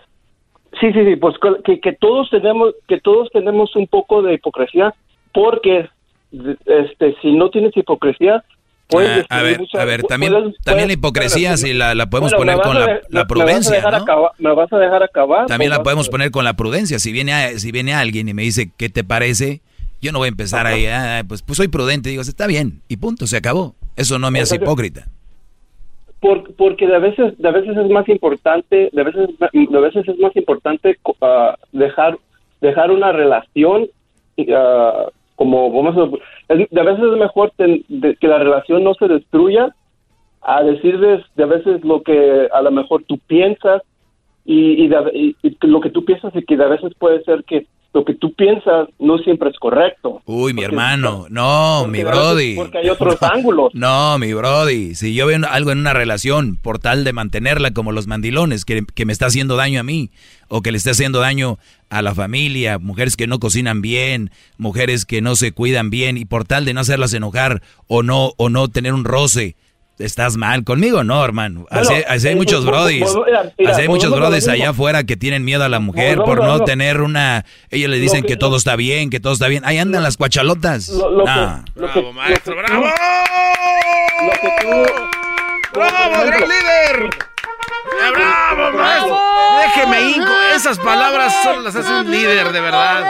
Sí, sí, sí, pues que, que todos tenemos que todos tenemos un poco de hipocresía porque este si no tienes hipocresía puedes Ah, a ver, muchas- a ver, también, puedes- también la hipocresía, si la, la podemos Bueno, poner con la, de- la me- me vas a prudencia, ¿no? acabar- me vas a dejar acabar También la podemos poner con la prudencia. Si viene, a- si viene alguien y me dice, ¿qué te parece? Yo no voy a empezar ahí, "Ah, pues, pues soy prudente. Digo, está bien, y punto, se acabó. Eso no me hace hipócrita. Por- porque de veces de veces es más importante de veces de veces es más importante ah, dejar dejar una relación ah, como vamos a de veces es mejor que la relación no se destruya a decirles de veces lo que a lo mejor tú piensas y, y, de- y- lo que tú piensas y que de veces puede ser que lo que tú piensas no siempre es correcto Uy, mi hermano, no, mi brody. porque hay otros ángulos No, mi brody. Si yo veo algo en una relación por tal de mantenerla como los mandilones, que, que me está haciendo daño a mí, o que le está haciendo daño a la familia, mujeres que no cocinan bien, mujeres que no se cuidan bien, y por tal de no hacerlas enojar o no, o no tener un roce, estás mal conmigo, no, hermano. Así, Bueno, así hay eh, muchos vol- vol- brodis. así hay muchos brodis allá afuera que tienen miedo a la mujer por no tener una... Ellos le dicen que, que- todo está bien, que todo está bien. Ahí andan las cuachalotas. Lo- lo que- Nah. lo que- maestro, lo que- bravo. lo que tú- ¡Bravo, gran líder! ¡Bravo, maestro! Déjeme hinco. Esas palabras solo las hace un líder, de verdad.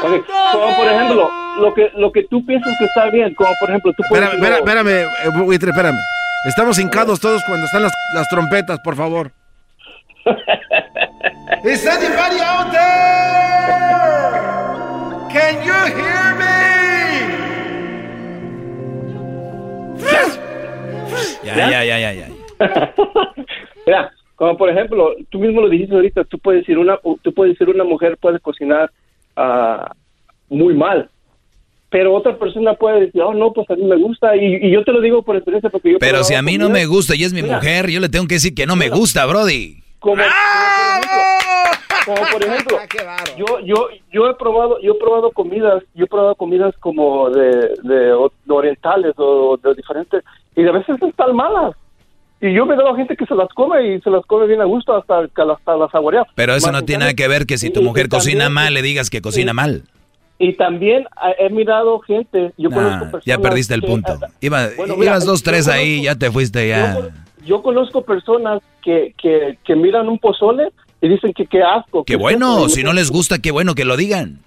Como por ejemplo, lo que lo que tú piensas que está bien, como por ejemplo, tú puedes Espérame, espérame, espérame, eh, buitre, espérame. Estamos hincados todos cuando están las, las trompetas, por favor. Is anybody out there? Can you hear me? Ya, ya, ya, ya, ya. Mira, como por ejemplo, tú mismo lo dijiste ahorita, tú puedes decir una tú puedes decir una mujer puede cocinar ah, muy mal. Pero otra persona puede decir, "Oh, no, pues a mí me gusta." Y, y yo te lo digo por experiencia porque yo Pero si a mí no me gusta y es mi Mira, mujer, yo le tengo que decir que no me gusta, Brody. como, como por ejemplo, yo yo yo he probado yo he probado comidas yo he probado comidas como de, de orientales o de diferentes y de veces están malas y yo me he dado a gente que se las come y se las come bien a gusto hasta que hasta las saborea Pero eso no tiene nada que ver que si tu mujer cocina también- mal, le digas que cocina mal. y también he mirado gente yo Nah, conozco personas ya perdiste el que- punto. Iba- Bueno, mira, ibas dos, tres conozco- ahí, ya te fuiste ya. yo conozco personas que, que, que miran un pozole y dicen que qué asco Qué bueno, si no les gusta, qué bueno que lo digan.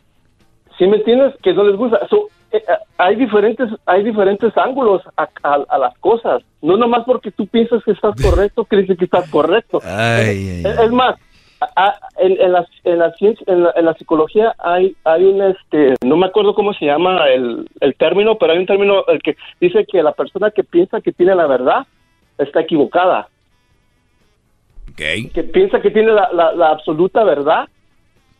¿Sí me entiendes? Que no les gusta. So, hay diferentes hay diferentes ángulos a, a- a las cosas. No nomás porque tú piensas que estás correcto, dices que estás correcto. Ay, ay, Es, más, a- en, en la, en, la ciencia, en, la, en la psicología hay hay un, este, no me acuerdo cómo se llama el, el término, pero hay un término el que dice que la persona que piensa que tiene la verdad está equivocada. que piensa que tiene la, la- la absoluta verdad,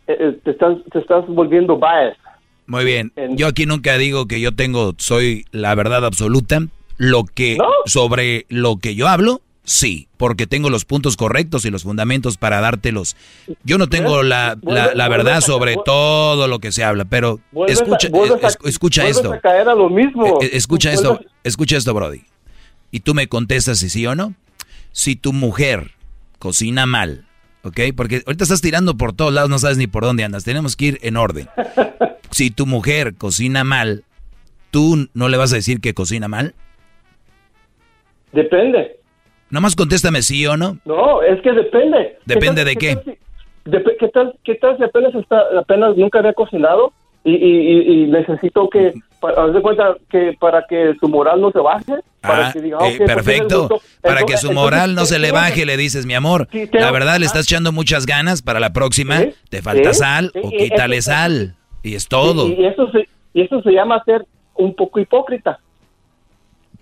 eh, eh, te, estás, te estás volviendo biased. Muy bien. Yo aquí nunca digo que yo tengo, soy la verdad absoluta. Lo que, sobre lo que yo hablo, sí, porque tengo los puntos correctos y los fundamentos para dártelos. Yo no tengo la, la, la verdad sobre todo lo que se habla, pero escucha, es- escucha esto. Eh, eh, Escucha esto, escucha esto, Brody. Y tú me contestas si sí o no. Si tu mujer cocina mal, ¿ok? Porque ahorita estás tirando por todos lados, no sabes ni por dónde andas. Tenemos que ir en orden. Si tu mujer cocina mal, ¿tú no le vas a decir que cocina mal? Depende. Nomás contéstame sí o no. No, es que depende. ¿Depende tal- de qué? ¿Qué tal, qué tal si apenas, está, apenas nunca había cocinado y, y, y- necesito que, para, haz de cuenta que para que su moral no se baje? Para Ah, que diga, eh, ok, pues tiene perfecto. Para que su moral no se le baje, le dices, mi amor, la verdad le ah. estás echando muchas ganas para la próxima, te falta sí, sal sí, o quítale sal. Y es todo. Y eso se, y eso se llama ser un poco hipócrita.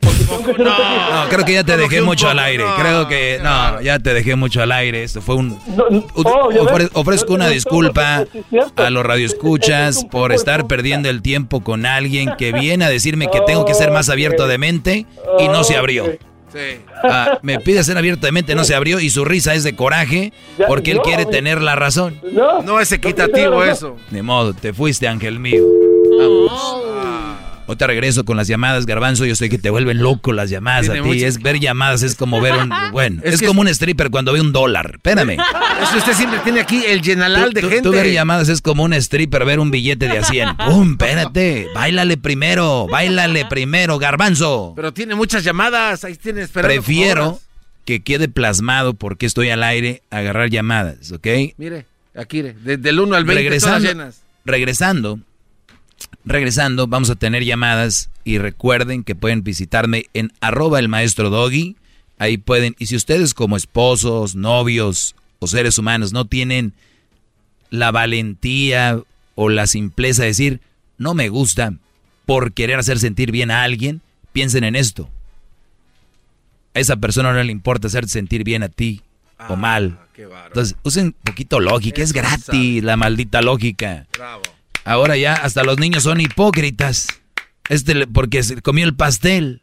No, creo que ya te dejé mucho al aire. Creo que no, ya te dejé mucho al aire. Esto fue un. oh, ofre- ofrezco una disculpa sí, a los radioescuchas por estar perdiendo el tiempo con alguien que viene a decirme que tengo que ser más abierto de mente y no se abrió. Ah, me pide ser abierto de mente, no se abrió y su risa es de coraje porque él quiere tener la razón. No, No es equitativo eso. De modo, te fuiste, ángel mío. Vamos. Ahorita regreso con las llamadas, Garbanzo. Yo sé que te vuelven loco las llamadas a ti. mucho- Es ver llamadas, es como ver un. Bueno, Es es, que como un stripper cuando ve un dólar. Espérame. Eso usted siempre tiene aquí el llenalal de Tú, gente. tú ver llamadas es como un stripper ver un billete de a 100. ¡Pum! Espérate. Báilale primero. Báilale primero, Garbanzo. Pero tiene muchas llamadas. Ahí tiene esperando. Prefiero que quede plasmado porque estoy al aire agarrar llamadas, ¿ok? Mire, aquí, desde el 1 al 20, todas regresando, llenas. regresando, regresando, vamos a tener llamadas y recuerden que pueden visitarme en arroba el maestro doggy. Ahí pueden, y si ustedes como esposos, novios o seres humanos no tienen la valentía o la simpleza de decir, no me gusta por querer hacer sentir bien a alguien, piensen en esto. A esa persona no le importa hacer sentir bien a ti o mal. Entonces, usen un poquito lógica, es gratis la maldita lógica. Ahora ya hasta los niños son hipócritas. Este porque se comió el pastel.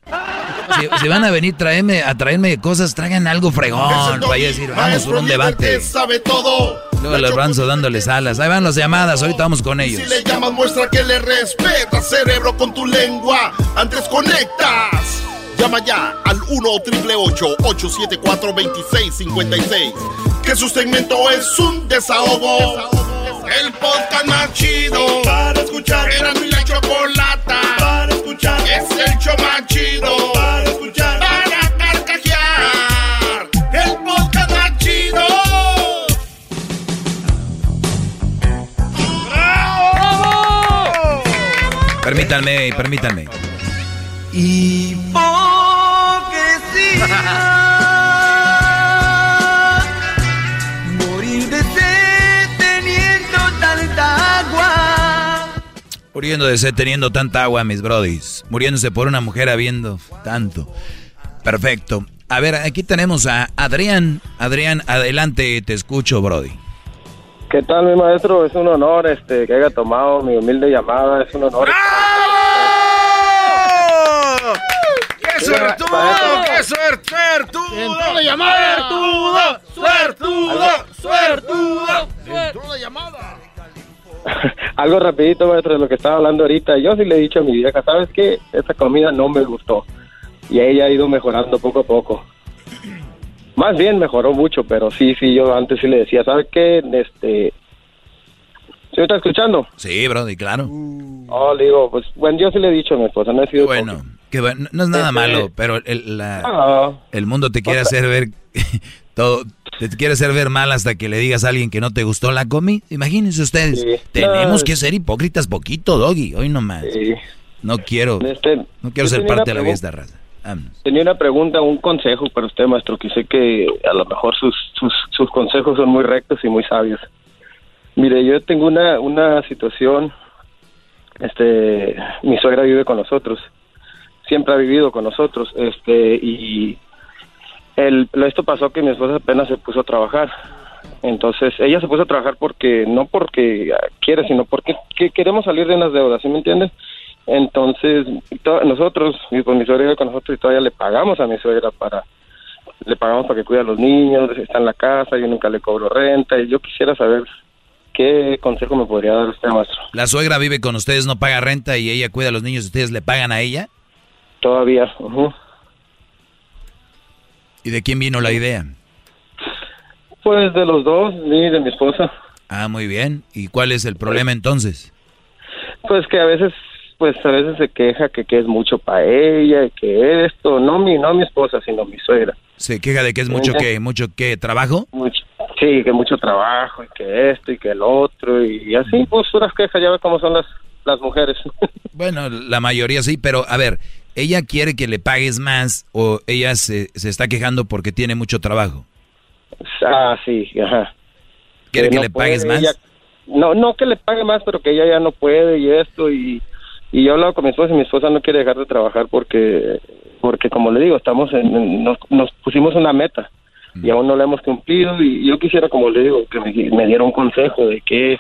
Si, si van a venir traerme, a traerme cosas, traigan algo fregón. Vaya a decir, vamos por un debate. sabe todo. Luego los ranzos dándoles alas. Ahí van las llamadas, ahorita vamos con ellos. Si le llamas, muestra que le respeta, cerebro, con tu lengua. Antes conectas. Llama ya al 1-888-874-2656. Que su segmento es un desahogo. El podcast más chido para escuchar. Era mi la chocolata para escuchar. Es el show más chido para escuchar. Para carcajear. El podcast más chido. Permítanme, permítanme. Morir Muriendo de sed teniendo tanta agua, mis brodis. Muriéndose por una mujer habiendo tanto. Perfecto. A ver, aquí tenemos a Adrián. Adrián, adelante, te escucho, brody. ¿Qué tal, mi maestro? Es un honor este, que haya tomado mi humilde llamada. Es un honor. ¡Qué suertudo! ¡Qué suertudo! la llamada! ¡Suertudo! ¡Suertudo! ¡Suertudo! Entró la llamada. Algo rapidito, maestro, de lo que estaba hablando ahorita. Yo sí le he dicho a mi vieja, ¿sabes qué? Esta comida no me gustó. Y ella ha ido mejorando poco a poco. Más bien mejoró mucho, pero sí, sí, yo antes sí le decía, ¿sabes qué? Este... ¿Sí me está escuchando? Sí, brody, claro. Oh, le digo, pues, bueno, yo sí le he dicho a mi esposa, no he sido... Bueno, que bueno, no es nada Este- malo, pero el, la- Ah. el mundo te quiere hacer ver todo, te quiere hacer ver mal hasta que le digas a alguien que no te gustó la comida. Imagínense ustedes, Sí. tenemos No. que ser hipócritas poquito, Doggy, hoy nomás. No quiero, Este, no quiero ser parte de la pregunta. fiesta raza. Vámonos. Tenía una pregunta, un consejo para usted, maestro, que sé que a lo mejor sus, sus, sus consejos son muy rectos y muy sabios. Mire, yo tengo una, una situación, este, mi suegra vive con nosotros, siempre ha vivido con nosotros, este, y el, esto pasó que mi esposa apenas se puso a trabajar. Entonces, ella se puso a trabajar porque, no porque quiere, sino porque que queremos salir de unas deudas, ¿sí me entiendes? Entonces, to- nosotros, mi, pues, mi suegra vive con nosotros y todavía le pagamos a mi suegra para, le pagamos para que cuide a los niños, está en la casa, yo nunca le cobro renta y yo quisiera saber qué consejo me podría dar usted, maestro. La suegra vive con ustedes, no paga renta y ella cuida a los niños, ¿ustedes le pagan a ella? Todavía, ujú. ¿Y de quién vino la idea? Pues de los dos, y de mi esposa. Ah, muy bien. ¿Y cuál es el problema entonces? Pues que a veces, pues a veces se queja que, que es mucho para ella y que esto, no mi, no mi esposa, sino mi suegra. ¿Se queja de que es mucho que mucho que trabajo? Mucho, sí, que mucho trabajo y que esto y que el otro y así, pues puras quejas, ya ve cómo son las, las mujeres. Bueno, la mayoría sí, pero a ver, ¿ella quiere que le pagues más o ella se, se está quejando porque tiene mucho trabajo? ah, sí, ajá. ¿Quiere que no le pagues puede, más? ella- no, no que le pague más, pero que ella ya no puede y esto y, y yo he hablado con mi esposa y mi esposa no quiere dejar de trabajar porque, porque como le digo, estamos en, en- nos, nos pusimos una meta y aún no la hemos cumplido y yo quisiera, como le digo, que me, me diera un consejo de qué,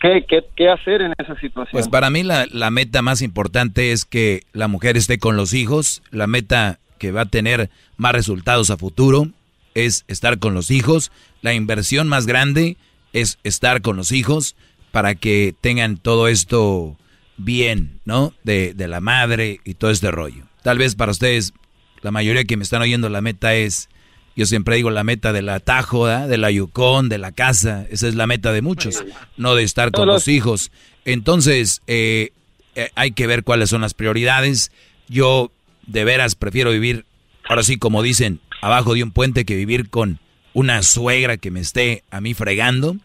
qué, qué, qué hacer en esa situación. Pues para mí la, la meta más importante es que la mujer esté con los hijos, la meta que va a tener más resultados a futuro es estar con los hijos, la inversión más grande es estar con los hijos para que tengan todo esto bien, ¿no? De, de la madre y todo este rollo. Tal vez para ustedes, la mayoría que me están oyendo, la meta es, yo siempre digo la meta del atajo, ¿verdad? de la Yukon, de la casa, esa es la meta de muchos, no de estar con los hijos. Entonces, eh, eh, hay que ver cuáles son las prioridades. Yo de veras prefiero vivir, ahora sí como dicen, abajo de un puente que vivir con una suegra que me esté a mí fregando.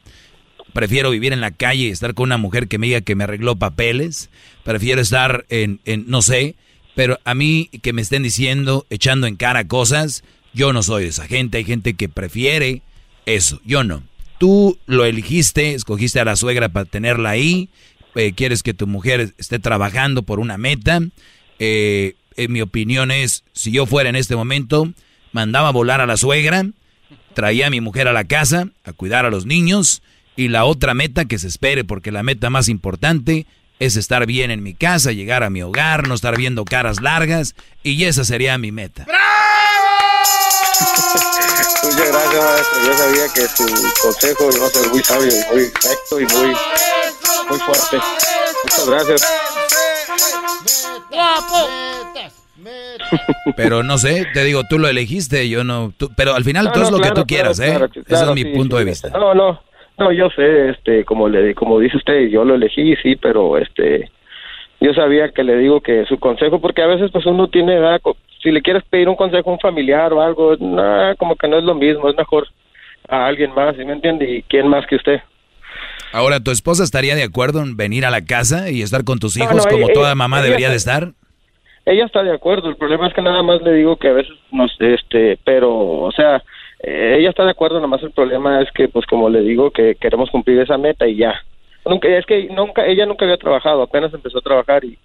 Prefiero vivir en la calle y estar con una mujer que me diga que me arregló papeles. Prefiero estar en, en, no sé, pero a mí que me estén diciendo, echando en cara cosas, yo no soy esa gente. Hay gente que prefiere eso, yo no. Tú lo elegiste, escogiste a la suegra para tenerla ahí, eh, quieres que tu mujer esté trabajando por una meta. Eh, en mi opinión es, si yo fuera en este momento, mandaba a volar a la suegra, traía a mi mujer a la casa a cuidar a los niños y la otra meta que se espere, porque la meta más importante es estar bien en mi casa, llegar a mi hogar, no estar viendo caras largas y esa sería mi meta. Muchas gracias, maestro. Yo sabía que su consejo iba a ser muy sabio y muy recto y muy, muy fuerte. Muchas gracias. Pero no sé, te digo, tú lo elegiste, yo no, tú- pero al final No, tú no, es lo claro, que tú claro, quieras, ¿eh? claro, Ese es mi sí, punto sí. de vista. No, no, no, yo sé, este, como le, como dice usted, yo lo elegí, sí, pero este, yo sabía que le digo que su consejo, porque a veces pues uno tiene, ¿verdad? Co- si le quieres pedir un consejo a un familiar o algo, nah, como que no es lo mismo, es mejor a alguien más, ¿sí me entiende? ¿Y quién más que usted? Ahora, ¿tu esposa estaría de acuerdo en venir a la casa y estar con tus hijos no, como ella- toda mamá debería está- de estar? Ella está de acuerdo, el problema es que nada más le digo que a veces no sé, este, pero, o sea, eh, ella está de acuerdo, nada más el problema es que, pues como le digo, que queremos cumplir esa meta y ya. Nunca, es que nunca, ella nunca había trabajado, apenas empezó a trabajar y,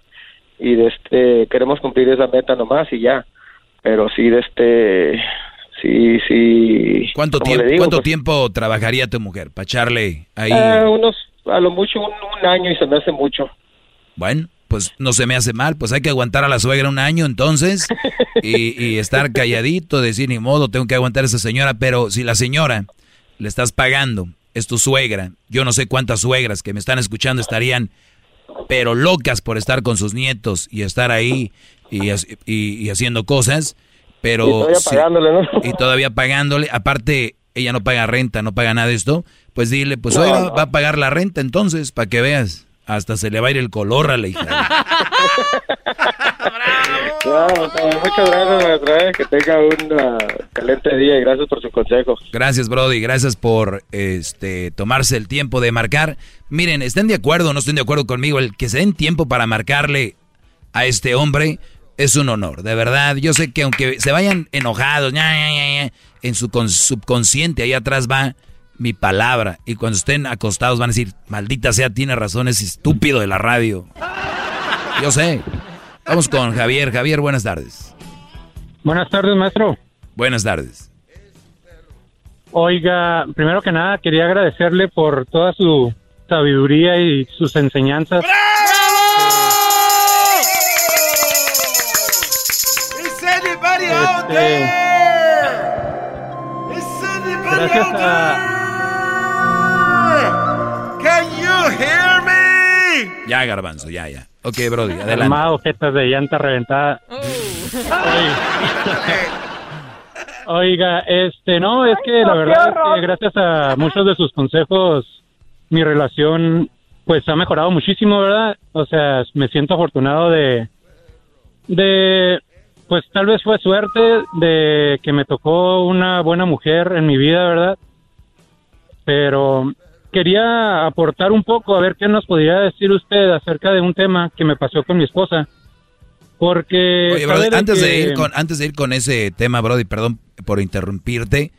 y de este, queremos cumplir esa meta nomás y ya. Pero sí, de este, sí, sí. ¿Cuánto, tiempo, digo, ¿cuánto pues, tiempo trabajaría tu mujer para echarle ahí? ah, unos, a lo mucho un, un año y se me hace mucho. Bueno, pues no se me hace mal, pues hay que aguantar a la suegra un año entonces y, y estar calladito, decir ni modo, tengo que aguantar a esa señora, pero si la señora le estás pagando, es tu suegra, yo no sé cuántas suegras que me están escuchando estarían pero locas por estar con sus nietos y estar ahí y, y- y haciendo cosas, pero... Y todavía pagándole, ¿no? y todavía pagándole, aparte ella no paga renta, no paga nada de esto, pues dile, pues no. va a pagar la renta entonces, para que veas, hasta se le va a ir el color a la hija. No, muchas gracias, maestra, eh, que tenga un ah, excelente día y gracias por su consejo. Gracias, Brody. Gracias por este tomarse el tiempo de marcar. Miren, estén de acuerdo o no estén de acuerdo conmigo, el que se den tiempo para marcarle a este hombre es un honor, de verdad. Yo sé que aunque se vayan enojados, ña, ña, ña, ña, en su con- subconsciente ahí atrás va mi palabra y cuando estén acostados van a decir, "Maldita sea, tiene razón ese estúpido de la radio." Yo sé. Vamos con Javier. Javier, buenas tardes. Buenas tardes, maestro. Buenas tardes. Oiga, primero que nada quería agradecerle por toda su sabiduría y sus enseñanzas. Is anybody out Este, there? Is anybody Gracias out a- hear me? Ya, Garbanzo, ya, ya. Ok, Brody, adelante. Armado, jetas de llanta reventada. Oiga, este, no, es que la verdad es horror. que gracias a muchos de sus consejos, mi relación, pues, ha mejorado muchísimo, ¿verdad? O sea, me siento afortunado de, de, pues, tal vez fue suerte de que me tocó una buena mujer en mi vida, ¿verdad? Pero quería aportar un poco, a ver qué nos podría decir usted acerca de un tema que me pasó con mi esposa. Porque... Oye, Brody, antes, de ir con, antes de ir con ese tema, Brody, perdón por interrumpirte,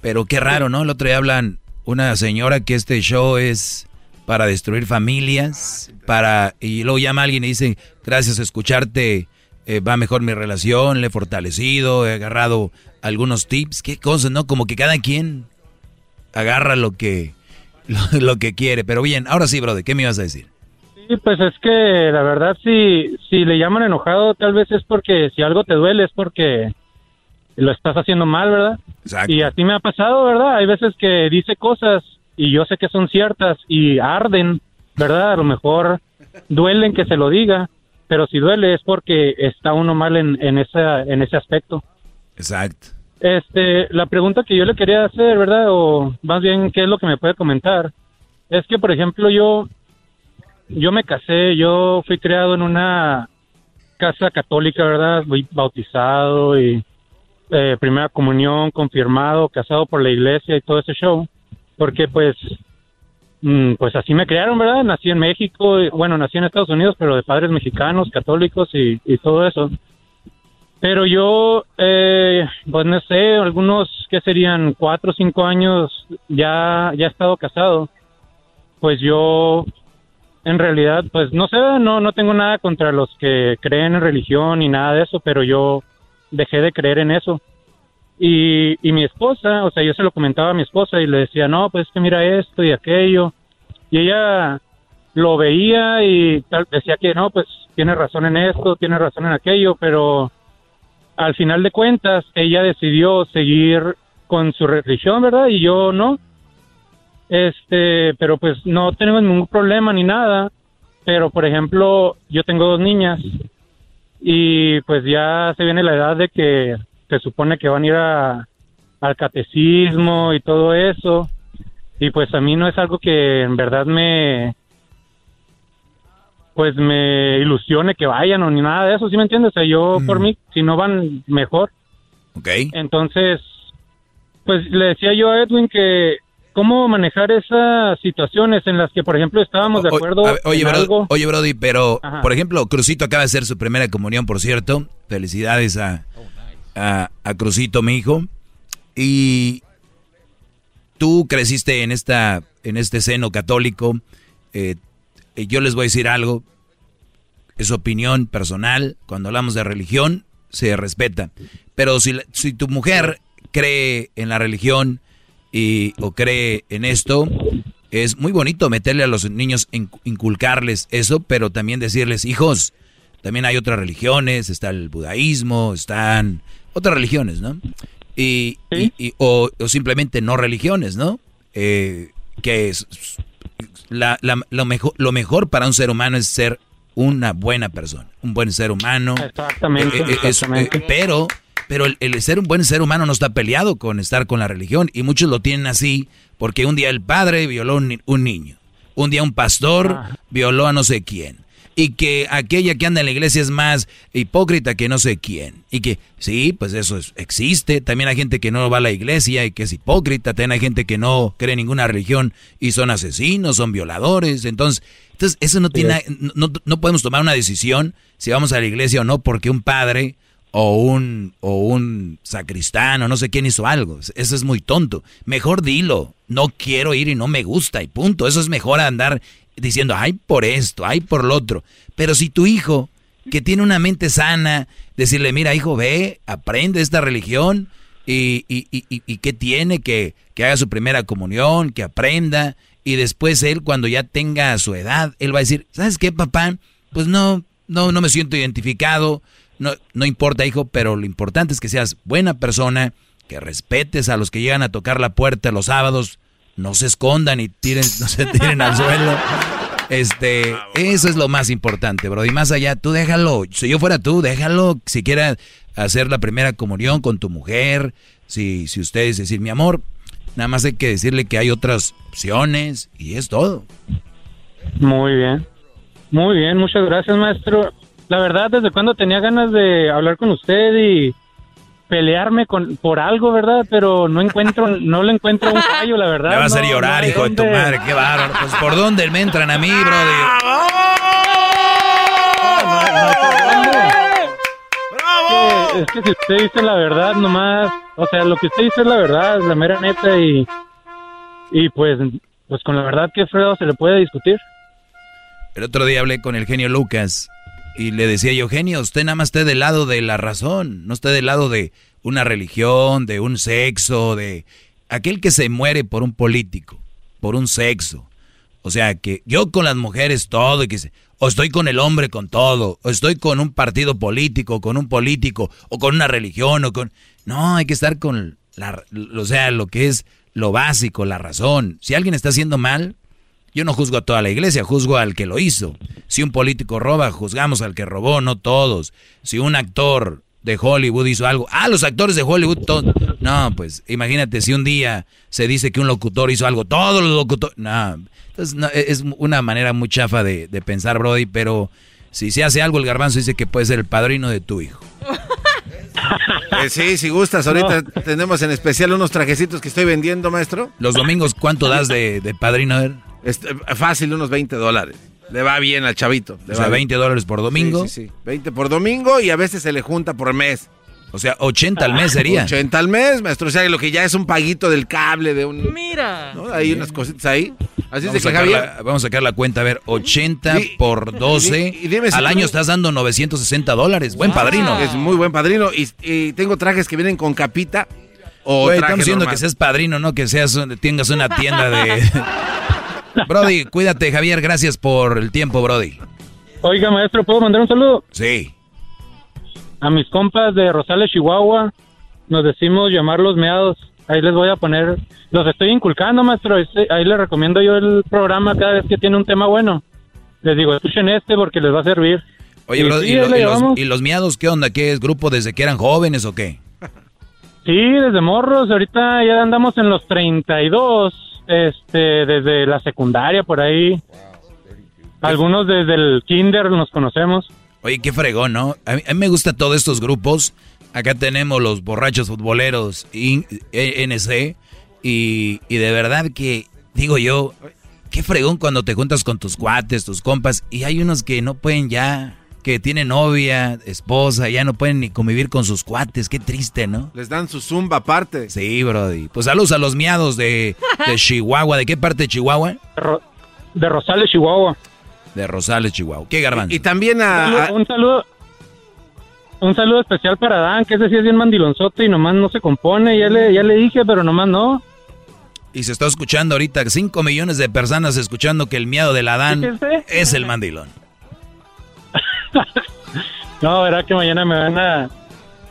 pero qué raro, ¿no? El otro día hablan una señora que este show es para destruir familias, para y luego llama a alguien y dice, gracias a escucharte eh, va mejor mi relación, le he fortalecido, he agarrado algunos tips, qué cosas, ¿no? Como que cada quien agarra lo que, lo, lo que quiere. Pero bien, ahora sí, Brody, ¿qué me ibas a decir? Sí, pues es que la verdad si, si le llaman enojado tal vez es porque si algo te duele es porque lo estás haciendo mal, ¿verdad? Y así me ha pasado, ¿verdad? Hay veces que dice cosas y yo sé que son ciertas y arden, ¿verdad? A lo mejor duelen que se lo diga, pero si duele es porque está uno mal en, en, esa, en ese aspecto. Exacto. Este, la pregunta que yo le quería hacer, ¿verdad? O más bien, ¿qué es lo que me puede comentar? Es que, por ejemplo, yo, yo me casé, yo fui criado en una casa católica, ¿verdad? Fui bautizado y eh, primera comunión, confirmado, casado por la iglesia y todo ese show. Porque, pues, mm, pues así me criaron, ¿verdad? Nací en México, y, bueno, nací en Estados Unidos, pero de padres mexicanos, católicos y todo eso. Pero yo, eh, pues no sé, algunos que serían cuatro o cinco años ya, ya he estado casado. Pues yo, en realidad, pues no sé, no, no tengo nada contra los que creen en religión ni nada de eso, pero yo dejé de creer en eso. Y, y mi esposa, o sea, yo se lo comentaba a mi esposa y le decía, no, pues es que mira esto y aquello. Y ella lo veía y decía que no, pues tiene razón en esto, tiene razón en aquello, pero al final de cuentas ella decidió seguir con su religión, ¿verdad? Y yo no. Este, pero pues no tenemos ningún problema ni nada. Pero por ejemplo, yo tengo dos niñas y pues ya se viene la edad de que se supone que van a ir al catecismo y todo eso. Y pues a mí no es algo que en verdad me pues me ilusione que vayan o ni nada de eso, ¿sí me entiendes? O sea, yo por mí, si no van, mejor. Ok. Entonces, pues le decía yo a Edwin que cómo manejar esas situaciones en las que, por ejemplo, estábamos de O- acuerdo a oye, en algo. oye, Brody, pero, Ajá. por ejemplo, Crucito acaba de hacer su primera comunión, por cierto. Felicidades a, a, a Crucito, mi hijo. Y tú creciste en, esta, en este seno católico. Eh, yo les voy a decir algo. Es opinión personal. Cuando hablamos de religión, se respeta. Pero si, si tu mujer cree en la religión y, o cree en esto, es muy bonito meterle a los niños, in- inculcarles eso, pero también decirles, hijos, también hay otras religiones, está el budaísmo, están otras religiones, ¿no? Y, y- y- o, o simplemente no religiones, ¿no? Eh, que es la- la- lo, mejor, lo mejor para un ser humano es ser una buena persona, un buen ser humano. Exactamente, Eh, eh, es- eh, pero pero el, el ser un buen ser humano no está peleado con estar con la religión y muchos lo tienen así porque un día el padre violó un, un niño, un día un pastor violó a no sé quién y que aquella que anda en la iglesia es más hipócrita que no sé quién y que sí, pues eso es- existe, también hay gente que no va a la iglesia y que es hipócrita, también hay gente que no cree en ninguna religión y son asesinos, son violadores, entonces entonces eso no tiene no, no podemos tomar una decisión si vamos a la iglesia o no porque un padre o un, o un sacristán o no sé quién hizo algo. Eso es muy tonto. Mejor dilo, no quiero ir y no me gusta y punto. Eso es mejor andar diciendo, ay por esto, ay por lo otro. Pero si tu hijo, que tiene una mente sana, decirle, mira hijo, ve, aprende esta religión, y, y, y, y qué tiene, que, que haga su primera comunión, que aprenda, y después él cuando ya tenga su edad, él va a decir, ¿sabes qué, papá? Pues no, no, no me siento identificado, no, no importa, hijo, pero lo importante es que seas buena persona, que respetes a los que llegan a tocar la puerta los sábados, no se escondan y tiren, no se tiren al suelo. Este, eso es lo más importante, bro. Y más allá, tú déjalo. Si yo fuera tú, déjalo. Si quiera hacer la primera comunión con tu mujer, si, si ustedes decir, mi amor, nada más hay que decirle que hay otras opciones y es todo. Muy bien. Muy bien, muchas gracias, maestro. La verdad, desde cuando tenía ganas de hablar con usted y pelearme con por algo, ¿verdad? Pero no encuentro, no le encuentro un fallo, la verdad. Me va a hacer No, llorar, no hijo de tu madre, qué bárbaro. Pues por dónde me entran a mí, brother. que- es que si usted dice la verdad nomás, o sea, lo que usted dice es la verdad, la mera neta y y pues pues con la verdad que fregado se le puede discutir. El otro día hablé con el genio Lucas y le decía yo, genio, usted nada más esté del lado de la razón, no esté del lado de una religión, de un sexo, de aquel que se muere por un político, por un sexo. O sea, que yo con las mujeres todo, y que o estoy con el hombre con todo, o estoy con un partido político, con un político, o con una religión, o con... No, hay que estar con la... O sea, lo que es lo básico, la razón. Si alguien está haciendo mal, yo no juzgo a toda la iglesia, juzgo al que lo hizo. Si un político roba, juzgamos al que robó, no todos. Si un actor de Hollywood hizo algo, ah, los actores de Hollywood. No, pues imagínate si un día se dice que un locutor hizo algo, todos los locutores. No, entonces no, es una manera muy chafa de, de pensar, Brody, pero si se hace algo, el garbanzo dice que puede ser el padrino de tu hijo. Eh, sí, si gustas, ahorita tenemos en especial unos trajecitos que estoy vendiendo, maestro. Los domingos, ¿cuánto das de, de padrino? A ver. Este, fácil, unos 20 dólares. Le va bien al chavito. le O sea, va 20 dólares por domingo. Sí, sí, sí. 20 por domingo y a veces se le junta por mes. O sea, 80 al mes sería. 80 al mes, maestro. O sea, lo que ya es un paguito del cable, de un... Mira. ¿no? Hay unas cositas ahí. Así Vamos es de que sacar Javier... la, vamos a sacar la cuenta, a ver, 80 Di- por 12. di- y dime si al tú- año estás dando 960 dólares. Buen padrino. Es muy buen padrino. Y, y tengo trajes que vienen con capita o traje estamos diciendo normal. que seas padrino, no que seas un- tengas una tienda de... Brody, cuídate, Javier. Gracias por el tiempo, Brody. Oiga, maestro, ¿puedo mandar un saludo? Sí. A mis compas de Rosales, Chihuahua, nos decimos llamar los meados. Ahí les voy a poner, los estoy inculcando, maestro. Este- Ahí les recomiendo yo el programa cada vez que tiene un tema bueno. Les digo, escuchen este porque les va a servir. Oye, Y Brody, sí, ¿y, lo- ahí le y los, y los miados qué onda? ¿Qué es grupo desde que eran jóvenes o qué? Sí, desde morros. Ahorita ya andamos en los 32, este, desde la secundaria por ahí. Algunos desde el kinder nos conocemos. Oye, qué fregón, ¿no? A mí, a mí me gustan todos estos grupos. Acá tenemos los borrachos futboleros in- E- NC. Y, y de verdad que, digo yo, qué fregón cuando te juntas con tus cuates, tus compas. Y hay unos que no pueden ya, que tienen novia, esposa, ya no pueden ni convivir con sus cuates. Qué triste, ¿no? Les dan su zumba aparte. Sí, Brody. Pues saludos a los miados de, de Chihuahua. ¿De qué parte de Chihuahua? De Rosales, Chihuahua. De Rosales, Chihuahua. ¿Qué garbanzo? Y también a... Un saludo, un saludo especial para Dan, que ese sí es bien mandilonzote y nomás no se compone. Ya le, ya le dije, pero nomás no. Y se está escuchando ahorita 5 millones de personas escuchando que el miedo del Adán es el mandilón. No, verá que mañana me van a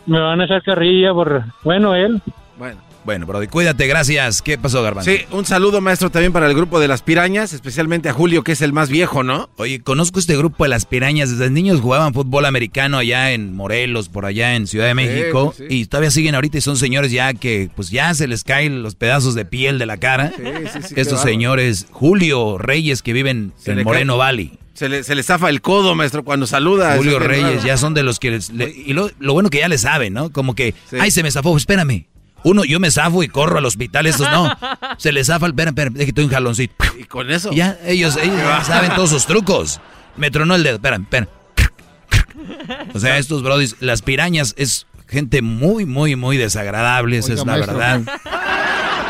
me van a echar carrilla por bueno él. Bueno. Bueno, Brody, cuídate, gracias. ¿Qué pasó, Garbanzo? Sí, un saludo maestro también para el grupo de las pirañas, especialmente a Julio, que es el más viejo, ¿no? Oye, conozco este grupo de las pirañas. Desde niños jugaban fútbol americano allá en Morelos, por allá en Ciudad de México. sí, sí. Y todavía siguen ahorita y son señores ya que pues ya se les caen los pedazos de piel de la cara. Sí, sí, sí, qué Estos señores, Julio Reyes, que viven Se en Moreno Valley. Se le, se le zafa el codo, maestro, cuando saluda. Julio Reyes, ya son de los que... les- le- y lo, lo bueno que ya le saben, ¿no? Como que, ay, se me zafó, espérame. Uno, yo me zafo y corro al hospital, estos no. Se les zafa, espérame, déjate un jaloncito. Y con eso. Y ya, ellos, ellos ya saben todos sus trucos. Me tronó el dedo, espérame, espérame. O sea, estos brodis, las pirañas es gente muy, muy, muy desagradable, esa es la maestro. verdad.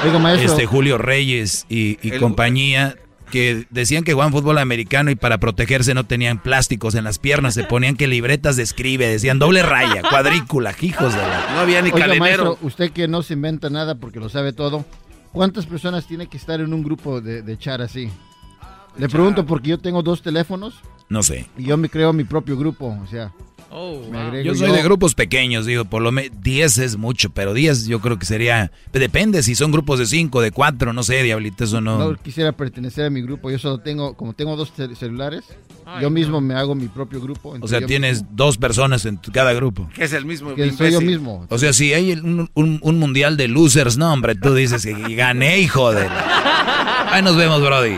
Oiga, maestro. Este Julio Reyes y, y El- compañía que decían que jugaban fútbol americano y para protegerse no tenían plásticos en las piernas, se ponían que libretas de escribe, decían doble raya, cuadrícula, hijos de la... No había ni Oiga, calenero. maestro, usted que no se inventa nada porque lo sabe todo, ¿cuántas personas tiene que estar en un grupo de, de chat así? Le pregunto porque yo tengo dos teléfonos No sé. y yo me creo mi propio grupo, o sea, agrego Yo soy de grupos pequeños, digo, por lo menos 10 es mucho, pero 10 yo creo que sería... Depende si son grupos de 5, de 4, no sé, diablito, eso no... No quisiera pertenecer a mi grupo, yo solo tengo, como tengo dos cel- celulares, yo mismo me hago mi propio grupo. O sea, tienes dos personas en cada grupo. Que es el mismo. Que soy yo mismo. O sea, si hay un- un mundial de losers, no, hombre, tú dices que gané, hijo de... Ahí nos vemos, brody.